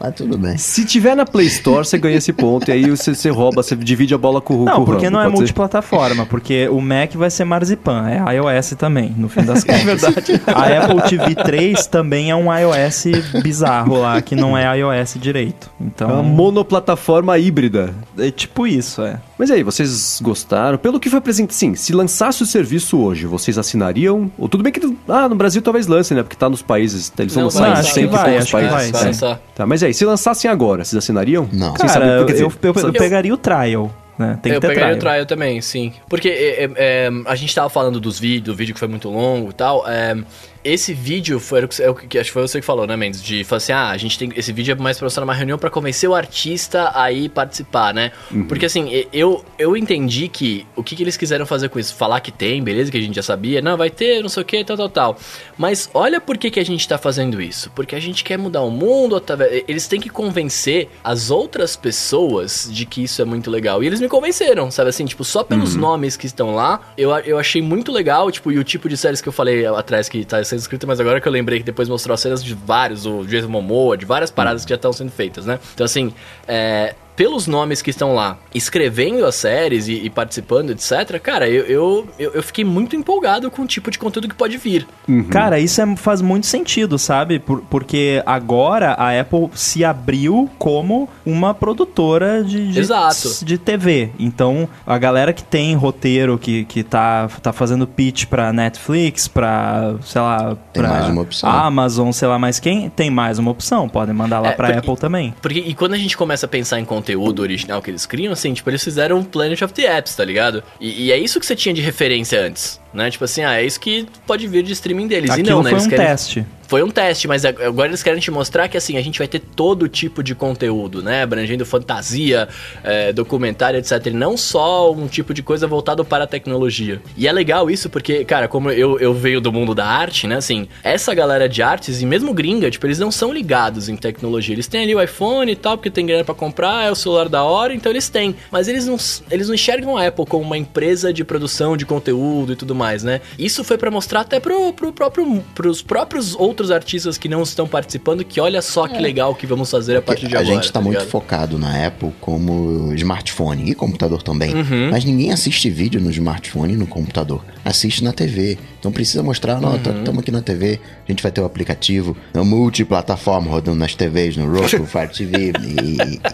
C: mas tudo bem.
B: Se tiver na Play Store, você ganha esse ponto. E aí você, você rouba, você divide a bola com o com
D: Não, porque
B: Rambo,
D: não é multiplataforma, porque o Mac vai ser Marzipan, é iOS também, no fim das contas. é verdade. A Apple TV 3 também é um iOS bizarro lá, que não é iOS direito.
B: É uma
D: Então,
B: monoplataforma híbrida.
D: é tipo isso, é.
B: Mas e aí, vocês gostaram? Pelo que foi apresentado, sim, se lançasse o serviço hoje, vocês assinariam? Ou tudo bem que ah, no Brasil talvez lance, né? Porque tá nos países, eles vão
A: Não,
B: lançar em
A: acho que
B: cento e
D: vai, acho
B: países.
D: vai,
A: Vai
B: É. Tá, mas e aí, se lançassem agora, vocês assinariam?
C: Não.
D: Cara,
B: saber, quer dizer,
D: eu, eu- eu
B: sabe-
D: pegaria o trial, né? Tem que
A: eu
D: ter
A: pegaria
D: trial.
A: o trial também, sim. Porque é, é, é, a gente tava falando dos vídeos, do vídeo que foi muito longo e tal. é, esse vídeo foi o que, é o que- acho que foi você que falou, né, Mendes? De falar assim, ah, a gente tem esse vídeo é mais pra mostrar numa reunião pra convencer o artista a ir participar, né? Porque assim, eu, eu entendi que o que, que eles quiseram fazer com isso? Falar que tem, beleza, que a gente já sabia, não, vai ter, não sei o que, tal, tal, tal. Mas olha por que, que a gente tá fazendo isso. Porque a gente quer mudar o mundo, através- eles têm que convencer as outras pessoas de que isso é muito legal. E eles me convenceram, sabe assim, tipo, só pelos nomes que estão lá, eu, eu achei muito legal, tipo, e o tipo de séries que eu falei atrás que tá sendo escrito, mas agora que eu lembrei que depois mostrou as cenas de vários, o Jason Momoa, de várias paradas que já estão sendo feitas, né? Então, assim, é, pelos nomes que estão lá, escrevendo as séries e, e participando, etc., cara, eu, eu, eu, eu fiquei muito empolgado com o tipo de conteúdo que pode vir.
D: Cara, isso é- faz muito sentido, sabe? Por- porque agora a Apple se abriu como uma produtora de, de,
A: Exato.
D: de TV. Então, a galera que tem roteiro, que, que tá, tá fazendo pitch pra Netflix, pra, sei lá,
C: Tem
D: pra
C: mais uma opção.
D: Amazon, sei lá mais quem, tem mais uma opção. Podem mandar lá
A: É,
D: pra
A: porque-
D: Apple também.
A: Porque, e quando a gente começa a pensar em conteúdo original que eles criam, assim, tipo, eles fizeram Planet of the Apps, tá ligado? E, e é isso que você tinha de referência antes, né? Tipo assim, ah, é isso que pode vir de streaming deles.
D: Aquilo
A: e não, né?
D: foi
A: Eles
D: um
A: querem-
D: teste.
A: Foi um teste, mas ag- agora eles querem te mostrar que assim, a gente vai ter todo tipo de conteúdo, né? Abrangendo fantasia, é, documentário, etc. E não só um tipo de coisa voltado para a tecnologia. E é legal isso porque, cara, como eu, eu venho do mundo da arte, né? Assim, essa galera de artes, e mesmo gringa, tipo, eles não são ligados em tecnologia. Eles têm ali o iPhone e tal, porque tem grana pra comprar, é o celular da hora, então eles têm. Mas eles não, eles não enxergam a Apple como uma empresa de produção de conteúdo e tudo mais, né? Isso foi pra mostrar até pro, pro próprio, pros próprios outros artistas que não estão participando que olha só que legal que vamos fazer a partir de
C: a
A: agora.
C: gente tá, muito
A: ligado?
C: focado na Apple como smartphone e computador também.
A: Uhum.
C: Mas ninguém assiste vídeo no smartphone e no computador. Assiste na TV. Então precisa mostrar, não, estamos
A: Uhum.
C: aqui na TV, a gente vai ter o aplicativo é multiplataforma rodando nas TVs, no Roku, Fire TV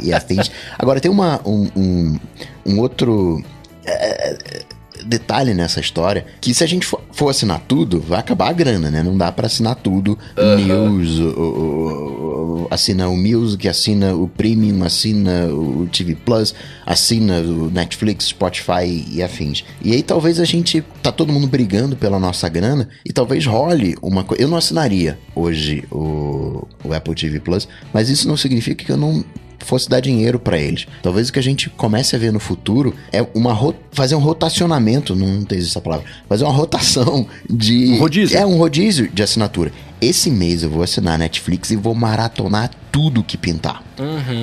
C: e, e afins. Agora tem uma, um, um, um outro é, detalhe nessa história, que se a gente for, for assinar tudo, vai acabar a grana, né? Não dá pra assinar tudo. News, o, o- o- assina o Music, assina o Premium, assina o TV Plus, assina o Netflix, Spotify e afins. E aí talvez a gente tá todo mundo brigando pela nossa grana e talvez role uma coisa. Eu não assinaria hoje o, o Apple TV Plus, mas isso não significa que eu não fosse dar dinheiro pra eles. Talvez o que a gente comece a ver no futuro é uma fazer um rotacionamento, não tem essa palavra, fazer uma rotação de
B: Um rodízio.
C: É um rodízio de assinatura. Esse mês eu vou assinar a Netflix e vou maratonar tudo que pintar.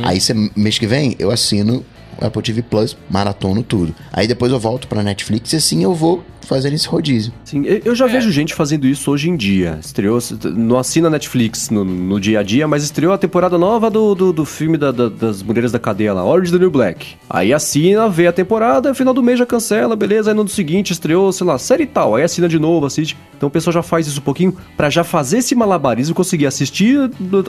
C: Aí cê- mês que vem eu assino o Apple TV Plus, maratono tudo. Aí depois eu volto pra Netflix e assim eu vou fazendo esse rodízio.
B: Sim, eu- já vejo gente fazendo isso hoje em dia. Estreou, não assina Netflix no, no dia a dia, mas estreou a temporada nova do, do, do filme da- da- das mulheres da cadeia lá, Orange the New Black. Aí assina, vê a temporada, no final do mês já cancela, beleza. Aí no ano seguinte estreou, sei lá, série tal. Aí assina de novo, assiste. Então o pessoal já faz isso um pouquinho pra já fazer esse malabarismo, conseguir assistir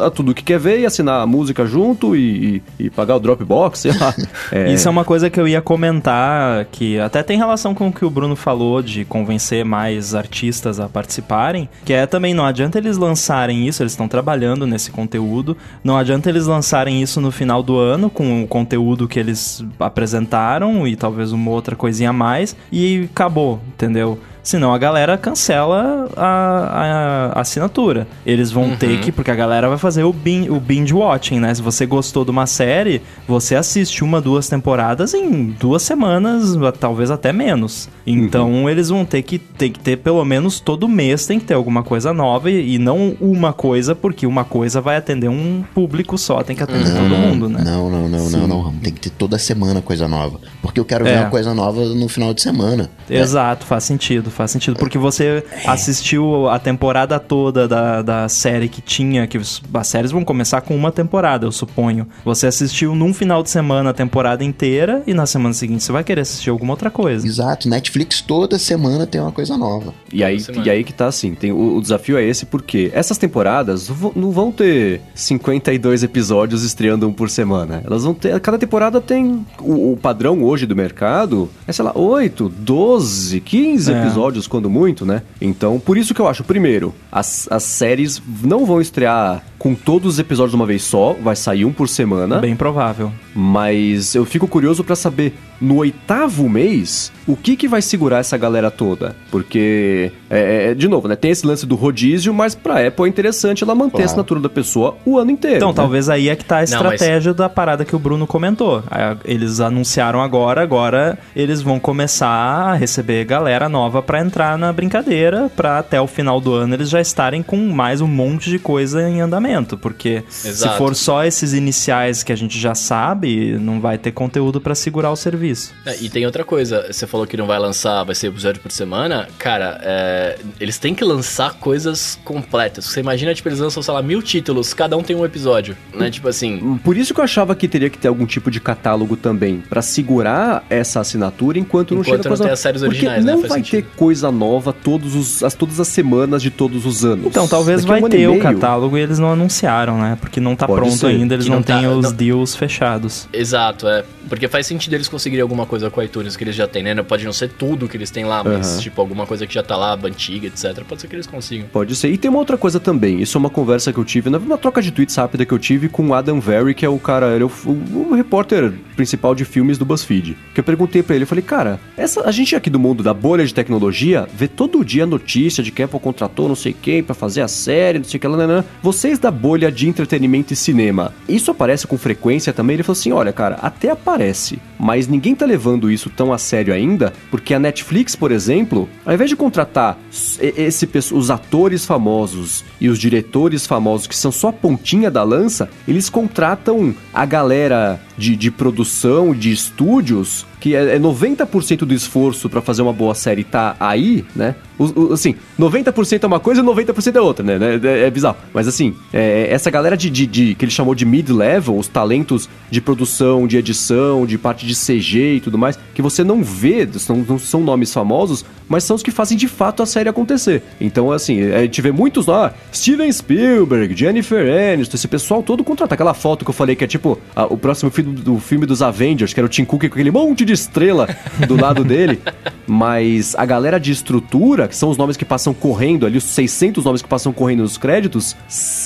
B: a tudo que quer ver e assinar a música junto e, e- e pagar o Dropbox, sei lá. É,
D: Isso é uma coisa que eu ia comentar, que até tem relação com o que o Bruno falou de convencer mais artistas a participarem, que é também não adianta eles lançarem isso, eles estão trabalhando nesse conteúdo, não adianta eles lançarem isso no final do ano com o conteúdo que eles apresentaram e talvez uma outra coisinha a mais e acabou, entendeu? Senão a galera cancela a, a assinatura. Eles vão ter que, porque a galera vai fazer o, bin, o binge watching, né? Se você gostou de uma série, você assiste uma, duas temporadas em duas semanas, talvez até menos. Então eles vão ter que, ter que ter pelo menos todo mês tem que ter alguma coisa nova e, e não uma coisa, porque uma coisa vai atender um público só, tem que atender todo mundo, né?
C: Não, não, não, não, não. Tem que ter toda semana coisa nova. Porque eu quero ver
D: É.
C: uma coisa nova no final de semana.
D: Exato, faz sentido, faz sentido. Porque você assistiu a temporada toda da, da série que tinha, que os- as séries vão começar com uma temporada, eu suponho. Você assistiu num final de semana a temporada inteira e na semana seguinte você vai querer assistir alguma outra coisa.
C: Exato, Netflix toda semana tem uma coisa nova.
B: E aí,
A: semana.
B: e aí que tá assim, tem, o, o desafio é esse porque essas temporadas não vão- não vão ter 52 episódios estreando um por semana. Elas vão ter. Cada temporada tem. O, o padrão hoje do mercado é, sei lá, 8, 12, 15
D: É.
B: episódios, quando muito, né? Então, por isso que eu acho, primeiro, as, as séries não vão estrear com todos os episódios de uma vez só, vai sair um por semana.
D: Bem provável.
B: Mas eu fico curioso pra saber no oitavo mês, o que que vai segurar essa galera toda? Porque, é, é, de novo, né? Tem esse lance do rodízio, mas pra Apple é interessante ela manter
C: Claro.
B: a assinatura da pessoa o ano inteiro.
D: Então,
B: né?
D: talvez aí é que tá a
A: Não, mas-
D: estratégia da parada que o Bruno comentou. Ah, Eles anunciaram agora, agora eles vão começar a receber galera nova pra entrar na brincadeira, pra até o final do ano eles já estarem com mais um monte de coisa em andamento, porque se
A: Exato.
D: for só esses iniciais que a gente já sabe, não vai ter conteúdo pra segurar o serviço.
A: É, e tem outra coisa, você falou que não vai lançar, vai ser episódio por semana. Cara, é, eles têm que lançar coisas completas. Você imagina, tipo, eles lançam, sei lá, mil títulos, cada um tem um episódio, né? Tipo assim,
B: Por isso que eu achava que teria que ter algum tipo de catálogo também, pra segurar essa assinatura enquanto, não
A: Enquanto
B: chega
A: não
B: coisa
A: tem as séries
B: Porque
A: originais, né?
B: não
A: Faz
B: vai
A: sentido.
B: ter coisa nova todos os, as, todas as semanas de todos os anos.
D: Então, talvez
B: Daqui a
D: vai
B: um
D: ter o catálogo e eles não anunciaram, né? Porque não tá
B: Pode
D: pronto
B: ser.
D: ainda, eles
A: Que
D: não,
A: não tá-
D: têm os
A: não-
D: deals fechados.
A: exato, é. Porque faz sentido eles conseguirem alguma coisa com o iTunes que eles já têm, né? Pode não ser tudo que eles têm lá, mas,
B: Aham.
A: tipo, alguma coisa que já tá lá, antiga, etc. Pode ser que eles consigam.
B: Pode ser. E tem uma outra coisa também. Isso é uma conversa que eu tive, na- uma troca de tweets rápida que eu tive com o Adam Very, que é o cara, ele é o, o- o repórter principal de filmes do BuzzFeed. Que eu perguntei pra ele, eu falei, cara, essa, a gente aqui do mundo da bolha de tecnologia vê todo dia notícia de que a Apple contratou não sei quem pra fazer a série, não sei o que lá, nanã. Vocês da bolha de entretenimento e cinema, isso aparece com frequência também? Ele falou assim, olha, cara, até aparece, mas ninguém tá levando isso tão a sério ainda, porque a Netflix, por exemplo, ao invés de contratar esse, os atores famosos e os diretores famosos, que são só a pontinha da lança, eles contratam a galera de, de produção, de estúdios, que é, é 90% do esforço pra fazer uma boa série tá aí, né? O- o- assim, 90% é uma coisa e 90% é outra, né? É, é bizarro. Mas assim, é, essa galera de, de- de- que ele chamou de mid-level, os talentos de produção, de edição, de parte de CG e tudo mais, que você não vê, são, não são nomes famosos, mas são os que fazem de fato a série acontecer. Então, assim, a gente vê muitos lá, Steven Spielberg, Jennifer Aniston, esse pessoal todo contrata. Aquela foto que eu falei que é tipo a- o próximo filme do filme dos Avengers, que era o Tim Cook com aquele monte de estrela do lado dele. Mas a galera de estrutura, que são os nomes que passam correndo ali, os 600 nomes que passam correndo nos créditos,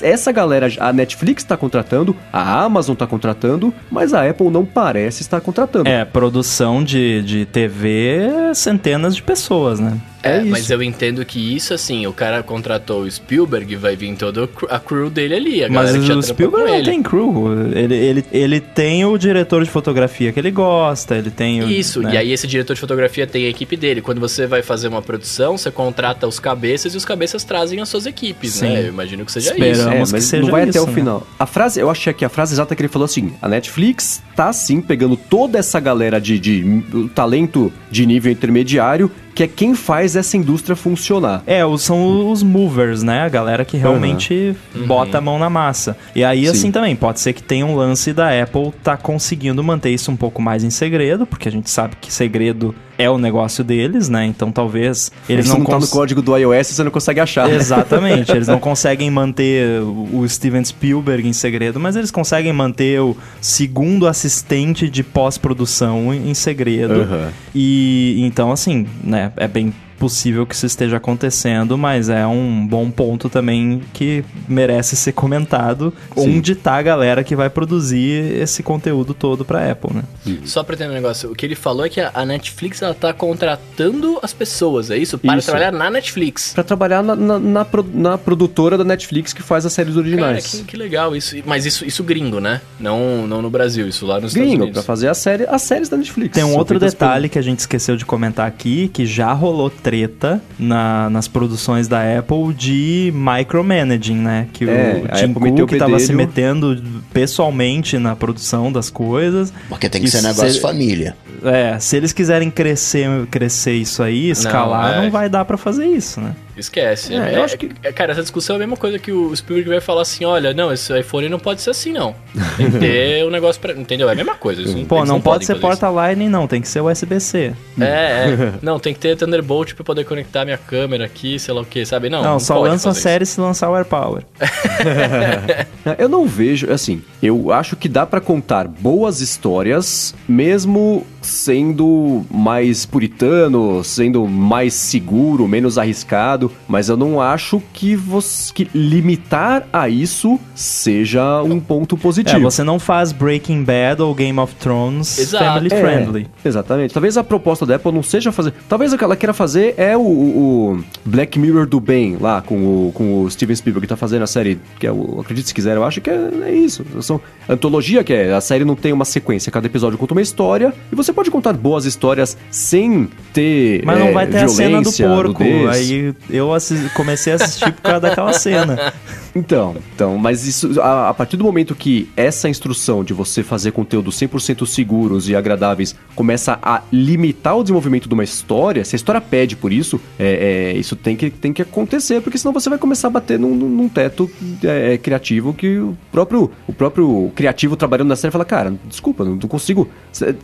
B: essa galera, a Netflix tá contratando, a Amazon tá contratando, mas a Apple não parece estar contratando.
D: É, produção de, de TV, centenas de pessoas, né?
A: É,
B: É
A: mas eu entendo que isso, assim, o cara contratou o Spielberg, vai vir toda a crew dele ali, a
D: Mas
A: galera que já
D: o Spielberg não
A: ele.
D: tem crew. Ele, ele, ele tem o diretor de fotografia que ele gosta, ele tem o.
A: Isso,
D: né?
A: e aí esse diretor de fotografia tem a equipe dele. Quando você vai fazer uma produção, você contrata os cabeças e os cabeças trazem as suas equipes,
D: Sim.
A: né? Eu imagino que seja
D: Esperamos.
A: isso.
B: É,
D: Vamos que
B: mas
D: seja
B: não vai até
D: isso,
B: o
D: né?
B: final. A frase, eu achei que a frase exata que ele falou assim: a Netflix tá sim pegando toda essa galera de, de talento de nível intermediário, que é quem faz essa indústria funcionar.
D: É, os- são os movers, né? A galera que realmente bota a mão na massa. E aí,
B: Sim.
D: assim também, pode ser que tenha um lance da Apple tá conseguindo manter isso um pouco mais em segredo, porque a gente sabe que segredo é o negócio deles, né? Então talvez eles
B: Isso
D: não,
B: não tá no
D: cons-
B: código do iOS, você não consegue achar.
D: Exatamente, eles não conseguem manter o Steven Spielberg em segredo, mas eles conseguem manter o segundo assistente de pós-produção em segredo.
B: Aham.
D: E então, assim, né, é bem possível que isso esteja acontecendo, mas é um bom ponto também que merece ser comentado.
B: Sim.
D: Onde tá a galera que vai produzir esse conteúdo todo pra Apple, né?
A: Só pra ter um negócio, o que ele falou é que a Netflix ela tá contratando as pessoas, é isso? Para
B: Isso.
A: trabalhar na Netflix.
B: Pra trabalhar na, na, na pro- na produtora da Netflix que faz as séries
A: Cara,
B: originais.
A: que, que legal isso. Mas isso, isso gringo, né? Não, não no Brasil, isso lá nos Estados
B: Gringo, pra
A: Unidos.
B: fazer a série, as séries da Netflix.
D: Tem um outro
B: por-
D: detalhe que a gente esqueceu de comentar aqui, que já rolou treta na- nas produções da Apple de micromanaging, né? Que
B: É,
D: o Tim Cook
B: o
D: tava se metendo pessoalmente na produção das coisas.
C: Porque tem que
D: E
C: ser negócio
D: se-
C: família.
D: É, se eles quiserem crescer, crescer isso aí, escalar, não,
A: é.
D: vai dar pra fazer isso, né?
A: Esquece.
B: É, eu acho que-
A: é, Cara, essa discussão é a mesma coisa que o Spielberg vai falar assim: olha, não, esse iPhone não pode ser assim, não. Tem que ter um negócio pra. Entendeu? É a mesma coisa. Isso,
D: Pô,
A: eles
D: não, pode ser
A: isso.
D: porta Lightning, não, tem que ser USB-C.
A: É, é. Não, tem que ter Thunderbolt pra poder conectar minha câmera aqui, sei lá o que, sabe? Não,
D: Não, só
A: pode
D: lança a série se lançar o AirPower.
B: É, Eu não vejo, assim, eu acho que dá pra contar boas histórias, mesmo sendo mais puritano, sendo mais seguro, menos arriscado, mas eu não acho que você que limitar a isso seja um ponto positivo.
D: É, você não faz Breaking Bad ou Game of Thrones
A: Exato.
D: family
B: É,
D: friendly.
B: exatamente. Talvez a proposta da Apple não seja fazer. Talvez o que ela queira fazer é o, o- o Black Mirror do bem, lá, com o, com o Steven Spielberg, que tá fazendo a série, que é o. Acredite se quiser, eu acho que é, é isso. São antologia, que é. A série não tem uma sequência, cada episódio conta uma história, e você pode contar boas histórias sem ter.
D: Mas não
B: é,
D: vai ter a cena do porco. Aí eu assi- comecei a assistir por causa daquela cena.
B: Então, então, mas isso, a, a partir do momento que essa instrução de você fazer conteúdo 100% seguros e agradáveis começa a limitar o desenvolvimento de uma história, se a história pede por isso, é, é, isso tem que, tem que acontecer, porque senão você vai começar a bater num, num- teto é, é, criativo que o próprio, o próprio criativo trabalhando na série fala, cara, desculpa, não, não consigo,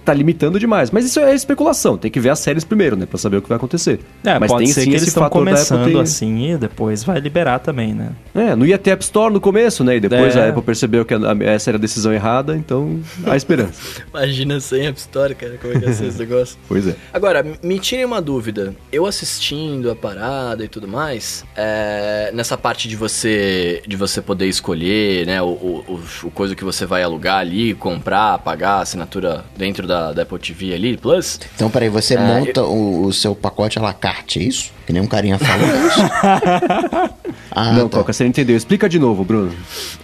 B: tá limitando demais. Mas isso é especulação, tem que ver as séries primeiro, né, pra saber o que vai acontecer.
D: É,
B: mas
D: pode
B: tem
D: ser
B: sim esse fator da Apple
D: começando
B: ter-
D: assim e depois vai liberar também, né?
B: é, não ia ter App Store no começo, né? E depois
D: É.
B: a Apple percebeu que a- a- essa era a decisão errada, então há esperança.
A: Imagina sem App Store, cara, como é que ia ser esse negócio.
B: pois é.
A: Agora, me tirem uma dúvida. Eu assistindo a parada e tudo mais, é, nessa parte de você de você poder escolher, né, o, o, o- o coisa que você vai alugar ali, comprar, pagar a assinatura dentro da, da Apple TV ali, Plus.
C: Então, peraí, você monta o, o seu pacote à la carte, é isso? Que nem um carinha falou, é? ah,
B: não,
C: tá.
B: Coca, você não entendeu. Explica de novo, Bruno.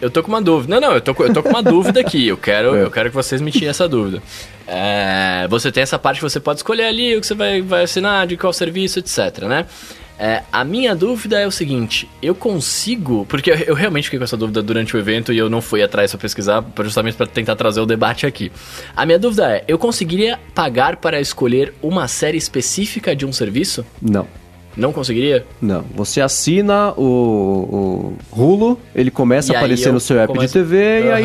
A: Eu tô com uma dúvida. Não, não, eu tô, com- eu tô com uma dúvida aqui. Eu quero, eu quero que vocês me tirem essa dúvida. É, você tem essa parte que você pode escolher ali o que você vai, vai assinar, de qual serviço, etc, né? É, a minha dúvida é o seguinte, eu consigo, porque eu, eu realmente fiquei com essa dúvida durante o evento e eu não fui atrás pra pesquisar, justamente para tentar trazer o debate aqui. A minha dúvida é, eu conseguiria pagar para escolher uma série específica de um serviço?
B: Não.
A: Não conseguiria?
B: Não. Você assina o, o Hulu, ele começa
A: E
B: a aparecer no seu app
A: começo-
B: de TV e aí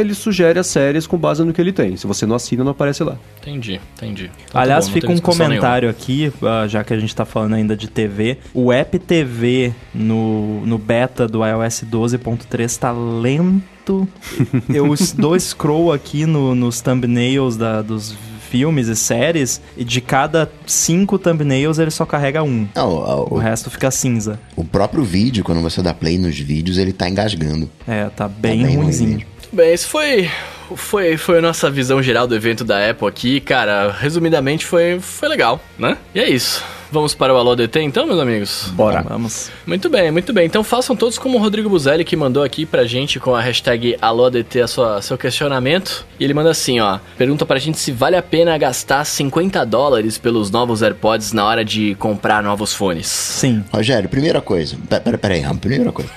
B: ele sugere as séries com base no que ele tem. Se você não assina, não aparece lá.
A: Entendi, entendi. Então tá
D: Aliás,
A: bom,
D: fica um comentário aqui, ah, já que a gente tá falando ainda de TV. O app TV no, no beta do iOS 12.3 tá lento. Eu dou scroll aqui no- nos thumbnails da- dos filmes e séries, e de cada cinco thumbnails ele só carrega um.
C: Não, o,
D: O
C: o-
D: resto fica cinza.
C: o próprio vídeo, quando você dá play nos vídeos, ele tá engasgando.
D: É, tá bem,
C: bem ruim
D: ruimzinho.
A: bem, isso foi, foi, foi a nossa visão geral do evento da Apple aqui. Cara, resumidamente foi, foi legal, né? E é isso. Vamos para o Alô DT então, meus amigos?
B: Bora.
D: Vamos.
A: Muito bem, muito bem. Então façam todos como o Rodrigo Buzelli, que mandou aqui pra gente com a hashtag AlôDT a sua, seu questionamento. E ele manda assim, ó. Pergunta pra gente se vale a pena gastar 50 dólares pelos novos AirPods na hora de comprar novos fones.
D: Sim.
C: Rogério, primeira coisa. Pera, pera, pera aí, primeira coisa.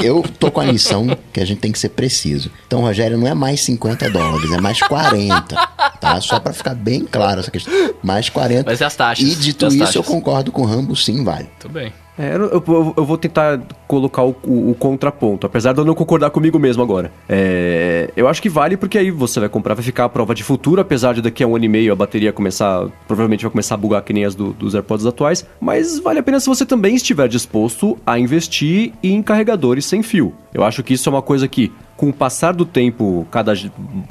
C: Eu tô com a missão que a gente tem que ser preciso. Então, Rogério, não é mais 50 dólares, é mais 40, tá? Só pra ficar bem claro essa questão. Mais 40.
A: Mas e as taxas?
C: E dito
A: E as
C: isso,
A: taxas?
C: eu concordo com o Rambo, sim, vale.
A: Muito bem.
B: É, eu, eu- eu vou tentar colocar o, o- o contraponto, apesar de eu não concordar comigo mesmo agora. É, eu acho que vale porque aí você vai comprar, vai ficar a prova de futuro, apesar de daqui a um ano e meio a bateria começar, provavelmente vai começar a bugar que nem as do- dos AirPods atuais, mas vale a pena se você também estiver disposto a investir em carregadores sem fio. Eu acho que isso é uma coisa que com o passar do tempo, cada,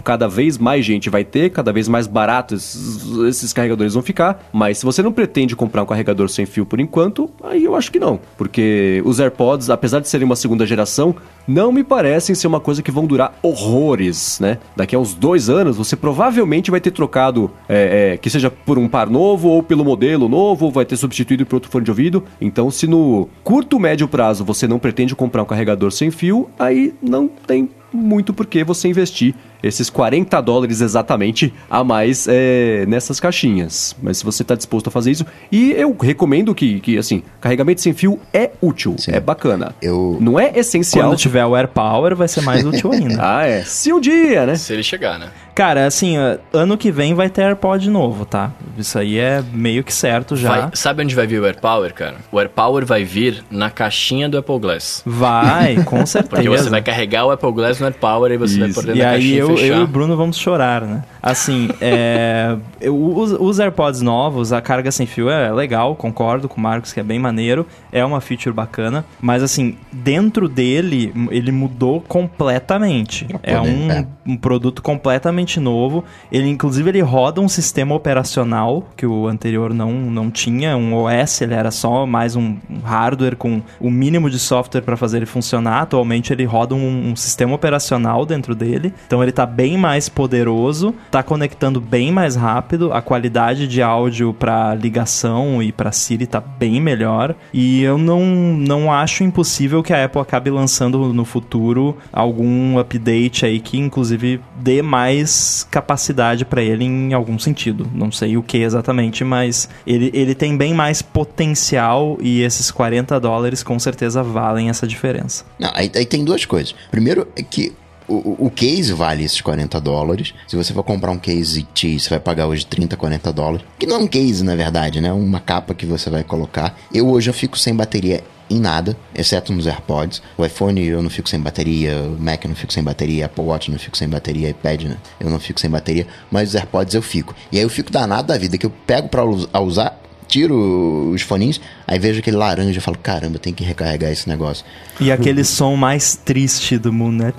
B: cada vez mais gente vai ter, cada vez mais baratos esses, esses carregadores vão ficar. Mas se você não pretende comprar um carregador sem fio por enquanto, aí eu acho que não. Porque os AirPods, apesar de serem uma segunda geração, não me parecem ser uma coisa que vão durar horrores, né? Daqui a uns dois anos, você provavelmente vai ter trocado, é, é, que seja por um par novo, ou pelo modelo novo, ou vai ter substituído por outro fone de ouvido. Então, se no curto, médio prazo você não pretende comprar um carregador sem fio, aí não tem muito por que você investir esses 40 dólares exatamente a mais é, nessas caixinhas. Mas se você está disposto a fazer isso, e eu recomendo que, que assim, carregamento sem fio é útil,
C: Sim.
B: é bacana.
C: Eu-
B: Não é essencial.
D: Quando tiver o AirPower vai ser mais útil ainda.
B: Ah, é. Se um dia, né?
A: Se ele chegar, né?
D: Cara, assim, ano que vem vai ter AirPod novo, tá? Isso aí é meio que certo já.
A: Vai- sabe onde vai vir o AirPower, cara? O AirPower vai vir na caixinha do Apple Glass.
D: Vai, com certeza.
A: Porque você vai carregar o Apple Glass no AirPower e você vai
B: Isso.
A: por dentro
D: E
A: da
D: aí
A: caixinha
D: eu eu, e o Bruno vamos chorar, né? Assim, é, eu- os, os AirPods novos, a carga sem fio é legal, concordo com o Marcos que é bem maneiro, é uma feature bacana, mas assim, dentro dele, ele mudou completamente. É um,
C: é.
D: um produto completamente novo. Ele, inclusive, ele roda um sistema operacional que o anterior não, não tinha, um OS, ele era só mais um um hardware com o mínimo de software para fazer ele funcionar. Atualmente ele roda um, um sistema operacional dentro dele, então ele tá bem mais poderoso, tá conectando bem mais rápido, a qualidade de áudio para ligação e para Siri tá bem melhor. E eu não, não acho impossível que a Apple acabe lançando no futuro algum update aí que inclusive dê mais capacidade para ele em algum sentido. Não sei o que exatamente, mas ele, ele tem bem mais potencial e esses 40 dólares com certeza valem essa diferença.
C: Não, aí, aí tem duas coisas. Primeiro é que o, o- case vale esses 40 dólares. Se você for comprar um case T, você vai pagar hoje 30, 40 dólares. Que não é um case, na verdade, né? Uma capa que você vai colocar. Eu hoje eu fico sem bateria em nada, exceto nos AirPods. O iPhone eu não fico sem bateria, o Mac eu não fico sem bateria, Apple Watch eu não fico sem bateria, iPad né? eu não fico sem bateria, mas os AirPods eu fico. E aí eu fico danado da vida, que eu pego pra us- a usar, tiro os foninhos, aí vejo aquele laranja e falo, caramba, tem que recarregar esse negócio.
D: E aquele som mais triste do mundo, né?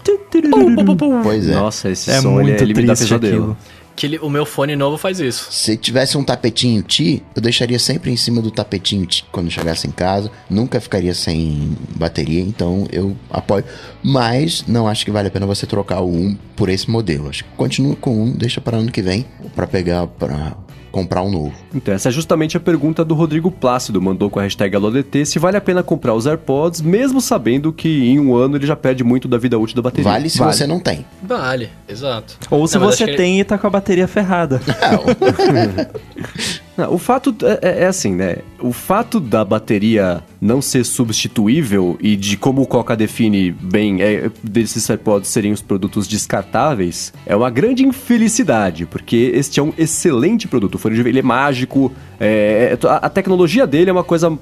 C: Pois é.
B: Nossa, esse
D: É
B: som ele,
D: muito
B: ele dá
D: triste aquilo.
A: Que ele- o meu fone novo faz isso.
C: Se tivesse um tapetinho Ti, eu deixaria sempre em cima do tapetinho Ti quando chegasse em casa. Nunca ficaria sem bateria, então eu apoio. Mas não acho que vale a pena você trocar o 1 por esse modelo. Acho que continua com um, deixa para ano que vem para pegar para comprar um novo.
B: Então, essa é justamente a pergunta do Rodrigo Plácido, mandou com a hashtag AloDT, se vale a pena comprar os AirPods, mesmo sabendo que em um ano ele já perde muito da vida útil da bateria.
C: Vale se você não tem.
A: Vale, exato.
D: Ou se
A: Não,
D: você tem e tá com a bateria ferrada.
B: Não, o fato é, é- é assim, né? O fato da bateria não ser substituível e de como o Coca define bem é, desses AirPods serem os produtos descartáveis é uma grande infelicidade, porque este é um excelente produto. O ele é mágico, é, é- a, a tecnologia dele é uma coisa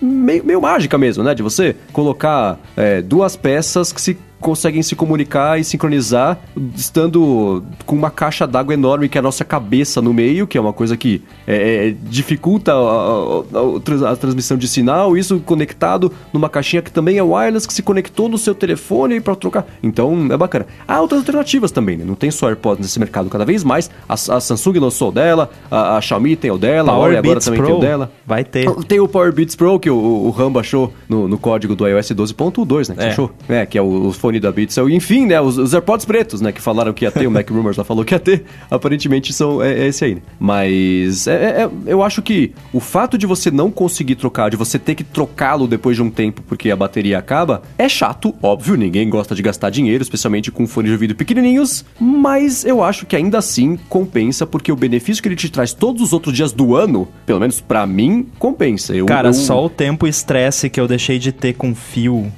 B: meio, meio mágica mesmo, né? De você colocar é, duas peças que se conseguem se comunicar e sincronizar estando com uma caixa d'água enorme que é a nossa cabeça no meio, que é uma coisa que é, é, dificulta a, a- a a transmissão de sinal, isso conectado numa caixinha que também é wireless, que se conectou no seu telefone para trocar. Então, é bacana. Há outras alternativas também, né? Não tem só AirPods nesse mercado cada vez mais. A, Samsung lançou o dela, a, Xiaomi tem o dela, a Huawei agora também
D: Pro
B: tem o dela.
D: vai ter.
B: Tem o Power Beats Pro que o, o Rambo achou no, no código do iOS 12.2, né? Que você
D: É.
B: achou? É, que é o, o fone da Beats. Enfim, né? Os, os AirPods pretos, né? Que falaram que ia ter, o Mac Rumors lá falou que ia ter. Aparentemente são, é, é esse aí, né? Mas é, é- é- eu acho que o fato de você não conseguir trocar, de você ter que trocá-lo depois de um tempo porque a bateria acaba, é chato, óbvio. Ninguém gosta de gastar dinheiro, especialmente com fones de ouvido pequenininhos. Mas eu acho que ainda assim compensa, porque o benefício que ele te traz todos os outros dias do ano, pelo menos pra mim, compensa. Eu,
D: Cara,
B: eu-
D: só o tempo e estresse que eu deixei de ter com fio.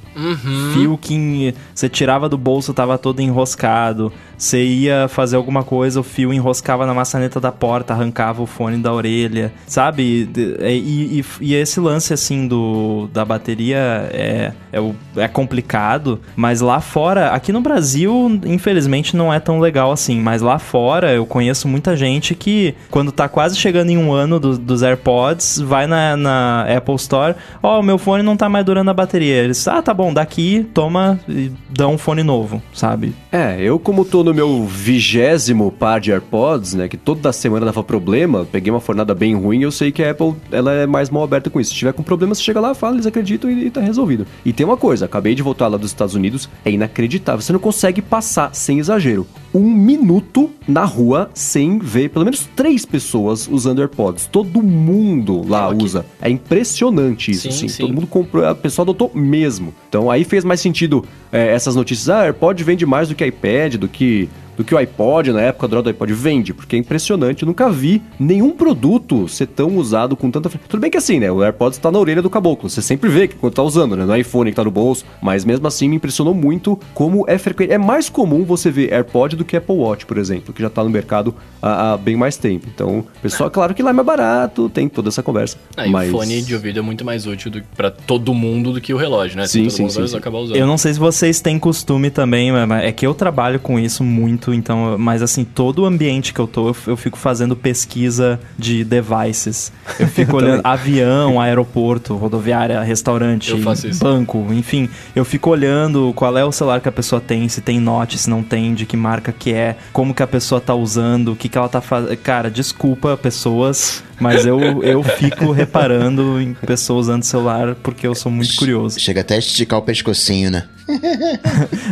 D: Fio que você tirava do bolso, tava todo enroscado. Você ia fazer alguma coisa, o fio enroscava na maçaneta da porta, arrancava o fone da orelha, sabe? É- E, e- e esse lance, assim, do, da bateria é, é, é complicado, mas lá fora, aqui no Brasil, infelizmente, não é tão legal assim, mas lá fora eu conheço muita gente que, quando tá quase chegando em um ano do- dos AirPods, vai na, na Apple Store, ó, o meu fone não tá mais durando a bateria. Eles, ah, tá bom, daqui, toma e dá um fone novo, sabe?
B: É, eu como tô no meu vigésimo par de AirPods, né, que toda semana dava problema, peguei uma fornada bem ruim, eu sei que a Apple, ela é mais mal aberta com isso. Se tiver com problema, você chega lá, fala, eles acreditam e, e tá resolvido. E tem uma coisa, acabei de voltar lá dos Estados Unidos, é inacreditável, você não consegue passar, sem exagero, um minuto na rua sem ver pelo menos três pessoas usando AirPods. Todo mundo lá
A: Aqui.
B: usa. É impressionante isso,
A: Sim,
B: sim.
A: sim.
B: Todo mundo comprou, a pessoa adotou mesmo. Então aí fez mais sentido é, essas notícias. Ah, AirPod vende mais do que iPad, do que be do que o iPod, na época do iPod, vende, porque é impressionante. Eu nunca vi nenhum produto ser tão usado com tanta frequência. Tudo bem que assim, né? O AirPods tá na orelha do caboclo. Você sempre vê que quando tá usando, né? No iPhone que tá no bolso. Mas mesmo assim me impressionou muito como é frequente. É mais comum você ver AirPod do que Apple Watch, por exemplo, que já tá no mercado há, há bem mais tempo. Então, pessoal, claro que lá é mais barato, tem toda essa conversa.
A: Ah,
B: mas...
A: o fone de ouvido é muito mais útil do, pra todo mundo do que o relógio, né?
B: Sim,
A: todo
B: sim,
A: mundo
B: sim, sim.
A: acabar usando.
D: Eu não sei se vocês têm costume também, mas é que eu trabalho com isso muito, então, mas assim, todo o ambiente que eu tô, eu, eu fico fazendo pesquisa de devices. Eu fico olhando avião, aeroporto, rodoviária, restaurante, banco, enfim. Eu fico olhando qual é o celular que a pessoa tem, se tem note, se não tem, de que marca que é, como que a pessoa tá usando, o que que ela tá fazendo. Cara, desculpa, pessoas, mas eu, eu fico reparando em pessoas usando celular porque eu sou muito curioso.
C: Chega até a esticar o pescocinho, né?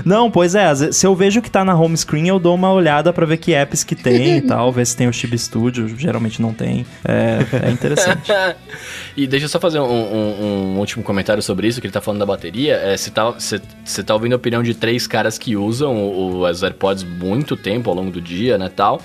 D: Não, pois é, se eu vejo que tá na home screen, eu dou uma olhada pra ver que apps que tem e tal, ver se tem o Chibi Studio, geralmente não tem. É, é interessante.
A: e deixa eu só fazer um, um- um último comentário sobre isso, que ele tá falando da bateria. É, você tá, você- você tá ouvindo a opinião de três caras que usam o, os AirPods muito tempo ao longo do dia, né, tal.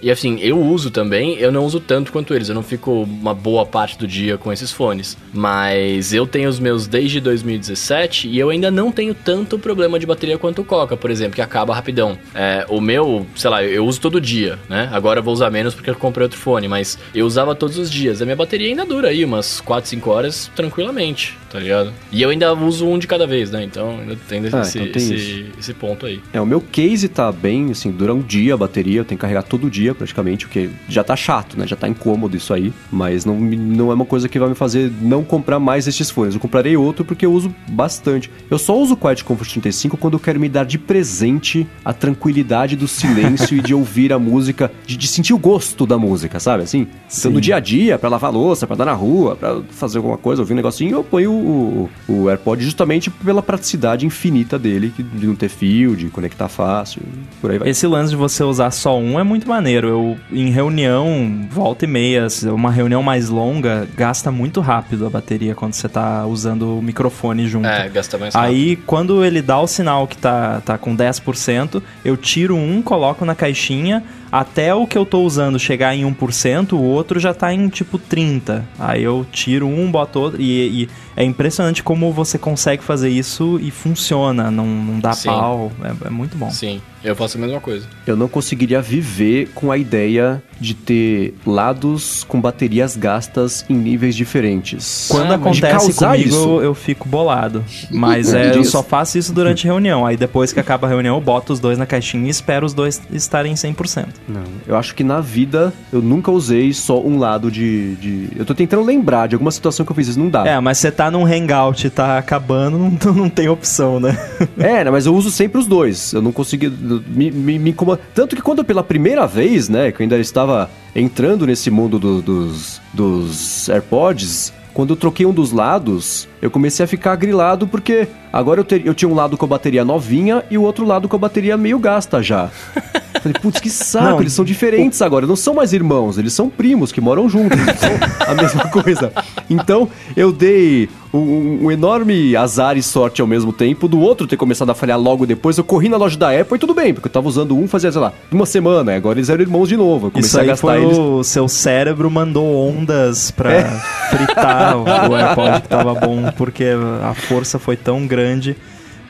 A: E assim, eu uso também, eu não uso tanto quanto eles, eu não fico uma boa parte do dia com esses fones. Mas eu tenho os meus desde 2017 e eu ainda não tenho tanto problema de bateria quanto o Coca, por exemplo, que acaba rapidão. É, o meu, sei lá, eu uso todo dia, né? Agora eu vou usar menos porque eu comprei outro fone, mas eu usava todos os dias. A minha bateria ainda dura aí umas 4, 5 horas tranquilamente, tá ligado? E eu ainda uso um de cada vez, né? Então ainda tem esse,
B: Ah, então tem
A: esse, esse ponto aí.
B: É, o meu case tá bem, assim, dura um dia a bateria, eu tenho que carregar todo dia praticamente, o que já tá chato, né? Já tá incômodo isso aí, mas não, não é uma coisa que vai me fazer não comprar mais estes fones. Eu comprarei outro porque eu uso bastante. Eu só uso o Quiet Comfort 35 quando eu quero me dar de presente a tranquilidade do silêncio e de ouvir a música, de, de sentir o gosto da música, sabe? Assim, então
D: Sim.
B: no dia a dia, pra lavar louça, pra andar na rua, pra fazer alguma coisa, ouvir um negocinho, eu ponho o, o, o AirPod justamente pela praticidade infinita dele, de não ter fio, de conectar fácil, por aí vai.
D: Esse lance de você usar só um é muito maneiro. Eu, em reunião, volta e meia, uma reunião mais longa, gasta muito rápido a bateria quando você tá usando o microfone junto.
A: É, gasta mais rápido.
D: Aí, quando ele dá o sinal que tá, tá com 10%, eu tiro um, coloco na caixinha, até o que eu tô usando chegar em 1%, o outro já tá em tipo 30%. Aí eu tiro um, boto outro, e, e é impressionante como você consegue fazer isso e funciona, não, não dá
A: Sim.
D: pau, é, é muito bom.
A: Sim, eu faço a mesma coisa.
B: Eu não conseguiria viver com a ideia de ter lados com baterias gastas em níveis diferentes.
D: Quando
B: Ah,
D: acontece comigo,
B: isso.
D: eu fico bolado. Mas é, eu só faço isso durante reunião. Aí depois que acaba a reunião, eu boto os dois na caixinha e espero os dois estarem 100%.
B: Não, eu acho que na vida eu nunca usei só um lado de, de- Eu tô tentando lembrar de alguma situação que eu fiz isso, não dá.
D: É, mas você tá num hangout e tá acabando, não, não tem opção, né?
B: É, né, mas eu uso sempre os dois. Eu não consegui. Me, me, me incomoda. Tanto que quando pela primeira vez, né, que eu ainda estava entrando nesse mundo do- dos, dos AirPods, quando eu troquei um dos lados, eu comecei a ficar grilado porque agora eu, ter- eu tinha um lado com a bateria novinha e o outro lado com a bateria meio gasta já. Falei, putz, que saco,
D: Não,
B: eles são diferentes agora, não são mais irmãos, eles são primos que moram juntos, são a mesma coisa. Então, eu dei um, um enorme azar e sorte ao mesmo tempo do outro ter começado a falhar logo depois. Eu corri na loja da Apple e tudo bem, porque eu tava usando um fazia, sei lá, uma semana, agora eles eram irmãos de novo. Eu comecei
D: Isso
B: a
D: aí
B: gastar
D: foi
B: eles.
D: o seu cérebro mandou ondas pra fritar o, o AirPod que tava bom, porque a força foi tão grande.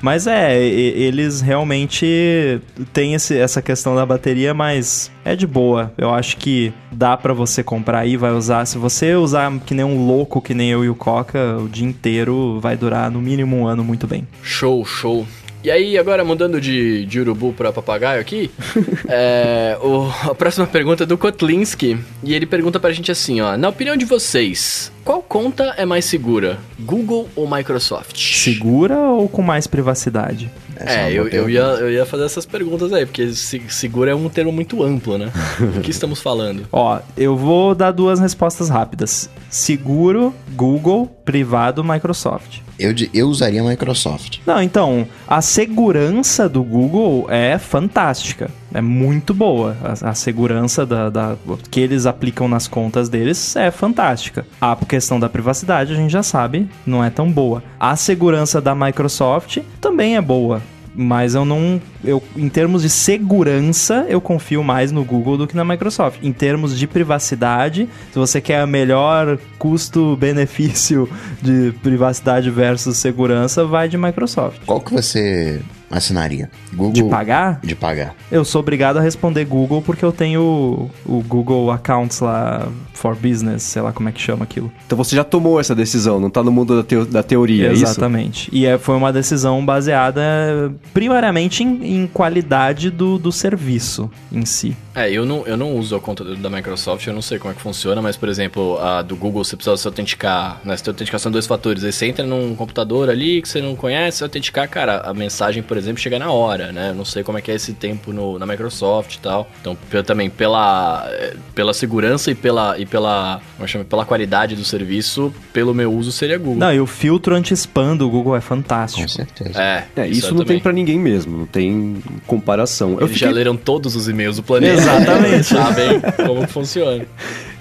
D: Mas é, e- eles realmente têm esse- essa questão da bateria, mas é de boa. Eu acho que dá pra você comprar aí, vai usar. Se você usar que nem um louco, que nem eu e o Coca, o dia inteiro vai durar no mínimo um ano muito bem.
A: Show, show. E aí, agora mudando de, de urubu pra papagaio aqui, é, o- a próxima pergunta é do Kotlinski. E ele pergunta pra gente assim, ó. Na opinião de vocês, qual conta é mais segura? Google ou Microsoft?
D: Segura ou com mais privacidade?
C: Essa uma
A: É, eu, eu, ia, eu ia fazer essas perguntas aí, porque se- segura é um termo muito amplo, né? Do que estamos falando?
D: Ó, eu vou dar duas respostas rápidas. Seguro, Google, privado, Microsoft.
C: Eu, eu usaria a Microsoft.
D: Não, então, a segurança do Google é fantástica. É muito boa. A, a segurança da, da- que eles aplicam nas contas deles é fantástica. A questão da privacidade, a gente já sabe, não é tão boa. A segurança da Microsoft também é boa. Mas eu não. Eu, em termos de segurança, eu confio mais no Google do que na Microsoft. Em termos de privacidade, se você quer a melhor custo-benefício de privacidade versus segurança, vai de Microsoft.
C: Qual que você assinaria? Google.
D: De pagar?
C: De pagar.
D: Eu sou obrigado a responder Google porque eu tenho o, Google Accounts lá for Business, sei lá como é que chama aquilo.
B: Então você já tomou essa decisão, não tá no mundo da, teo- da teoria, é?
D: Exatamente. E é, foi uma decisão baseada primariamente em, em qualidade do, do serviço em si.
A: É, eu não, eu não uso a conta da Microsoft, eu não sei como é que funciona, mas, por exemplo, a do Google você precisa se autenticar, né? Você tem autenticação dois fatores. Aí você entra num computador ali que você não conhece, você autenticar, cara, a mensagem, por exemplo, chega na hora, né? Eu não sei como é que é esse tempo no, na Microsoft e tal. Então, pe- também pela, eh, pela segurança e pela, e pela, como é que chama? pela qualidade do serviço, pelo meu uso seria Google.
D: Não, e o filtro anti-spam do Google é
C: Com
D: fantástico.
C: certeza.
A: É,
B: É, isso, não tem
A: também.
B: pra ninguém mesmo, não tem comparação. Eu
A: Eles já
B: fiquei...
A: leram todos os e-mails do planeta.
D: Exatamente.
A: Sabem como que funciona.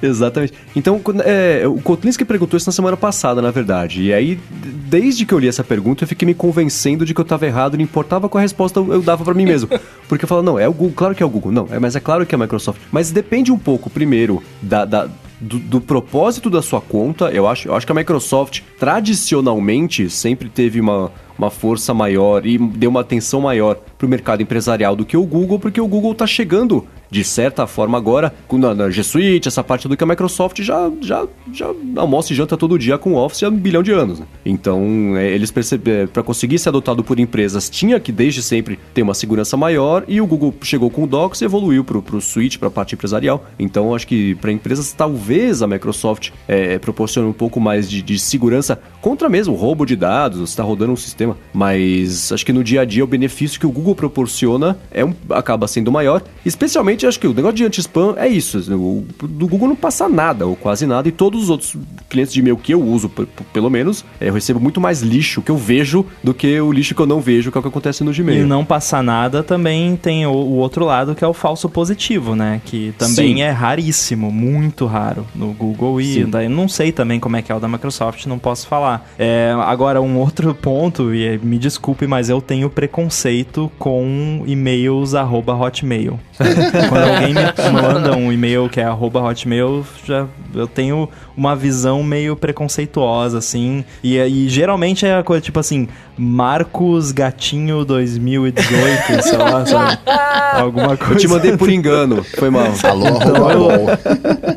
B: Exatamente. Então, é, o Kotlinski perguntou isso na semana passada, na verdade. E aí, desde que eu li essa pergunta, eu fiquei me convencendo de que eu tava errado, não importava qual a resposta eu dava pra mim mesmo. Porque eu falo, não, é o Google, claro que é o Google. Não, é, mas é claro que é a Microsoft. Mas depende um pouco, primeiro, da. da- do, do propósito da sua conta, eu acho, eu acho que a Microsoft tradicionalmente sempre teve uma, uma força maior e deu uma atenção maior pro mercado empresarial do que o Google, porque o Google tá chegando de certa forma agora na, na G Suite, essa parte do que a Microsoft já já já almoça e janta todo dia com o Office há um bilhão de anos. né? Então, é, eles perceberam para conseguir ser adotado por empresas, tinha que desde sempre ter uma segurança maior e o Google chegou com o Docs e evoluiu pro pro Suite, para a parte empresarial. Então, acho que para empresas talvez a Microsoft é, proporcione um pouco mais de, de segurança contra mesmo roubo de dados, está rodando um sistema, mas acho que no dia a dia o benefício que o Google proporciona é um, acaba sendo maior, especialmente acho que o negócio de anti-spam é isso, assim, o, do Google não passa nada ou quase nada e todos os outros clientes de e-mail que eu uso, pelo menos, é, eu recebo muito mais lixo que eu vejo do que o lixo que eu não vejo, que é o que acontece no
D: E
B: Gmail.
D: não passar nada também tem o, o outro lado que é o falso positivo, né? Que também
B: Sim.
D: é raríssimo, muito raro no Google e daí não sei também como é que é o da Microsoft, não posso falar. É, agora, um outro ponto, e é, me desculpe, mas eu tenho preconceito com e-mails arroba hotmail. Quando alguém me manda um e-mail que é arroba hotmail, já, eu tenho uma visão meio preconceituosa, assim. E, e geralmente é a coisa tipo assim, Marcos Gatinho 2018, sei lá, sabe? Alguma coisa.
B: Eu te mandei por engano, foi mal.
C: Alô,
D: eu-
C: bom.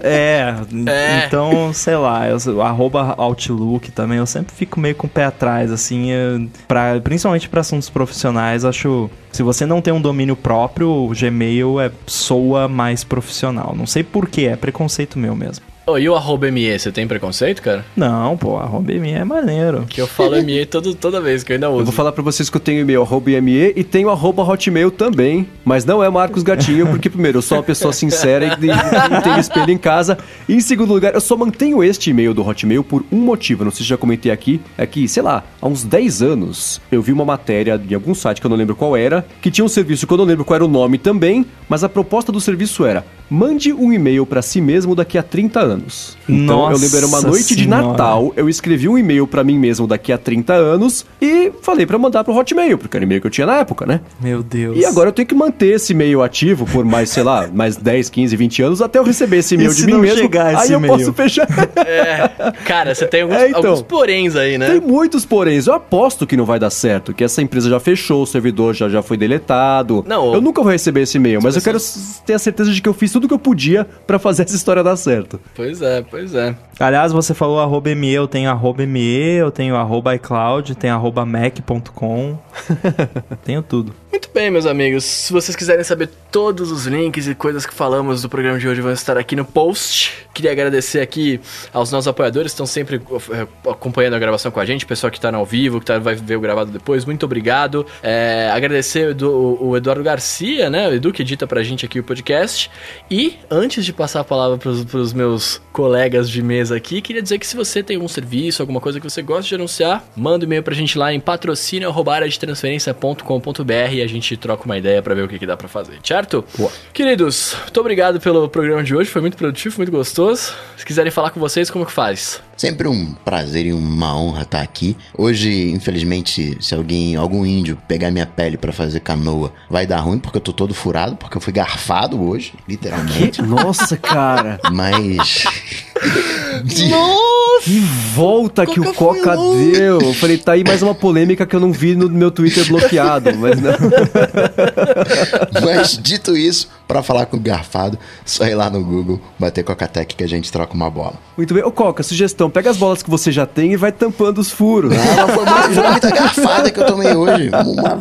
D: É,
A: É.
D: então, sei lá, eu, arroba Outlook também, eu sempre fico meio com o pé atrás, assim, eh, pra, principalmente para assuntos profissionais, acho, se você não tem um domínio próprio, o Gmail é soa mais profissional. Não sei porquê, é preconceito meu mesmo.
A: Ô, e o arroba ME, você tem preconceito, cara?
D: Não, pô, arroba ME é maneiro.
A: Que eu falo ME todo, toda vez que eu ainda uso.
B: Eu vou falar pra vocês que eu tenho e-mail arroba IME e tenho arroba hotmail também, mas não é Marcos Gatinho, porque primeiro, eu sou uma pessoa sincera e, e, e tenho espelho em casa. E em segundo lugar, eu só mantenho este e-mail do Hotmail por um motivo, não sei se já comentei aqui, é que, sei lá, há uns 10 anos, eu vi uma matéria em algum site que eu não lembro qual era, que tinha um serviço que eu não lembro qual era o nome também, mas a proposta do serviço era, mande um e-mail pra si mesmo daqui a 30 anos. Então, eu
D: Nossa
B: lembro, era uma noite de
D: Senhora.
B: Natal, eu escrevi um e-mail pra mim mesmo daqui a 30 anos e falei pra mandar pro Hotmail, porque era o e-mail que eu tinha na época, né?
D: Meu Deus.
B: E agora eu tenho que manter esse e-mail ativo por mais, sei lá, mais 10, 15, 20 anos até eu receber esse e-mail
D: E
B: de mim
D: não
B: mesmo.
D: chegar esse
B: aí eu posso fechar.
A: É, cara, você tem alguns,
B: É, então.
A: alguns poréns aí, né?
B: Tem muitos poréns. Eu aposto que não vai dar certo, que essa empresa já fechou, o servidor já, já foi deletado.
A: Não,
B: eu nunca vou receber esse e-mail, mas eu quero ter a certeza de que eu fiz tudo o que eu podia pra fazer essa história dar certo.
A: Pois é, pois é.
D: Aliás, você falou arroba ME, eu tenho arroba ME, eu tenho arroba iCloud, tenho arroba mac.com. tenho tudo.
A: Muito bem, meus amigos. Se vocês quiserem saber todos os links e coisas que falamos do programa de hoje, vão estar aqui no post. Queria agradecer aqui aos nossos apoiadores que estão sempre eh, acompanhando a gravação com a gente, pessoal que está ao vivo, que tá, vai ver o gravado depois. Muito obrigado. É, agradecer o, Edu- o Eduardo Garcia, né? O Edu que edita pra gente aqui o podcast. E antes de passar a palavra pros, pros meus colegas de mesa aqui, queria dizer que se você tem algum serviço, alguma coisa que você gosta de anunciar, manda um e-mail pra gente lá em patrocínio.transferência.com.br e a gente troca uma ideia pra ver o que, que dá pra fazer, certo? Queridos, muito obrigado pelo programa de hoje, foi muito produtivo, muito gostoso. Se quiserem falar com vocês, como que faz?
C: Sempre um prazer e uma honra estar aqui. Hoje, infelizmente, se alguém, algum índio pegar minha pele para fazer canoa, vai dar ruim porque eu tô todo furado, porque eu fui garfado hoje, literalmente.
B: Nossa, cara.
C: Mas
B: Que volta que o Coca deu. Eu falei, tá aí mais uma polêmica que eu não vi no meu Twitter bloqueado, mas não.
C: Mas dito isso, pra falar com o garfado, só ir lá no Google, bater Coca-Tech que a gente troca uma bola.
B: Muito bem. Ô, Coca, sugestão: pega as bolas que você já tem e vai tampando os furos.
C: Ah, foi muito- foi muita garfada que eu tomei hoje.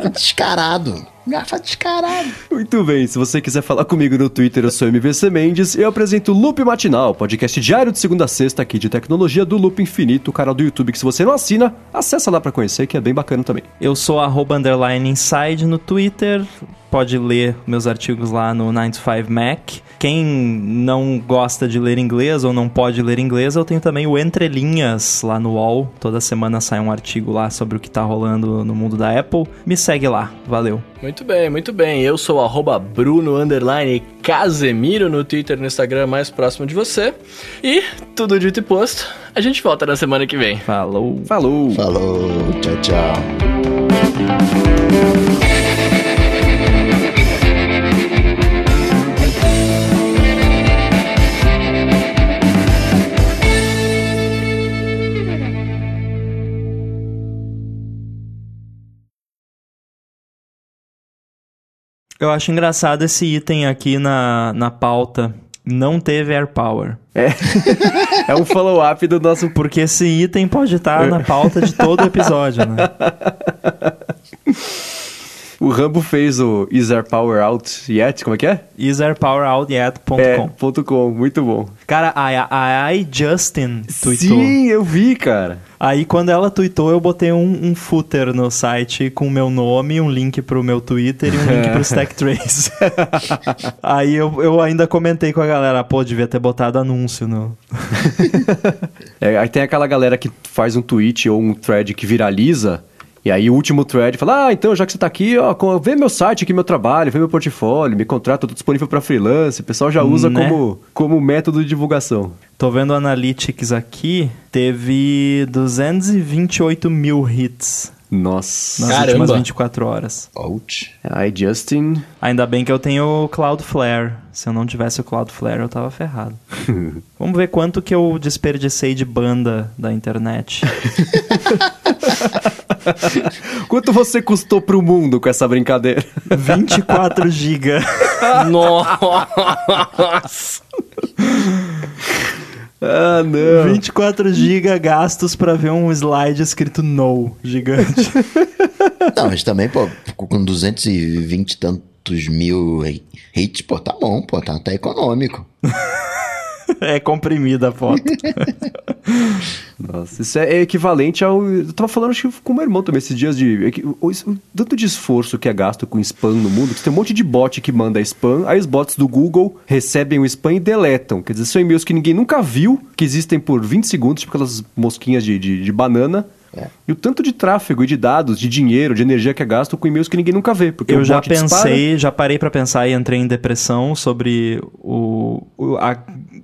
C: Um descarado. Garfado descarado.
B: Muito bem, se você quiser falar comigo no Twitter, eu sou MVC Mendes e eu apresento o Loop Matinal, podcast diário de segunda a sexta aqui de tecnologia do Loop Infinito, o canal do YouTube que se você não assina, acessa lá pra conhecer, que é bem bacana também.
D: Eu sou arroba underline inside no Twitter. Pode ler meus artigos lá no 9to5Mac. Quem não gosta de ler inglês ou não pode ler inglês, eu tenho também o Entre Linhas lá no UOL. Toda semana sai um artigo lá sobre o que tá rolando no mundo da Apple. Me segue lá. Valeu.
A: Muito bem, muito bem. Eu sou o arroba Bruno underline Casemiro no Twitter e no Instagram mais próximo de você. E, tudo dito e posto, a gente volta na semana que vem.
D: Falou.
B: Falou!
C: Falou, tchau, tchau.
D: Eu acho engraçado esse item aqui na, na pauta. Não teve Air Power.
B: É um follow-up do nosso.
D: Porque esse item pode estar na pauta de todo episódio, né?
B: O Rambo fez o Is There Power Out Yet? Como é que é?
D: isairpoweroutyet.com.
B: É, ponto .com, muito bom.
D: Cara, a, a, Justin tweetou.
B: Sim, eu vi, cara.
D: Aí quando ela tweetou, eu botei um, um footer no site com o meu nome, um link pro meu Twitter e um link pro Stack Trace. Aí eu, eu ainda comentei com a galera, pô, devia ter botado anúncio no.
B: É, aí tem aquela galera que faz um tweet ou um thread que viraliza. E aí o último thread fala: Ah, então já que você tá aqui, ó, vê meu site aqui, meu trabalho, vê meu portfólio, me contrata, eu tô disponível pra freelance. O pessoal já usa
D: Né?
B: como, como método de divulgação.
D: Tô vendo o Analytics aqui, teve 228 mil hits
B: Nossa.
D: nas
A: Caramba.
D: últimas 24 horas.
C: Ouch.
B: Aí, Justin.
D: Ainda bem que eu tenho o Cloudflare. Se eu não tivesse o Cloudflare, eu tava ferrado. Vamos ver quanto que eu desperdicei de banda da internet.
B: Quanto você custou pro mundo com essa brincadeira?
D: 24 GB.
A: Nossa!
B: Ah, não.
D: 24 GB gastos pra ver um slide escrito no gigante.
C: Não, mas também, pô, com 220 e tantos mil hits, pô, tá bom, pô, tá até econômico.
D: é comprimida a foto.
B: Nossa, isso é equivalente ao. Eu tava falando acho que com o meu irmão também esses dias de. O, o- o tanto de esforço que é gasto com spam no mundo, que tem um monte de bot que manda spam, aí os bots do Google recebem o spam e deletam. Quer dizer, são e-mails que ninguém nunca viu, que existem por 20 segundos, tipo aquelas mosquinhas de, de, de banana.
C: É.
B: E o tanto de tráfego e de dados, de dinheiro, de energia que é gasto com e-mails que ninguém nunca vê. Porque
D: Eu já
B: bot dispara.
D: pensei, já parei pra pensar e entrei em depressão sobre o, o, a-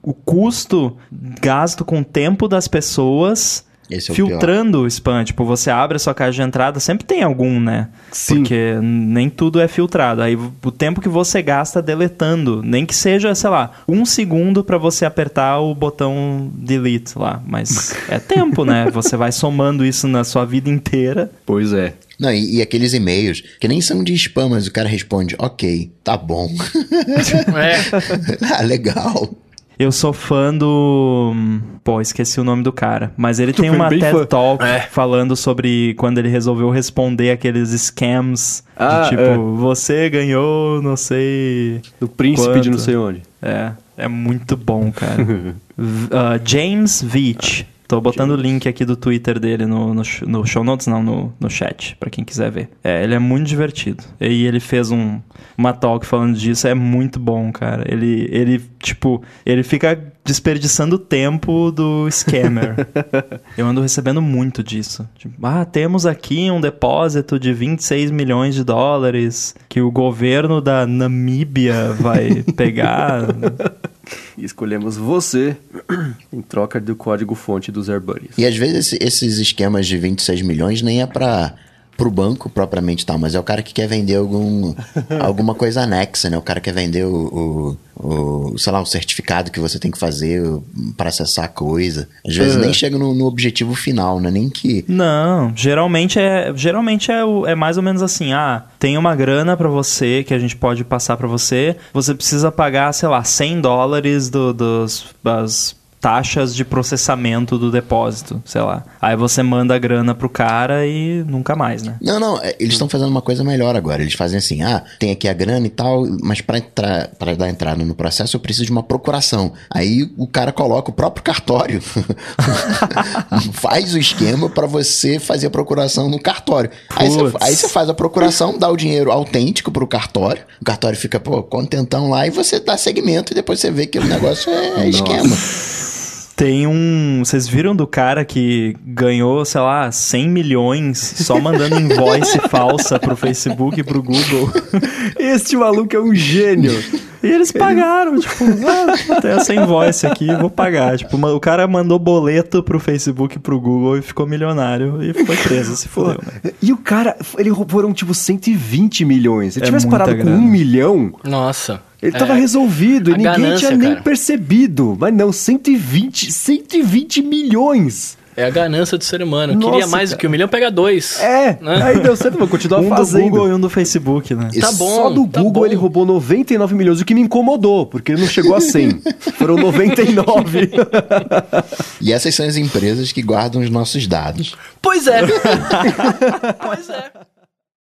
D: o custo gasto com o tempo das pessoas
C: Esse é o
D: filtrando o spam. Tipo, você abre a sua caixa de entrada, sempre tem algum, né?
B: Sim.
D: Porque nem tudo é filtrado. Aí o tempo que você gasta deletando, nem que seja, sei lá, um segundo pra você apertar o botão delete lá. Mas é tempo, né? Você vai somando isso na sua vida inteira.
B: Pois é.
C: Não, e, e aqueles e-mails que nem são de spam, mas o cara responde, ok, tá bom.
A: É.
C: ah, legal.
D: Eu sou fã do. Pô, esqueci o nome do cara. Mas ele
B: Tu
D: tem uma TED
B: fã.
D: Talk
A: É.
D: falando sobre quando ele resolveu responder aqueles scams.
B: Ah,
D: de tipo,
B: é.
D: você ganhou, não sei.
B: Do príncipe de não
D: Quanto?
B: sei onde.
D: É, é muito bom, cara. Ah, James Veach. Tô botando o link aqui do Twitter dele no, no, no show notes, não, no, no chat, pra quem quiser ver. É, ele é muito divertido. E ele fez um, uma talk falando disso, é muito bom, cara. Ele, ele, tipo, ele fica desperdiçando o tempo do scammer. Eu ando recebendo muito disso. Tipo, ah, temos aqui um depósito de 26 milhões de dólares que o governo da Namíbia vai pegar.
B: E escolhemos você em troca do código-fonte dos AirBuddies.
C: E às vezes esse- esses esquemas de 26 milhões nem é para pro banco propriamente tal, mas é o cara que quer vender algum, alguma coisa anexa, né? O cara quer vender o, o, o, sei lá, o certificado que você tem que fazer para acessar a coisa. Às vezes
B: Uhum.
C: nem chega no, no objetivo final, né? Nem que...
D: Não, geralmente é geralmente é, é mais ou menos assim, ah, tem uma grana pra você que a gente pode passar pra você, você precisa pagar, sei lá, 100 dólares do, dos das taxas de processamento do depósito, sei lá. Aí você manda a grana pro cara e nunca mais, né?
C: Não, não, é, eles estão fazendo uma coisa melhor agora. Eles fazem assim: ah, tem aqui a grana e tal, mas para entrar, para dar entrada no processo eu preciso de uma procuração. Aí o cara coloca o próprio cartório, faz o esquema para você fazer a procuração no cartório. Aí você, aí você faz a procuração, dá o dinheiro autêntico pro cartório, o cartório fica, pô, contentão lá e você dá segmento e depois você vê que o negócio é esquema.
D: Tem um. Vocês viram do cara que ganhou, sei lá, 100 milhões só mandando invoice falsa pro Facebook e pro Google?
B: Este maluco é um gênio.
D: E eles pagaram, tipo, ah, tem essa invoice aqui, vou pagar. Tipo, o cara mandou boleto pro Facebook e pro Google e ficou milionário e foi preso, se fodeu, né?
B: E o cara, ele foram tipo 120 milhões. Se ele
D: É
B: tivesse parado com
D: grana.
B: um milhão,
A: Nossa.
B: Ele
A: É,
B: tava resolvido e ninguém
A: ganância,
B: tinha nem
A: cara.
B: percebido. Mas não, 120, 120 milhões.
A: É a ganância do ser humano.
B: Nossa,
A: Queria mais do que um milhão, pega dois.
B: É,
A: Né?
B: aí deu certo, vou continuar
D: Um do
B: fazendo.
D: Google e um do Facebook, né?
C: Isso
A: Tá bom.
B: Só do
A: tá
B: Google
A: bom.
B: ele roubou 99 milhões, o que me incomodou, porque ele não chegou a 100. Foram 99.
C: E essas são as empresas que guardam os nossos dados.
A: Pois é. pois é.